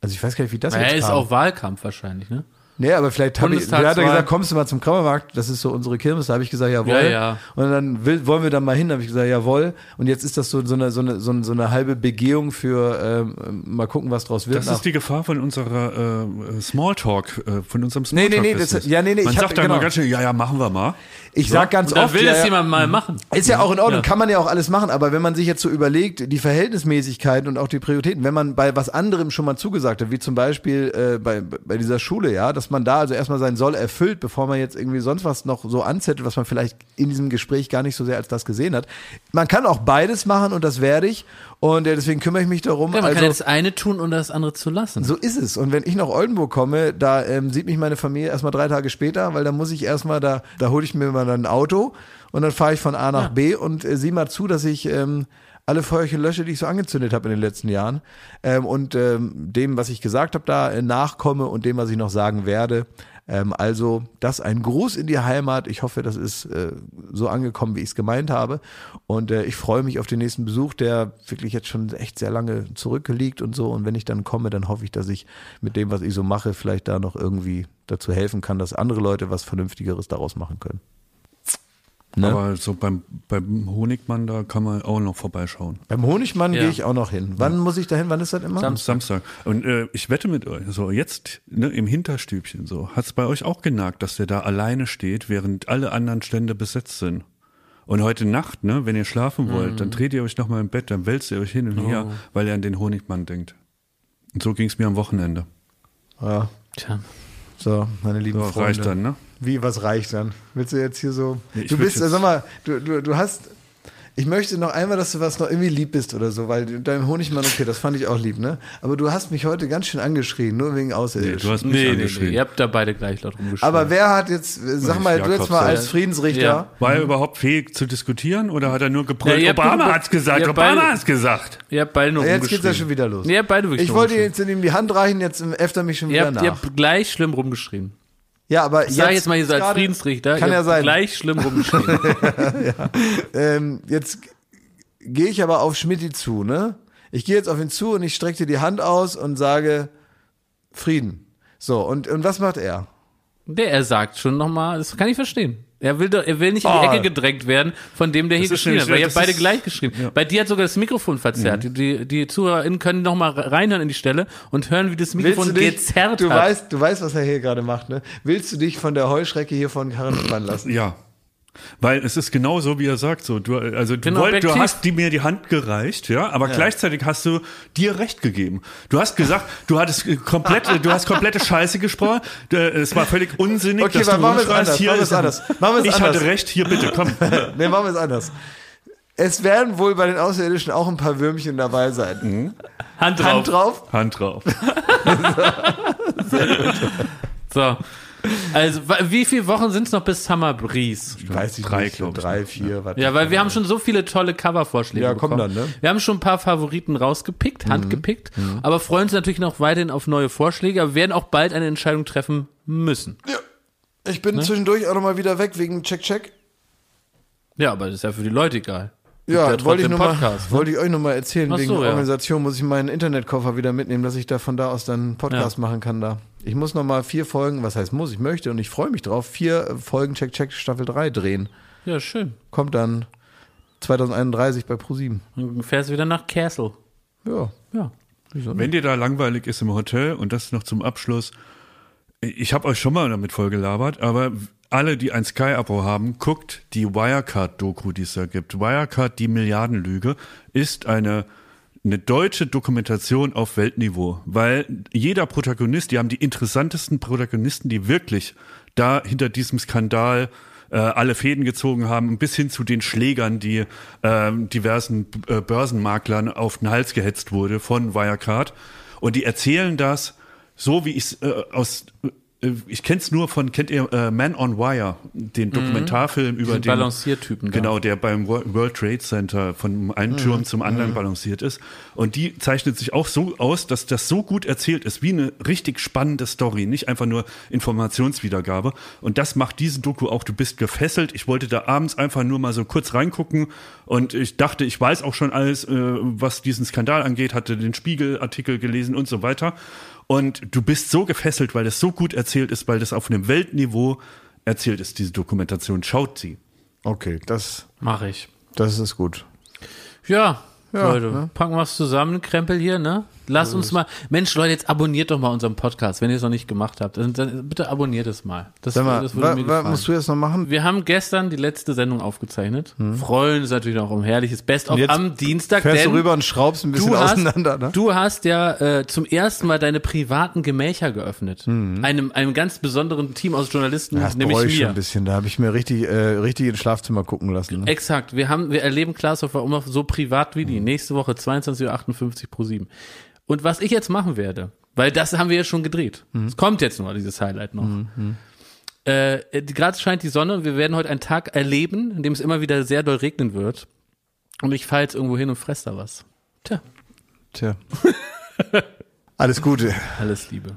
also ich weiß gar nicht, wie das er jetzt ist kam. auch Wahlkampf wahrscheinlich, ne? Nee, aber vielleicht habe ich, hat er gesagt, kommst du mal zum Kramermarkt, das ist so unsere Kirmes, da habe ich gesagt, jawohl. Ja, ja. Und dann will, wollen wir da mal hin, da habe ich gesagt, jawohl. Und jetzt ist das so, so, eine, so, eine, so, eine, so eine halbe Begehung für ähm, mal gucken, was draus wird. Das nach- ist die Gefahr von unserer äh, Smalltalk, äh, von unserem Nee, Smalltalk. nee, nee, das- ja, nee, nee, Man ich hab- sagt dann genau. mal ganz schön, ja, ja, machen wir mal. Ich sag ganz Da oft, will ja, das jemand mal machen. Ist ja auch in Ordnung, Ja. kann man ja auch alles machen, aber wenn man sich jetzt so überlegt, die Verhältnismäßigkeiten und auch die Prioritäten, wenn man bei was anderem schon mal zugesagt hat, wie zum Beispiel äh, bei, bei dieser Schule, ja, dass man da also erstmal sein Soll erfüllt, bevor man jetzt irgendwie sonst was noch so anzettelt, was man vielleicht in diesem Gespräch gar nicht so sehr als das gesehen hat. Man kann auch beides machen und das werde ich und äh, deswegen kümmere ich mich darum. Ja, man also, kann ja das eine tun und das andere zu lassen. so ist es. Und wenn ich nach Oldenburg komme, da ähm, sieht mich meine Familie erstmal drei Tage später, weil da muss ich erstmal, da, da hole ich mir mal ein Auto und dann fahre ich von A nach B und äh, sieh mal zu, dass ich ähm, alle Feuerchen lösche, die ich so angezündet habe in den letzten Jahren ähm, und ähm, dem, was ich gesagt habe, da äh, nachkomme und dem, was ich noch sagen werde. Ähm, also das ein Gruß in die Heimat. Ich hoffe, das ist äh, so angekommen, wie ich es gemeint habe. Und äh, ich freue mich auf den nächsten Besuch, der wirklich jetzt schon echt sehr lange zurückliegt und so. Und wenn ich dann komme, dann hoffe ich, dass ich mit dem, was ich so mache, vielleicht da noch irgendwie dazu helfen kann, dass andere Leute was Vernünftigeres daraus machen können. Ne? Aber so beim, beim Honigmann, da kann man auch noch vorbeischauen. Beim Honigmann ja. gehe ich auch noch hin. Wann ja. muss ich da hin? Wann ist das immer? Samstag. Samstag. Und äh, ich wette mit euch, so jetzt ne, im Hinterstübchen so, hat es bei euch auch genagt, dass der da alleine steht, während alle anderen Stände besetzt sind. Und heute Nacht, ne, wenn ihr schlafen wollt, mhm. dann dreht ihr euch nochmal im Bett, dann wälzt ihr euch hin und oh. her, weil ihr an den Honigmann denkt. Und so ging es mir am Wochenende. Ja. Tja. So, meine lieben so, Freunde. Reicht dann, ne? Wie, was reicht dann? Willst du jetzt hier so. Nee, du bist, sag mal, du, du, du hast ich möchte noch einmal, dass du was noch irgendwie lieb bist oder so, weil dein Honigmann, okay, das fand ich auch lieb, ne? Aber du hast mich heute ganz schön angeschrien, nur wegen Außerirdisch. Nee, du hast mich nee, angeschrien. Nee. Ihr habt da beide gleich laut rumgeschrien. Aber wer hat jetzt, sag mal, du jetzt mal als Friedensrichter. Ja. War er überhaupt fähig zu diskutieren oder hat er nur gebrüllt? Ja, Obama hat's gesagt, Obama hat's gesagt. Ihr habt beide nur ja, Jetzt geht's ja schon wieder los. ihr habt beide ich wollte jetzt in ihm die Hand reichen, jetzt öfter mich schon wieder ihr habt, nach. Ihr habt gleich schlimm rumgeschrien. Ja, aber ich sag jetzt mal hier so als Friedensrichter, kann ja sein. gleich schlimm rumgeschrieben. ja. ähm, jetzt gehe ich aber auf Schmidti zu, ne? Ich gehe jetzt auf ihn zu und ich strecke dir die Hand aus und sage Frieden. So, und, und was macht er? Der, er sagt schon nochmal, das kann ich verstehen. Er will, doch, er will nicht in die oh. Ecke gedrängt werden von dem, der das hier geschrieben hat, weil ihr habt beide gleich geschrieben. Ja. Bei dir hat sogar das Mikrofon verzerrt. Mhm. Die, die ZuhörerInnen können noch mal reinhören in die Stelle und hören, wie das Mikrofon dich, gezerrt du hat. Weißt, du weißt, was er hier gerade macht, ne? Willst du dich von der Heuschrecke hier von Karren spannen lassen? Ja. Weil es ist genau so, wie er sagt, so du also du, wollt, du hast die mir die Hand gereicht, ja, aber ja. gleichzeitig hast du dir recht gegeben. Du hast gesagt, du hattest komplette, du hast komplette Scheiße gesprochen. Es war völlig unsinnig, okay, dass du machen wir es anders. Hier machen anders. Machen ich anders. hatte recht. Hier bitte, komm. nee, machen wir es anders. Es werden wohl bei den Außerirdischen auch ein paar Würmchen dabei sein. Mhm. Hand drauf. Hand drauf. Hand drauf. so. Also, wie viele Wochen sind es noch bis Summer Breeze? Ich weiß ich drei, nicht, glaube ich. Drei, vier. Ja, ja weil wir haben schon so viele tolle Covervorschläge ja, bekommen. Komm dann, ne? Wir haben schon ein paar Favoriten rausgepickt, mhm. handgepickt, mhm. aber freuen uns natürlich noch weiterhin auf neue Vorschläge, aber werden auch bald eine Entscheidung treffen müssen. Ja. Ich bin ne? zwischendurch auch nochmal wieder weg wegen Check-Check. Ja, aber das ist ja für die Leute egal. Ja, wollte ich, noch mal, ne? wollte ich euch nochmal erzählen. Ach wegen so, Organisation muss ich meinen Internetkoffer wieder mitnehmen, dass ich da von da aus dann einen Podcast ja. machen kann da. Ich muss nochmal vier Folgen, was heißt muss, ich möchte und ich freue mich drauf, vier Folgen Check Check Staffel 3 drehen. Ja, schön. Kommt dann 2031 bei Pro7. Dann fährst du wieder nach Castle. Ja. Ja. Wenn dir da langweilig ist im Hotel und das noch zum Abschluss, ich habe euch schon mal damit vollgelabert, aber alle, die ein Sky-Abo haben, guckt die Wirecard-Doku, die es da gibt. Wirecard, die Milliardenlüge, ist eine eine deutsche Dokumentation auf Weltniveau, weil jeder Protagonist, die haben die interessantesten Protagonisten, die wirklich da hinter diesem Skandal äh, alle Fäden gezogen haben, bis hin zu den Schlägern, die äh, diversen äh, Börsenmaklern auf den Hals gehetzt wurde von Wirecard. Und die erzählen das so, wie ich es äh, aus ich kenne es nur von, kennt ihr äh, Man on Wire, den mhm. Dokumentarfilm über den Balanciertypen. Genau, der beim World Trade Center von einem mhm. Turm zum anderen mhm. balanciert ist. Und die zeichnet sich auch so aus, dass das so gut erzählt ist, wie eine richtig spannende Story, nicht einfach nur Informationswiedergabe. Und das macht diese Doku auch, du bist gefesselt. Ich wollte da abends einfach nur mal so kurz reingucken und ich dachte, ich weiß auch schon alles, äh, was diesen Skandal angeht, hatte den Spiegelartikel gelesen und so weiter. Und du bist so gefesselt, weil das so gut erzählt ist, weil das auf einem Weltniveau erzählt ist, diese Dokumentation. Schaut sie. Okay, das mache ich. Das ist gut. Ja, ja, Leute, ne? packen wir es zusammen, Krempel hier, ne? Lass uns mal, Mensch, Leute, jetzt abonniert doch mal unseren Podcast, wenn ihr es noch nicht gemacht habt. Dann, dann bitte abonniert es mal. Das, mal, das würde mir gefallen. musst du jetzt noch machen? Wir haben gestern die letzte Sendung aufgezeichnet. Hm. Freuen uns natürlich noch um herrliches Best-of am Dienstag. Fährst du rüber und schraubst ein bisschen hast, auseinander, ne? Du hast ja äh, zum ersten Mal deine privaten Gemächer geöffnet. Hm. Einem, einem ganz besonderen Team aus Journalisten, ja, das nämlich mir. schon ein bisschen. Da habe ich mir richtig, äh, richtig ins Schlafzimmer gucken lassen. Ne? Exakt. Wir haben, wir erleben Klaashofer immer so privat wie die. Nächste Woche 22.58 Uhr pro 7. Und was ich jetzt machen werde, weil das haben wir ja schon gedreht. Mhm. Es kommt jetzt nur dieses Highlight noch. Mhm. Äh, Gerade scheint die Sonne und wir werden heute einen Tag erleben, in dem es immer wieder sehr doll regnen wird. Und ich fahre jetzt irgendwo hin und fress da was. Tja, Tja. Alles Gute. alles Liebe.